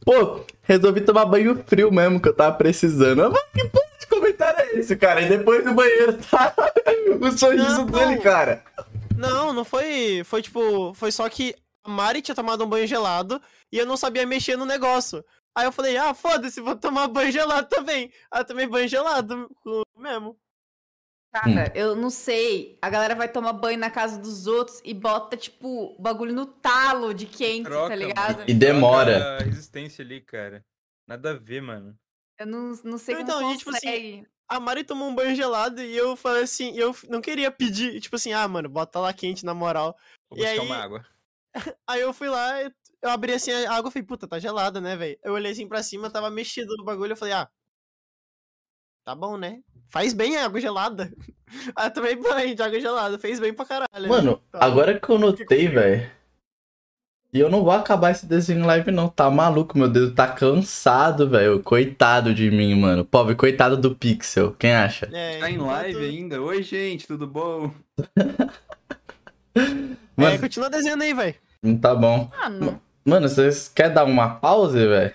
Pô, resolvi tomar banho frio mesmo, que eu tava precisando. Eu, Mas que porra de comentário é esse, cara? E depois do banheiro tá o sorriso Não. dele, cara. Não, não foi. Foi tipo. Foi só que a Mari tinha tomado um banho gelado e eu não sabia mexer no negócio. Aí eu falei, ah, foda-se, vou tomar banho gelado também. Aí eu tomei banho gelado mesmo. Cara, eu não sei. A galera vai tomar banho na casa dos outros e bota, tipo, bagulho no talo de quente, Troca, tá ligado? E demora. A resistência ali, cara. Nada a ver, mano. Eu não, não sei Não, como então, e, tipo assim, consegue. A Mari tomou um banho gelado e eu falei assim, eu não queria pedir, tipo assim, ah, mano, bota lá quente na moral. Vou E buscar aí- uma água. Aí eu fui lá, eu- eu abri assim a água e falei, puta, tá gelada, né, velho? Eu olhei assim pra cima, tava mexido no bagulho, eu falei, ah, tá bom, né? Faz bem a água gelada. Eu tomei banho de água gelada, fez bem pra caralho. Mano, Tá. agora que eu notei, velho. E eu não vou acabar esse desenho em live, não. Tá maluco, meu dedo tá cansado, velho. Coitado de mim, mano. Pobre, coitado do Pixel. Quem acha? É, Tá em live ainda? Oi, gente, tudo bom? É, Mano, continua desenhando aí, velho. tá bom. Mano, Mano, vocês querem dar uma pause, velho?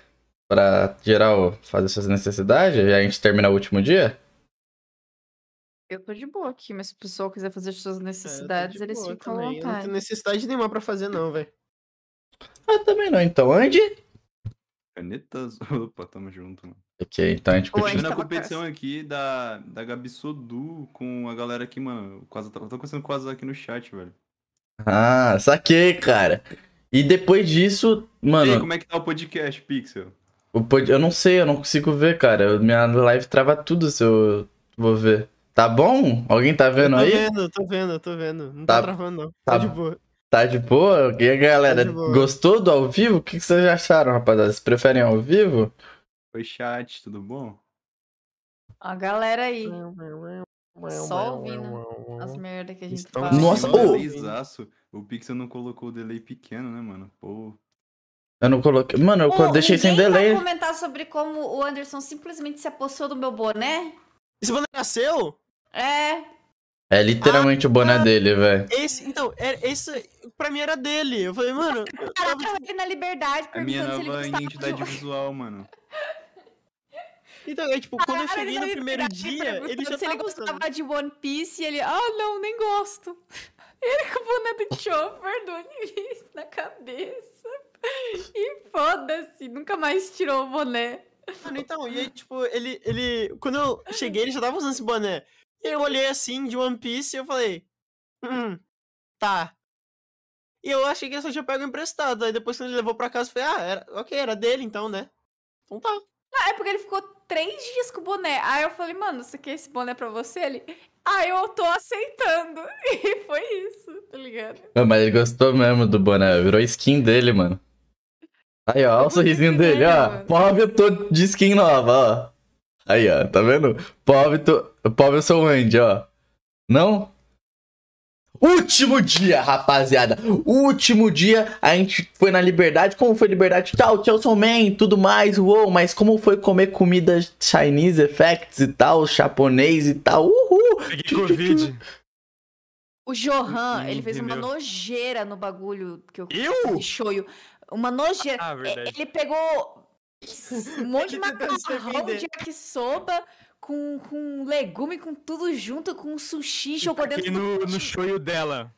Pra geral fazer suas necessidades e a gente terminar o último dia? eu tô de boa aqui, mas se o pessoal quiser fazer as suas É, necessidades, de eles ficam à também, eu Não vontade. tem necessidade nenhuma pra fazer, não, velho. Ah, também não. Então, Andy? Canetas. Opa, tamo junto, mano. Ok, então a gente continua. Vendo a competição aqui da, da Gabi Sodu com a galera aqui, mano. eu Quase, tô conversando quase aqui no chat, velho. Ah, saquei, cara. E depois disso, E aí, mano, como é que tá o podcast, Pixel? Eu não sei, eu não consigo ver, cara. Minha live trava tudo se eu vou ver. Tá bom? Alguém tá vendo tô aí? vendo, tô vendo, tô vendo. Não Tá- tá, travando, não. tá- Tá de boa. Tá de boa? E a galera, Tá gostou do ao vivo? O que vocês acharam, rapaziada? Vocês preferem ao vivo? Oi, chat, tudo bom? A galera aí, Só ouvindo as merda que a gente Estão- fala. Nossa, ô! delayzaço. O Pixel não colocou o delay pequeno, né, mano? Pô. Eu não coloquei. Mano, eu deixei sem delay. vai comentar sobre como o Anderson simplesmente se apossou do meu boné? Esse boneco nasceu? É, É literalmente o boné dele, velho. Esse, então, era, esse pra mim era dele. Eu falei, mano, eu cara, tava- ele na liberdade A minha perguntando se ele nova gostava identidade de... visual, mano. então, é, tipo, quando eu cheguei no primeiro dia, ele já se ele gostava de One Piece e ele, ah, não, nem gosto. Ele com o boné do Chopper do One Piece na cabeça. E foda-se, nunca mais tirou o boné. Mano, então, e aí, tipo, ele, ele. Quando eu cheguei, ele já tava usando esse boné. E eu olhei assim, de One Piece, e eu falei. Hum, tá. E eu achei que ele só tinha pego emprestado. Aí depois, quando ele levou pra casa, eu falei, ah, era, ok, era dele então, né? Então tá. Ah, é porque ele ficou três dias com o boné. Aí eu falei, mano, você quer esse boné pra você? Ele. Ah, eu tô aceitando. E foi isso, tá ligado? Não, mas ele gostou mesmo do boné. Virou skin dele, mano. Aí, ó, olha o sorrisinho dele, ó. Pobre, eu tô de skin nova, ó. Aí, ó, tá vendo? Pobre, tô... Pobre, eu sou o Andy, ó. Não? Último dia, rapaziada. Último dia, a gente foi na Liberdade. Como foi Liberdade? Tchau, tchau, sou man, tudo mais, uou. Mas como foi comer comida Chinese Effects e tal, japonês e tal, uhul. Peguei Covid. O Johan, ele fez uma nojeira no bagulho que eu Eu? shoyu. Uma nojeira. Ah. Ele pegou um monte de macarrão de yakisoba com, com legume, com tudo junto, com sushi, jogou dentro Aqui do no, no show dela.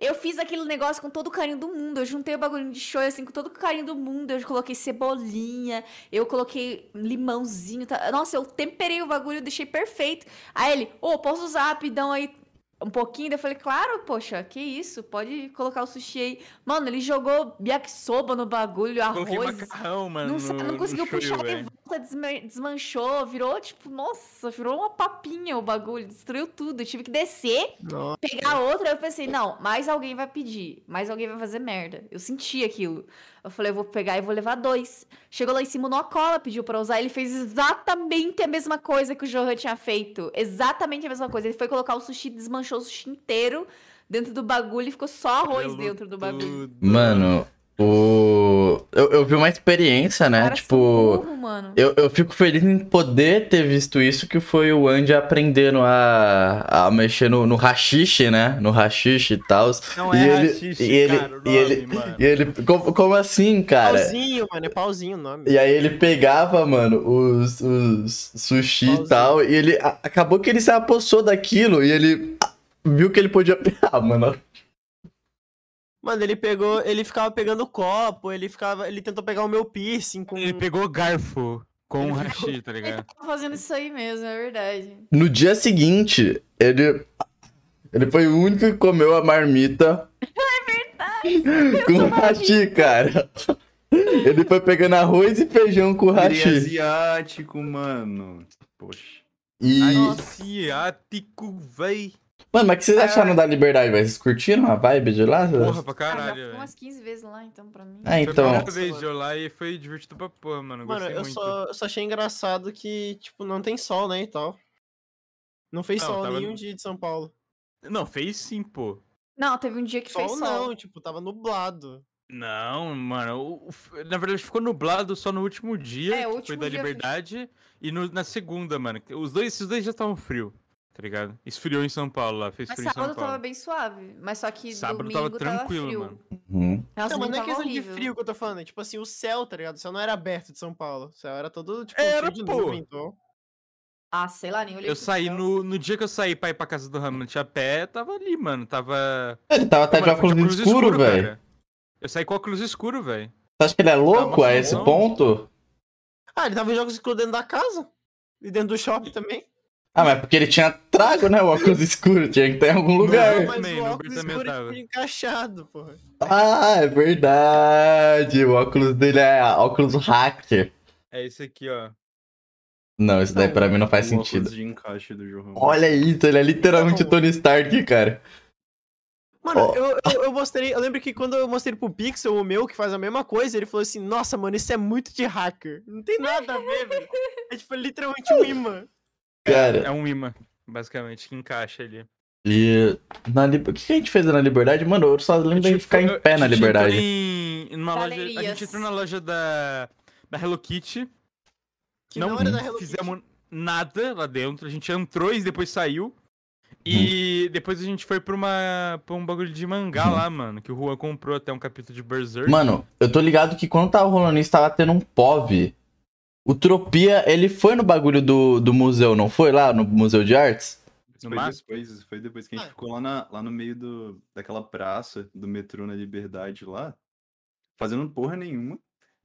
Eu fiz aquele negócio com todo o carinho do mundo. Eu juntei o bagulho de shoyu assim com todo o carinho do mundo. Eu coloquei cebolinha, eu coloquei limãozinho. Tá? Nossa, eu temperei o bagulho, eu deixei perfeito. Aí ele, ô, posso usar rapidão aí um pouquinho? Daí Eu falei, claro, poxa, que isso? Pode colocar o sushi aí. Mano, ele jogou yakisoba no bagulho, Coloquei arroz. macarrão, mano. Não, no, não conseguiu puxar de volta, desma- desmanchou, virou tipo, nossa, virou uma papinha o bagulho, destruiu tudo. Eu tive que descer Nossa. pegar outra, eu pensei, não, mais alguém vai pedir, mais alguém vai fazer merda. Eu senti aquilo. Eu falei, eu vou pegar e vou levar dois. Chegou lá em cima, o cola pediu pra usar, ele fez exatamente a mesma coisa que o Johan tinha feito. Exatamente a mesma coisa. Ele foi colocar o sushi, desmanchou o sushi inteiro dentro do bagulho e ficou só arroz Pelo dentro do bagulho. tudo. Mano, o. Eu, eu vi uma experiência, né? Cara, tipo. burro, mano. Eu, eu fico feliz em poder ter visto isso, que foi o Andy aprendendo a, a mexer no, no hashish, né? No hashish e tal. Não E é ele- rachixe, e ele- cara, o e ele- mano. E ele. Como, como assim, cara? Pauzinho, mano, é pauzinho o nome. E aí ele pegava, mano, os, os sushi e Pauzinho. tal, e ele. a- acabou que ele se apossou daquilo e ele viu que ele podia. Ah, mano. Mano, ele pegou, ele ficava pegando copo, ele ficava, ele tentou pegar o meu piercing com Ele pegou garfo com Ele o pegou- hashi, tá Ele ligado? tava fazendo isso aí mesmo, é verdade. No dia seguinte, ele. Ele foi o único que comeu a marmita. É verdade. Com hashi, cara. Ele foi pegando arroz e feijão com hashi. asiático, mano. Poxa. E. Asiático, véi. Mano, mas o que vocês acharam da liberdade, velho? Vocês curtiram a vibe de lá? Porra pra Ah, caralho, fui velho. umas 15 vezes lá, então, pra mim. Ah, Foi a então. primeira vez de eu lá e foi divertido pra porra, mano. Mano, Gostei eu muito. só, eu só achei engraçado que, tipo, não tem sol, né, e tal. Não fez Não, sol tava- nenhum dia de São Paulo. Não, fez sim, pô. Não, teve um dia que fez Sol sol. não, tipo, tava nublado. Não, mano. o- o- na verdade, ficou nublado só no último dia, É, que último foi da dia Liberdade, e no- na segunda, mano. Os dois, esses dois já estavam frio, tá ligado? Esfriou em São Paulo lá, fez Mas frio em São sábado Paulo. tava bem suave. Mas só que Sábado domingo tava tranquilo, frio. mano. Uhum. Nossa, não, mas não é questão tava de horrível. frio que eu tô falando, é tipo assim, o céu, tá ligado? O céu não era aberto de São Paulo. O céu era todo, tipo, Era, cheio de pô. nuvem, então. Ah, sei lá, nem olhei Eu saí no, no dia que eu saí pra ir pra casa do Hamlet a pé, tava ali, mano. Tava. Ele tava até de óculos tinha escuro, velho. Eu saí com óculos escuro, velho. Você acha que ele é louco a esse ponto? Ah, ele tava em jogos escuros dentro da casa. E dentro do shopping também. Ah, mas porque ele tinha trago, né? O óculos escuro. Tinha que estar em algum lugar. Não, mas Também, o óculos escuro tava. tinha encaixado, porra. Ah, é verdade. O óculos dele é óculos hacker. É esse aqui, ó. Não, isso daí pra mim não faz sentido. de encaixe do João. Olha isso, ele é literalmente o Não. Tony Stark, cara. Mano, Ó. eu, eu, eu mostrei. Eu lembro que quando eu mostrei pro Pixel, o meu, que faz a mesma coisa, ele falou assim: Nossa, mano, isso é muito de hacker. Não tem nada a ver, velho. É tipo literalmente um imã. Cara, É um imã, basicamente, que encaixa ali. e. Na Lib- O que a gente fez na Liberdade? Mano, eu só lembro gente ficar em pé na Liberdade. Em, numa loja, a gente entrou na loja da, da Hello Kitty. Que não, era da Hello Kitty. fizemos nada lá dentro. A gente entrou e depois saiu. E depois a gente foi pra, uma, pra um bagulho de mangá Uhum. lá, mano. Que o Juan comprou até um capítulo de Berserk. Mano, eu tô ligado que quando tava rolando isso, tava tendo um POV. O Tropia, ele foi no bagulho do, do museu, não foi? Lá no Museu de Artes? No Foi depois, foi depois que a gente Ah. ficou lá, na, lá no meio do, daquela praça do metrô na Liberdade lá. fazendo porra nenhuma,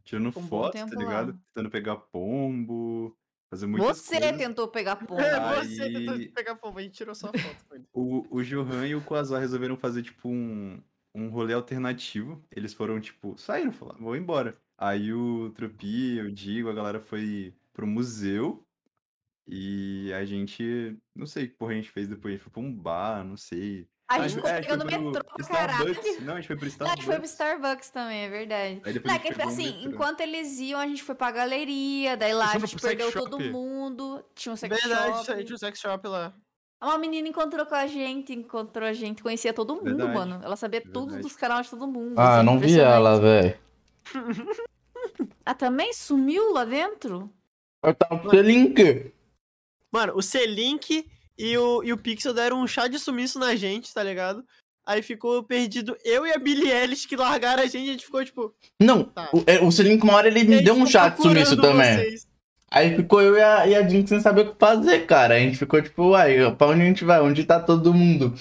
tirando Um foto, tá lá. ligado? Tentando pegar pombo, fazer muitas Você coisas. tentou pegar pombo. É, você Aí- tentou pegar fogo, a gente tirou só a foto com ele. O, o Johan e o Quasar resolveram fazer, tipo, um, um rolê alternativo. Eles foram, tipo, saíram, falaram, vou embora. Aí o Trupi, o Digo, a galera foi pro museu. E a gente, não sei o que porra a gente fez depois. A gente foi pra um bar, não sei. A gente é, ficou foi pegando metrô pra caralho. Starbucks. Não, a gente foi pro Não, a gente foi pro Starbucks. Starbucks também, é verdade. Não, é que pegou um assim, metrô. enquanto eles iam, a gente foi pra galeria, daí lá a gente perdeu todo shop? mundo, tinha um sex Verdade, shop. gente tinha um sex shop lá. Uma menina encontrou com a gente, encontrou a gente, conhecia todo mundo, Verdade. mano. Ela sabia tudo Verdade. dos canais de todo mundo. Ah, assim, não vi ela, velho. Ah, também sumiu lá dentro? Eu tava com o link. Mano, o C-Link e o, e o Pixel deram um chá de sumiço na gente, tá ligado? Aí ficou perdido eu e a Billie Eilish que largaram a gente e a gente ficou tipo. Não, Tá. o, é, o Selink, uma hora ele me "E aí, deu um ficou chat sumiço também. vocês." Aí ficou eu e a, e a Jinx sem saber o que fazer, cara. A gente ficou tipo, uai, pra onde a gente vai? Onde tá todo mundo?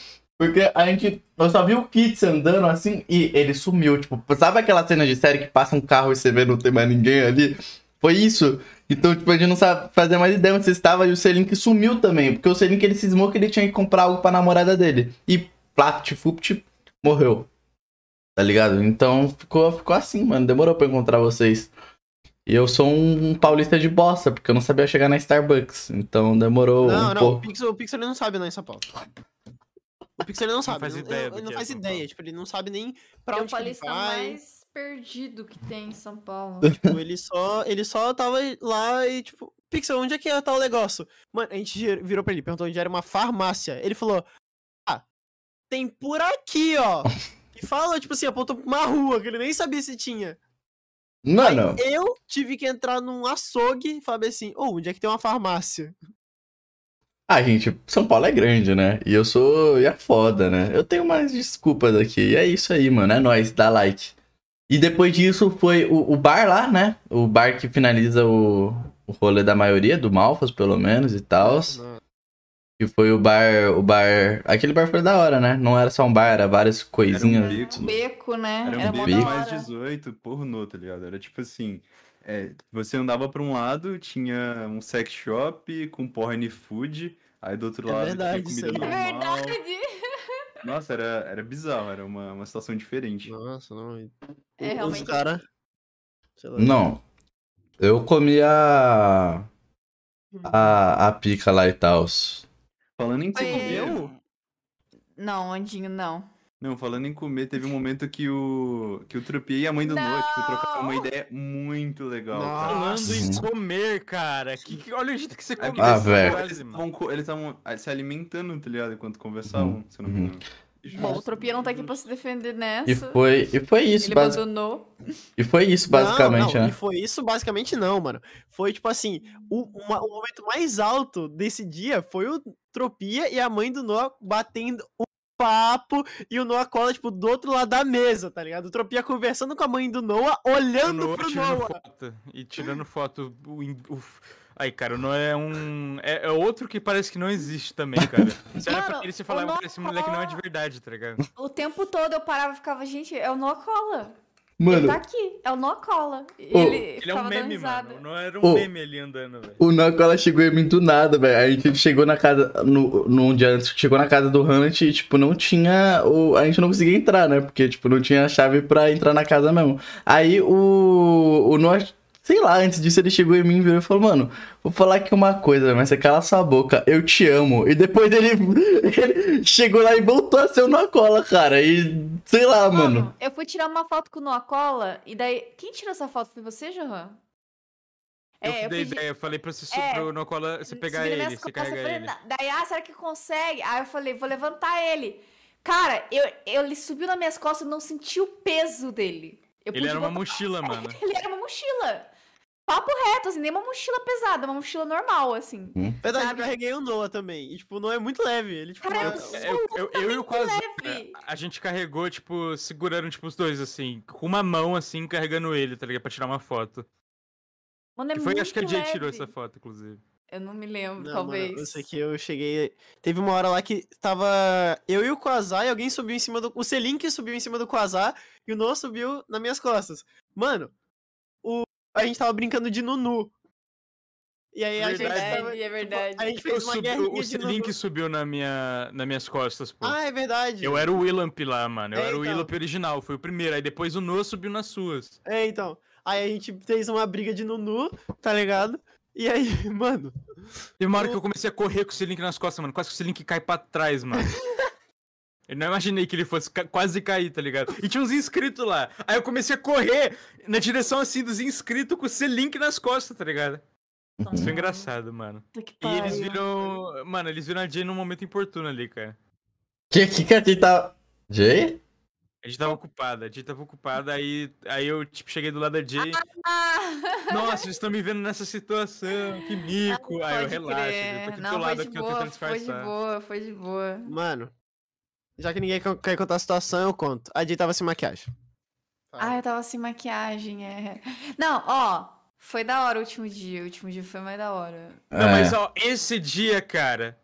Porque a gente. Eu só vi o Kits andando assim e ele sumiu. Tipo, sabe aquela cena de série que passa um carro e você vê não tem mais ninguém ali? Foi isso. Então, tipo, a gente não sabe fazer mais ideia onde você estava e o Selink sumiu também. Porque o Selink ele cismou que ele tinha que comprar algo pra namorada dele. E Plaft morreu. Tá ligado? Então ficou, ficou assim, mano. Demorou pra encontrar vocês. E eu sou um paulista de bosta, porque eu não sabia chegar na Starbucks. Então demorou Não, um não, o pouco. Pixel, o Pixel ele não sabe não em São Paulo. O Pixel ele não sabe. faz ele- ideia ele, ele não é faz São ideia, tipo, ele não sabe nem pra é o onde ele paulista vai. mais perdido que tem em São Paulo. Tipo, ele só, ele só tava lá e, tipo, Pixel, onde é que é tal negócio? Mano, a gente virou pra ele, perguntou onde era uma farmácia. Ele falou, ah, tem por aqui, ó. E falou, tipo assim, apontou pra uma rua, que ele nem sabia se tinha. Mano, Aí eu tive que entrar num açougue e falar assim, ô, onde é que tem uma farmácia? A gente, São Paulo é grande, né? E eu sou. E é foda, né? Eu tenho mais desculpas aqui. E é isso aí, mano. É nóis, dá like. E depois disso foi o, o bar lá, né? O bar que finaliza o, o rolê da maioria, do Malfas, pelo menos, e tal. Que foi o bar. O bar. Aquele bar foi da hora, né? Não era só um bar, era várias coisinhas. beco. Um beco, né? Era um Era beco mais hora. 18, pornô, tá ligado? Era tipo assim, é, você andava pra um lado, tinha um sex shop com porn e food, aí do outro É lado verdade tinha comida aí. É normal. verdade. Nossa, era, era bizarro, era uma, uma situação diferente. Nossa, não. É Os realmente. cara... sei lá. Não. Eu comi a. A, a pica lá e tal. Falando em Foi- comer, Não, Andinho, não. Não, falando em comer, teve um momento que o que o Trupi e a mãe do Noah, tipo, trocaram uma Não. ideia muito legal, cara. Falando em comer, cara. Que, que- olha o jeito que você É come. porque Ah, eles- velho. Eles estavam ah, se alimentando, tá ligado? Enquanto conversavam, se eu não me Uhum. engano. Bom, o Tropia não tá aqui pra se defender nessa. E foi, e foi isso, Ele basi- abandonou. E foi isso, basicamente, não, não, né? E foi isso basicamente não, mano. Foi tipo assim, o, uma- o momento mais alto desse dia foi o Tropia e a mãe do Noah batendo um papo e o Noah cola, tipo, do outro lado da mesa, tá ligado? O Tropia conversando com a mãe do Noah, olhando Noah pro tirando Noah. foto. E tirando foto. o o Aí, cara, o Noah é um. É, é outro que parece que não existe também, cara. Você olha pra ele e fala, Noah- esse moleque não é de verdade, tá ligado? O tempo todo eu parava e ficava, gente, é o Noah Cola. Ele Mano, tá aqui, é o Noah Cola. Ô, ele, Ele é um meme, mano. O Noah era um Ô. meme ali andando, velho. o Nocola chegou em mim do nada, velho. A gente chegou na casa, no, num dia antes, chegou na casa do Hunt e, tipo, não tinha, o, a gente não conseguia entrar, né? Porque, tipo, não tinha chave pra entrar na casa mesmo. Aí o, o Noah, sei lá, antes disso ele chegou em mim e virou e falou, mano, vou falar aqui uma coisa, mas você cala sua boca, eu te amo. E depois ele, ele chegou lá e voltou a ser o Nocola, cara. E, sei lá, mano. Mano, eu fui tirar uma foto com o Noah Cola e daí. Quem tirou essa foto? Foi você, Johan? eu É, dei pedi- ideia, eu falei pra você, É, pro Nocola, você pegar ele, você costas, eu carregar falei, ele. "Na- Daí, ah, será que consegue? Aí eu falei, vou levantar ele. Cara, eu, eu- ele subiu nas minhas costas e não senti o peso dele. Eu Ele era uma botar- mochila, mano. Ele era uma mochila. Papo reto, assim, nem uma mochila pesada, uma mochila normal, assim. Verdade, Sabe? eu carreguei o Noah também. E, tipo, o Noah é muito leve. Ele, tipo, Cara, não é- É, Eu, eu, eu e o Quasar, leve. a gente carregou, tipo, segurando, tipo, os dois, assim, com uma mão, assim, carregando ele, tá ligado? Pra tirar uma foto. Mano, é Que foi, muito acho que a Jay tirou essa foto, inclusive. Eu não me lembro, Não, talvez. Mano, eu sei que eu cheguei. Teve uma hora lá que tava eu e o Quasar e alguém subiu em cima do. O Selink subiu em cima do Quasar e o Noah subiu nas minhas costas. Mano, o... a gente tava brincando de Nunu. E aí a gente Verdade, tava. é verdade. A gente Eu fez uma subi, guerrinha o de Nunu. Selink subiu na minha, nas minhas costas, pô. Ah, é verdade. Eu era o Willamp lá, mano. Eu É, era o então. Willamp original, foi o primeiro. Aí depois o Noah subiu nas suas. É, então. Aí a gente fez uma briga de Nunu, tá ligado? E aí, mano. Teve uma hora que O- eu comecei a correr com o Selink nas costas, mano. Quase que o Selink cai pra trás, mano. Eu não imaginei que ele fosse ca- quase cair, tá ligado? E tinha uns inscritos lá. Aí eu comecei a correr na direção assim dos inscritos com o Selink nas costas, tá ligado? Isso foi engraçado, mano. E eles viram. Mano, eles viram a Jay num momento oportuno ali, cara. Que que que a gente tá. Jay? A gente tava ocupada, a Jay tava ocupada, aí, aí eu, tipo, cheguei do lado da Jay. Ah, Nossa, eles estão me vendo nessa situação, que mico. aí eu relaxo, eu tô aqui do lado de aqui, eu boa, tentando foi de disfarçar. boa, foi de boa. Mano. Já que ninguém quer contar a situação, eu conto. A Jay tava sem maquiagem. Ah, eu tava sem maquiagem, é. Não, ó, foi da hora o último dia. O último dia foi mais da hora. Não, É. mas ó, esse dia, cara.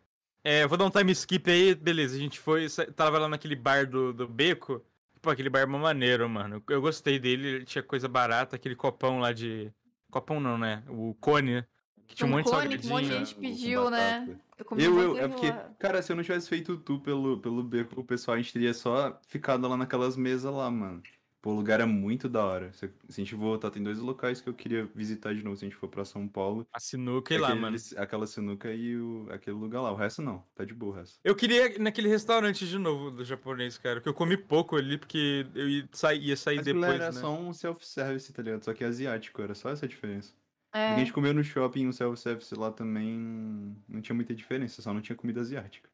É, vou dar um time skip aí, beleza. A gente foi, tava lá naquele bar do, do beco. Pô, aquele bar é maneiro, mano. Eu gostei dele, ele tinha coisa barata, aquele copão lá de. Copão não, né? O cone, né? Que tinha um Um monte de que um monte de salgadinho. gente pediu, né? Eu Eu, um é porque, lá. cara, se eu não tivesse feito tu pelo, pelo beco, o pessoal, a gente teria só ficado lá naquelas mesas lá, mano. Pô, o lugar é muito da hora. Se, a gente voltar, tem dois locais que eu queria visitar de novo se a gente for pra São Paulo. A sinuca e lá, Aquele- mano. Aquela sinuca e o, aquele lugar lá. O resto não, tá de boa o resto. Eu queria ir naquele restaurante de novo do japonês, cara. Que eu comi pouco ali, porque eu ia sair, ia sair Mas depois, era né? só um self-service, tá ligado? Só que asiático, era só essa a diferença. É. Porque a gente comeu no shopping um self-service lá também não tinha muita diferença, só não tinha comida asiática.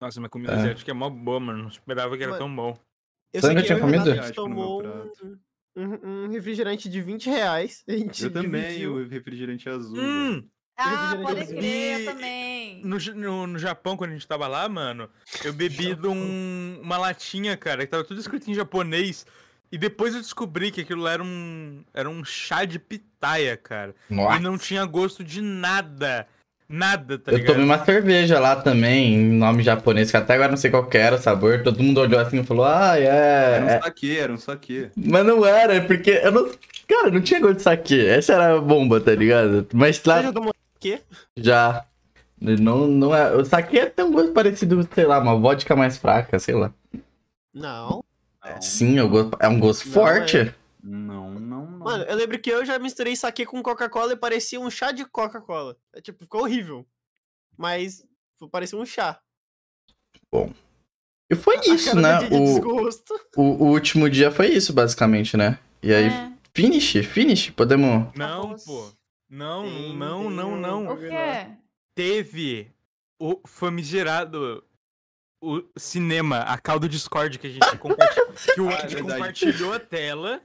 Nossa, minha comida É. asiática é mó boa, mano. Não esperava que era Mano, tão bom. Eu Você sei que tinha comido? a gente tomou prato. um, um- refrigerante de 20 reais. A gente Eu também, dividiu. o refrigerante azul. Hum! Ah, pode crer, eu também. No, no, no Japão, quando a gente tava lá, mano, eu bebi de um- uma latinha, cara, que tava tudo escrito em japonês. E depois eu descobri que aquilo era um, era um chá de pitaia, cara. Nossa. E não tinha gosto de nada. Nada, tá Eu ligado? tomei uma cerveja lá também, em nome japonês, que até agora não sei qual que era o sabor. Todo mundo olhou assim e falou, ah, Era um é. é. saque, era um saque. Mas não era, é porque eu não. Cara, não tinha gosto de saque. Essa era a bomba, tá ligado? Mas Você lá já tomou quê? já. Não, não é. O saque é tão gosto parecido, sei lá, uma vodka mais fraca, sei lá. Não. Não, Sim, é um gosto, é um gosto Não, forte. não, não. não. Mano, eu lembro que eu já misturei saque com Coca-Cola e parecia um chá de Coca-Cola. É, tipo, ficou horrível. Mas parecia um chá. E foi A isso, né? de O, desgosto. o, o último dia foi isso, basicamente, né? E aí, É. finish, finish, podemos. Não, pô. Não, Tem- não, não, não. O quê? Teve o famigerado o cinema, a call do Discord que a gente compartilhou. que o Ah, é compartilhou a tela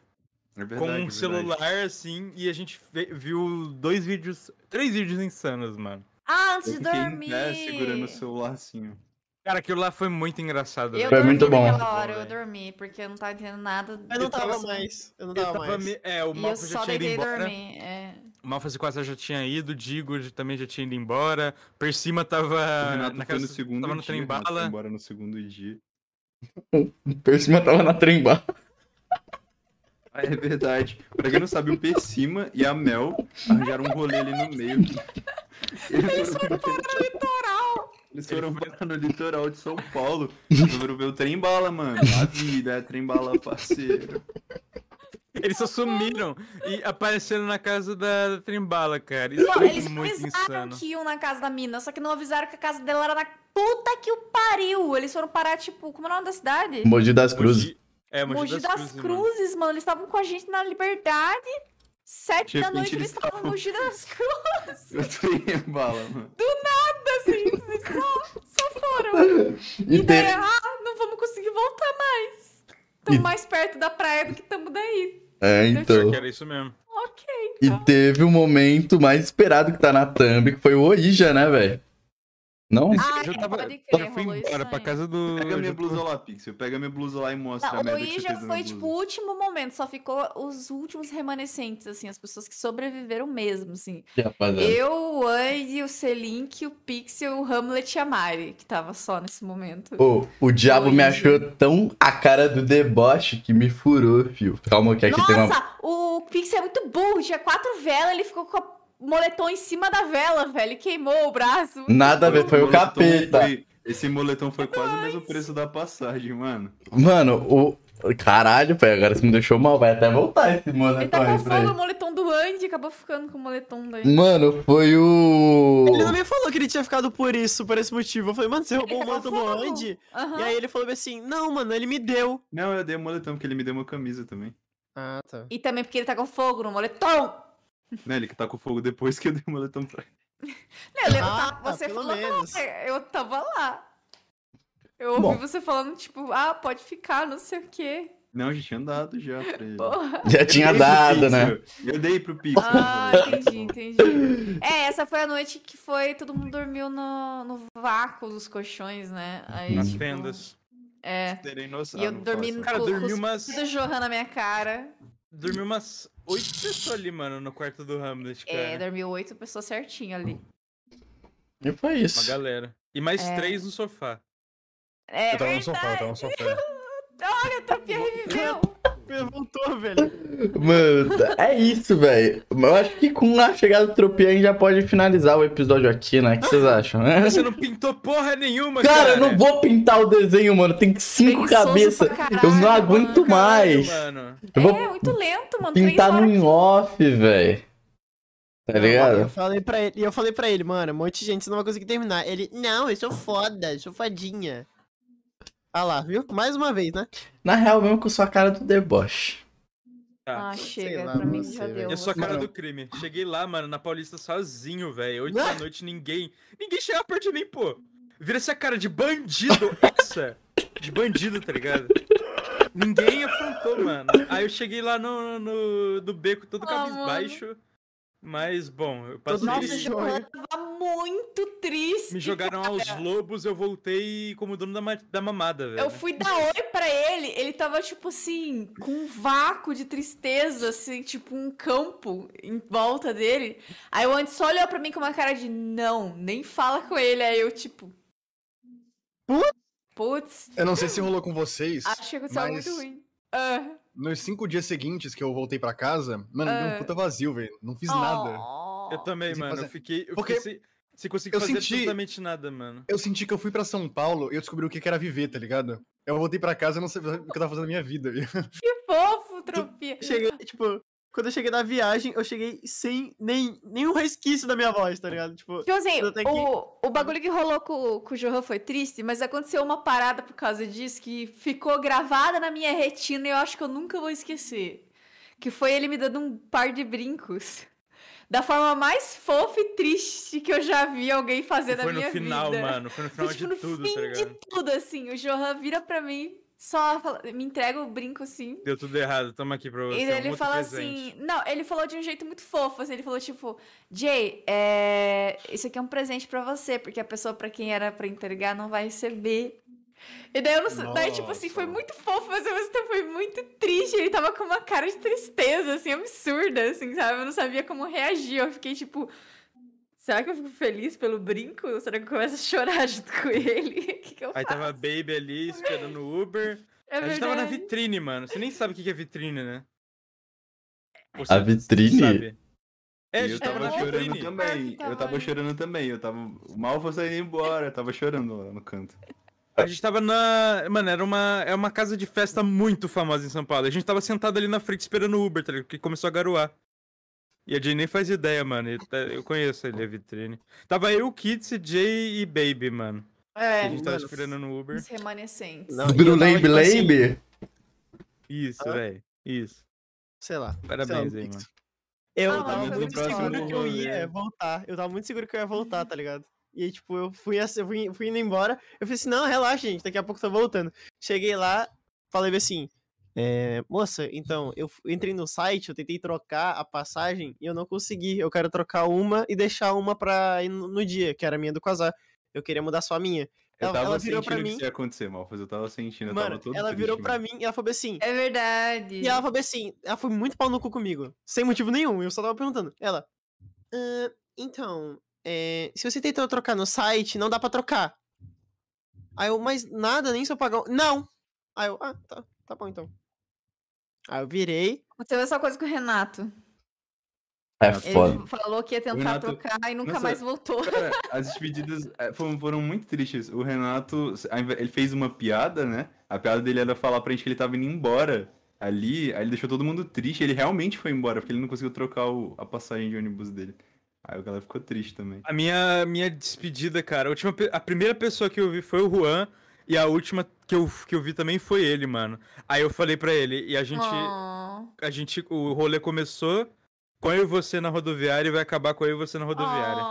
É verdade, com é um verdade. celular assim e a gente viu dois vídeos, três vídeos insanos, mano. Ah, antes de em dormir. pé segurando o celular assim, ó. Cara, aquilo lá foi muito engraçado. Eu. Foi dormi muito bom. naquela hora, eu dormi, porque eu não tava entendendo nada. Eu não Eu tava tava- mais. Eu não Eu tava tava mais. me- É, o E já só tinha ido deitei e embora. dormi. É. O Malfa quase já tinha ido, o Digo também já tinha ido embora. Persima tava O Renato na foi casa, no segundo tava no dia, trem o Renato foi bala. embora no segundo dia. Por cima tava na tremba. Ah, é verdade. Pra quem não sabe, o Persima e a Mel arranjaram um rolê ali no meio. Eles foram parar no litoral. Eles foram parar no litoral de São Paulo. Foram ver o trem bala, mano. A vida é trem bala, parceiro. Eles só sumiram e apareceram na casa da, da Trembala, cara. Isso Não, eles muito avisaram insano. que iam na casa da mina, só que não avisaram que a casa dela era na puta que o pariu. Eles foram parar, tipo, como é o nome da cidade? Mogi das Cruzes. Mogi- É, Mogi, Mogi das, Cruzes, Cruzes, mano. mano. Eles estavam com a gente na Liberdade. Sete De da noite eles estavam no Mogi das Cruzes. O trem bala, mano. assim, só, só foram. E E daí, te- ah, não vamos conseguir voltar mais. Estamos E- mais perto da praia do que estamos daí. É, então. Que era isso mesmo. Ok. E teve o momento mais esperado que tá na thumb, que foi o Oija, né, velho? Não? Ah, eu já tava. pode eu crer, já fui embora pra casa do. Pega minha blusa lá, Pixel. Pega minha blusa lá e mostra Não, a o merda que Luiz já foi, tipo, o último momento, só ficou os últimos remanescentes, assim, as pessoas que sobreviveram mesmo, assim. Eu, o Andy, o Selink, o Pixel, o Hamlet e a Mari, que tava só nesse momento. Pô, o diabo me achou tão a cara do deboche que me furou, fio. Calma que aqui tem uma... Nossa, o Pixel é muito burro, tinha quatro velas, ele ficou com o moletom em cima da vela, velho, queimou o braço. Nada a ver, foi o capeta. foi- Esse moletom foi quase o mesmo preço da passagem, mano. Mano, o... Caralho, pai, agora você me deixou mal. Vai até voltar esse Ele moletom tá aí com fogo o ele. moletom do Andy, acabou ficando com o moletom daí. Mano, foi o... Ele não me falou que ele tinha ficado por isso, por esse motivo. Eu falei, mano, você roubou o Ele moletom do. Andy? Aham. E aí ele falou assim, não, mano, ele me deu. Não, eu dei o moletom porque ele me deu uma camisa também. Ah, tá. E também porque ele tá com fogo no moletom. Né, ele que tá com fogo depois que eu dei o moletom pra ele. Não, eu lembro, Ah, tá- você pelo falou, menos. "Ah, eu tava lá. Eu ouvi Bom. você falando, tipo, ah, pode ficar, não sei o quê. Não, já tinha dado já pra ele. Porra. Já tinha dado, né? Eu dei pro Pixel. Ah, entendi, entendi. É, essa foi a noite que foi, todo mundo dormiu no, no vácuo dos colchões, né? Aí, Nas tipo, fendas. É. Terei noção. E eu dormi no- Cara, Com- dormi umas. Tudo jorrando na minha cara. Dormi umas oito pessoas ali, mano, no quarto do Hamlet, cara. É, dormiu oito pessoas certinho ali. E foi Uma isso. galera. E mais É. três no sofá. É Eu tava no verdade. sofá, eu tava no sofá. Olha, a tropia reviveu. Voltou, velho. Mano, é isso, velho. Eu acho que com a chegada do Tropia a gente já pode finalizar o episódio aqui, né? O que vocês acham? né? Você não pintou porra nenhuma, cara. Cara, eu não vou pintar o desenho, mano. Tem cinco Preguiçoso cabeças. caralho, Eu não mano. aguento mais. Mano. Eu vou É, muito lento, mano. pintar no horas in off, velho. Tá Eu ligado? falei pra ele, e eu falei pra ele, mano, um monte de gente você não vai conseguir terminar. Ele, não, eu sou foda, eu sou fadinha. Ah lá, viu? Mais uma vez, né? Na real, mesmo com sua cara do deboche. Tá. Ah, Sei chega, lá, pra mim você, já deu. Eu sou a cara Mano. do crime. Cheguei lá, mano, na Paulista sozinho, velho. Oito Ah! da noite, ninguém. Ninguém chegava perto de mim, pô. Vira essa cara de bandido, essa. De bandido, tá ligado? Ninguém afrontou, mano. Aí eu cheguei lá no, no do beco todo Ah, cabisbaixo. Mas, bom, eu Todo passei. Nossa. Joana tava muito triste. Me jogaram aos lobos, eu voltei como dono da, ma- da mamada, velho. Eu fui dar oi pra ele, ele tava, tipo assim, com um vácuo de tristeza, assim, tipo um campo em volta dele. Aí o Andy só olhou pra mim com uma cara de não, nem fala com ele. Aí eu, tipo. Putz, Eu não sei se rolou com vocês, acho que aconteceu algo mas muito ruim. Ah. Nos cinco dias seguintes que eu voltei pra casa, mano, deu Ah. um puta vazio, velho. Não fiz nada. Oh. Eu também, mano. fazer- Eu fiquei. Eu Porque fiquei conseguir eu fazer senti- absolutamente nada, mano. Eu senti que eu fui pra São Paulo e eu descobri o que era viver, tá ligado? Eu voltei pra casa e não sei o que eu tava fazendo na minha vida, viu? Que fofo, tropia. Cheguei, tipo, quando eu cheguei na viagem, eu cheguei sem nem, nenhum resquício da minha voz, tá ligado? Tipo, Tipo assim, tenho que- o, o bagulho que rolou com, com o Johan foi triste, mas aconteceu uma parada por causa disso que ficou gravada na minha retina e eu acho que eu nunca vou esquecer. Que foi ele me dando um par de brincos. Da forma mais fofa e triste que eu já vi alguém fazer E na foi no minha final, vida. mano. Foi no Foi, final tipo, de no tudo, fim tá de ligado? tudo, assim. O Johan vira pra mim, só fala- me entrega o brinco assim. Deu tudo errado, tamo aqui pra você. E daí um ele outro fala presente. assim. Não, ele falou de um jeito muito fofo. Assim, ele falou, tipo, Jay, é... isso aqui é um presente pra você, porque a pessoa pra quem era pra entregar não vai receber. E daí eu não. Daí, tipo assim, foi muito fofo, mas ao mesmo tempo foi muito triste. Ele tava com uma cara de tristeza, assim, absurda, assim, sabe? Eu não sabia como reagir. Eu fiquei, tipo. Será que eu fico feliz pelo brinco? Ou será que eu começo a chorar junto com ele? O que, que eu Aí faço? tava a Baby ali esperando o Uber. É a gente tava na vitrine, mano. Você nem sabe o que é vitrine, né? Ou A você vitrine? sabe? É, a gente eu tava na chorando também. Eu tava chorando também. Eu tava. Mal foi saindo embora. Eu tava chorando lá no canto. A gente tava na. Mano, era uma, é uma casa de festa muito famosa em São Paulo. A gente tava sentado ali na frente esperando o Uber, tá ligado? Porque começou a garoar. E a Jay nem faz ideia, mano. Tá- Eu conheço ele, a vitrine. Tava eu, Kits, Jay e Baby, mano. É, a gente tava esperando no Uber. os remanescentes. Não, e tava, Brulembe tipo assim? Isso, Hã? velho. Isso. sei lá. Parabéns sei aí, lá, mano. Eu Ah, tava muito seguro que eu ia voltar. Eu tava muito seguro que eu ia voltar, tá ligado? E aí, tipo, eu fui, assim, eu fui, fui indo embora. Eu falei assim, não, relaxa, gente, daqui a pouco eu tô voltando. Cheguei lá, falei assim, é, moça, então, eu entrei no site, eu tentei trocar a passagem e eu não consegui. Eu quero trocar uma e deixar uma pra ir no, no dia, que era a minha do casar. Eu queria mudar só a minha. Eu Ela- tava ela virou pra sentindo que mim- isso ia acontecer, Malfas. Eu tava sentindo, eu Mano, tava todo ela virou triste, pra mim e ela falou assim. É verdade. E ela falou assim, ela foi muito pau no cu comigo. Sem motivo nenhum. Eu só tava perguntando. Ela. "Ah, então, é, se você tentou trocar no site, não dá pra trocar. Aí eu, mas nada, nem se eu pagar. o-" Não! Aí eu, ah, tá, tá bom então. Aí eu virei. Aconteceu essa coisa com o Renato. É Ele foda. falou que ia tentar Renato- trocar e nunca Nossa, mais voltou. Cara, as despedidas é, foram, foram muito tristes. O Renato, ele fez uma piada, né? A piada dele era falar pra gente que ele tava indo embora ali. Aí ele deixou todo mundo triste. Ele realmente foi embora, porque ele não conseguiu trocar o- a passagem de ônibus dele. Aí o galera ficou triste também. A minha, minha despedida, cara, a, última, a primeira pessoa que eu vi foi o Juan, e a última que eu, que eu vi também foi ele, mano. Aí eu falei pra ele, e a gente, Oh. a gente, o rolê começou com eu e você na rodoviária e vai acabar com eu e você na rodoviária.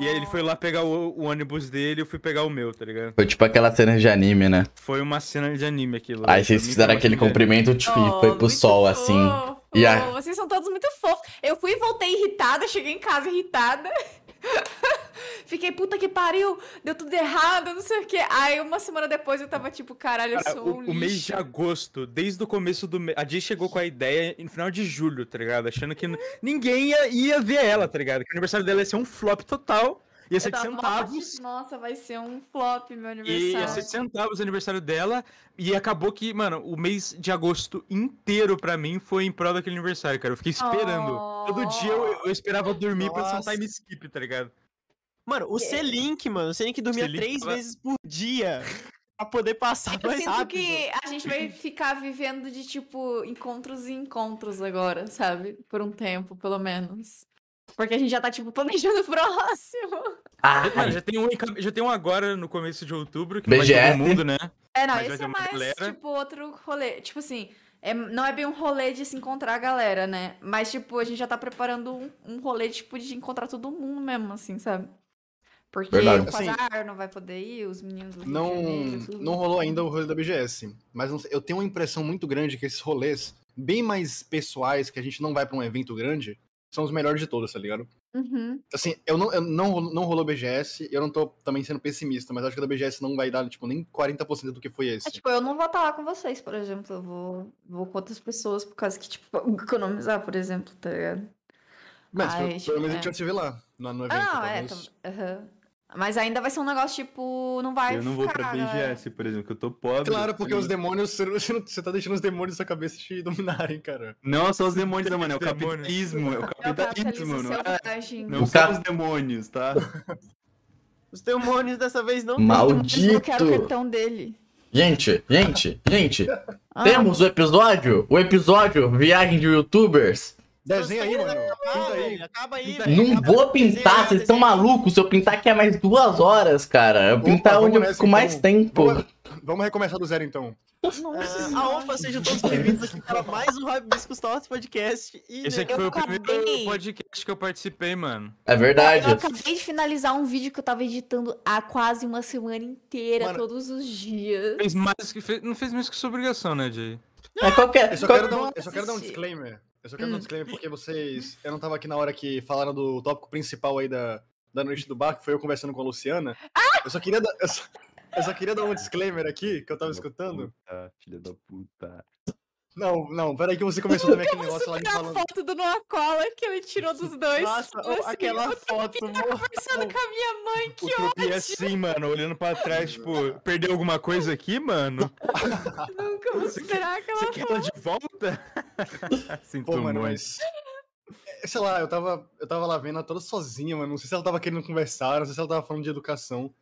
E aí ele foi lá pegar o, o ônibus dele e eu fui pegar o meu, tá ligado? Foi tipo aquela cena de anime, né? Foi uma cena de anime aquilo. Aí vocês fizeram aquele cumprimento tipo, e Oh, foi pro sol, assim. fofo. E a- Vocês são todos muito fofos. Eu fui e voltei irritada, cheguei em casa irritada. Fiquei, puta que pariu, deu tudo errado, não sei o quê. Aí uma semana depois eu tava tipo, caralho, eu Cara, sou um o, o mês lixo. de agosto, desde o começo do mês. A Jay chegou com a ideia no final de julho, tá ligado? Achando que n- ninguém ia, ia ver ela, tá ligado? Que o aniversário dela ia ser um flop total. Ia Eu ser de centavos. Nossa, vai ser um flop meu E aniversário. ia ser de centavos o aniversário dela. E acabou que, mano, o mês de agosto inteiro pra mim foi em prol daquele aniversário, cara. Eu fiquei esperando. Todo dia eu, eu esperava dormir pra ser um Nossa. time skip, tá ligado? Mano, o C-Link, mano, o C-Link dormia C-Link três tava- vezes por dia. Pra poder passar Eu mais sinto rápido. que a gente vai ficar vivendo de, tipo, encontros e encontros agora, sabe? Por um tempo, pelo menos. Porque a gente já tá, tipo, planejando o próximo. Ah, Mano, já tem, um, já tem um agora no começo de outubro, que vai todo mundo, né? É, não, Mas esse é mais, galera. tipo, outro rolê. Tipo assim, é, não é bem um rolê de se encontrar a galera, né? Mas, tipo, a gente já tá preparando um, um rolê, tipo, de encontrar todo mundo mesmo, assim, sabe? Porque Verdade. o Assim, Quasar não vai poder ir, os meninos Não, Janeiro, tudo. não rolou ainda o rolê da BGS. Mas não eu tenho uma impressão muito grande que esses rolês, bem mais pessoais, que a gente não vai pra um evento grande, são os melhores de todos, tá ligado? Uhum. Assim, eu não, eu não, não rolou BGS, eu não tô também sendo pessimista, mas acho que a da BGS não vai dar, tipo, nem 40% do que foi esse. É, tipo, eu não vou estar lá com vocês, por exemplo. Eu vou, vou com outras pessoas, por causa que, tipo, economizar, por exemplo, tá ligado? mas ai, pelo, tipo, pelo menos a é. gente vai se ver lá, no, no evento. Ah, não, é. tam- aham. Mas ainda vai ser um negócio, tipo, não vai eu não vou pra ficar, galera. BGS, por exemplo, que eu tô pobre. Claro, porque e- os demônios, você, não- tá deixando os demônios da sua cabeça te dominarem, cara. Não são os demônios, não, mano. É o capitalismo. É o É o capitalismo, capitalismo não é? Não O são os demônios, tá? Os demônios dessa vez não tem. Maldito. Eu quero o cartão dele. Gente, gente, gente. Ah, Temos o episódio? O episódio Viagem de Youtubers? Desenha aí, mano. Pinta aí. velho, acaba aí, velho. Não acaba vou pintar, vocês estão malucos. Se eu pintar aqui é mais duas horas, cara. Eu Opa, pintar onde eu fico mais então. tempo. Vamos, vamos recomeçar do zero, então. Nossa, Ah, Alfa, sejam todos bem-vindos aqui para mais um Hibiscus Talks Podcast. E, Esse né, aqui eu foi o acabei- primeiro podcast que eu participei, mano. É verdade. Eu acabei de finalizar um vídeo que eu tava editando há quase uma semana inteira, Mano. todos os dias. Fez mais que fez, não fez mais que sua obrigação, né, Jay? É qualquer. Eu só qual- quero dar um, eu só quero dar um disclaimer. Eu só quero dar um Hum. disclaimer porque vocês. Eu não tava aqui na hora que falaram do tópico principal aí da, da noite do bar, que foi eu conversando com a Luciana. Eu só queria dar. Eu só, eu só queria dar um disclaimer aqui, que eu tava escutando. Puta, filha da puta. Não, não, peraí que você começou também aquele negócio lá de Superar a falando. foto do Noah Cola que ele tirou dos dois. Nossa, assim, aquela eu foto, Conversando com a minha mãe, O que Trupi assim, mano, olhando pra trás, tipo, perdeu alguma coisa aqui, mano? nunca vou superar aquela Você quer ela de volta? Sinto Pô, mano, muito. mas. é, Sei lá, eu tava, eu tava lá vendo ela toda sozinha, mano. Não sei se ela tava querendo conversar, não sei se ela tava falando de educação.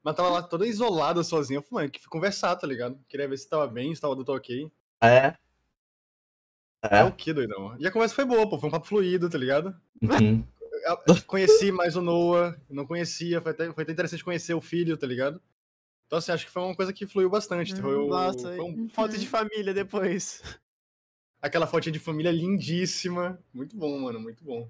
Mas tava lá toda isolada, sozinha. Eu falei, mano, que fui conversar, tá ligado? Queria ver se tava bem, se tava tudo ok. É. É É. o que, doidão? E a conversa foi boa, pô. Foi um papo fluido, tá ligado? Uhum. Eu conheci mais o Noah, não conhecia, foi até, foi até interessante conhecer o filho, tá ligado? Então, assim, acho que foi uma coisa que fluiu bastante. Foi, o- Nossa, foi um- foto de família depois. aquela fotinha de família lindíssima. Muito bom, mano, muito bom.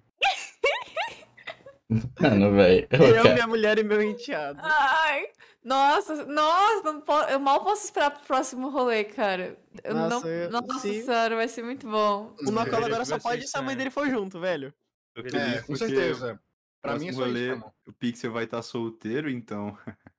Mano, velho. Eu, minha mulher e meu enteado. Ai, nossa, nossa, não po- eu mal posso esperar pro próximo rolê, cara. Eu Nossa, não, eu- nossa sim. senhora, vai ser muito bom. O Nocola queria agora que só pode se a mãe dele for junto, velho. É, com certeza. Pra mim é só isso, rolê, irmão. o Pixel vai estar solteiro, então.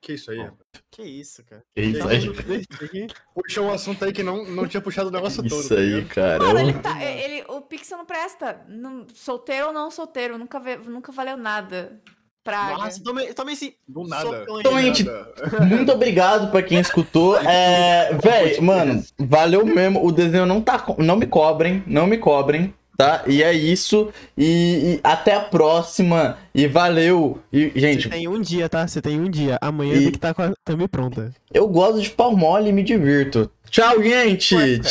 Que isso aí? Bom. Que isso, cara. É isso aí. Puxou um assunto aí que não, não tinha puxado o negócio todo. Isso tá aí, cara. Mano, ele tá. Ele, o Pixel não presta. Não- solteiro ou não solteiro. Nunca, nunca valeu nada. Praga. Nossa, tomei, tomei esse Do nada. Então. Muito obrigado pra quem escutou. É, véi, mano, valeu mesmo. O desenho não tá. Não me cobrem, não me cobrem, tá? E é isso. E, e até a próxima. E valeu. E, gente, Você tem um dia, tá? Você tem um dia. Amanhã E- tem que estar com a thumb pronta. eu gosto de pau mole e me divirto. Tchau, gente. Tchau.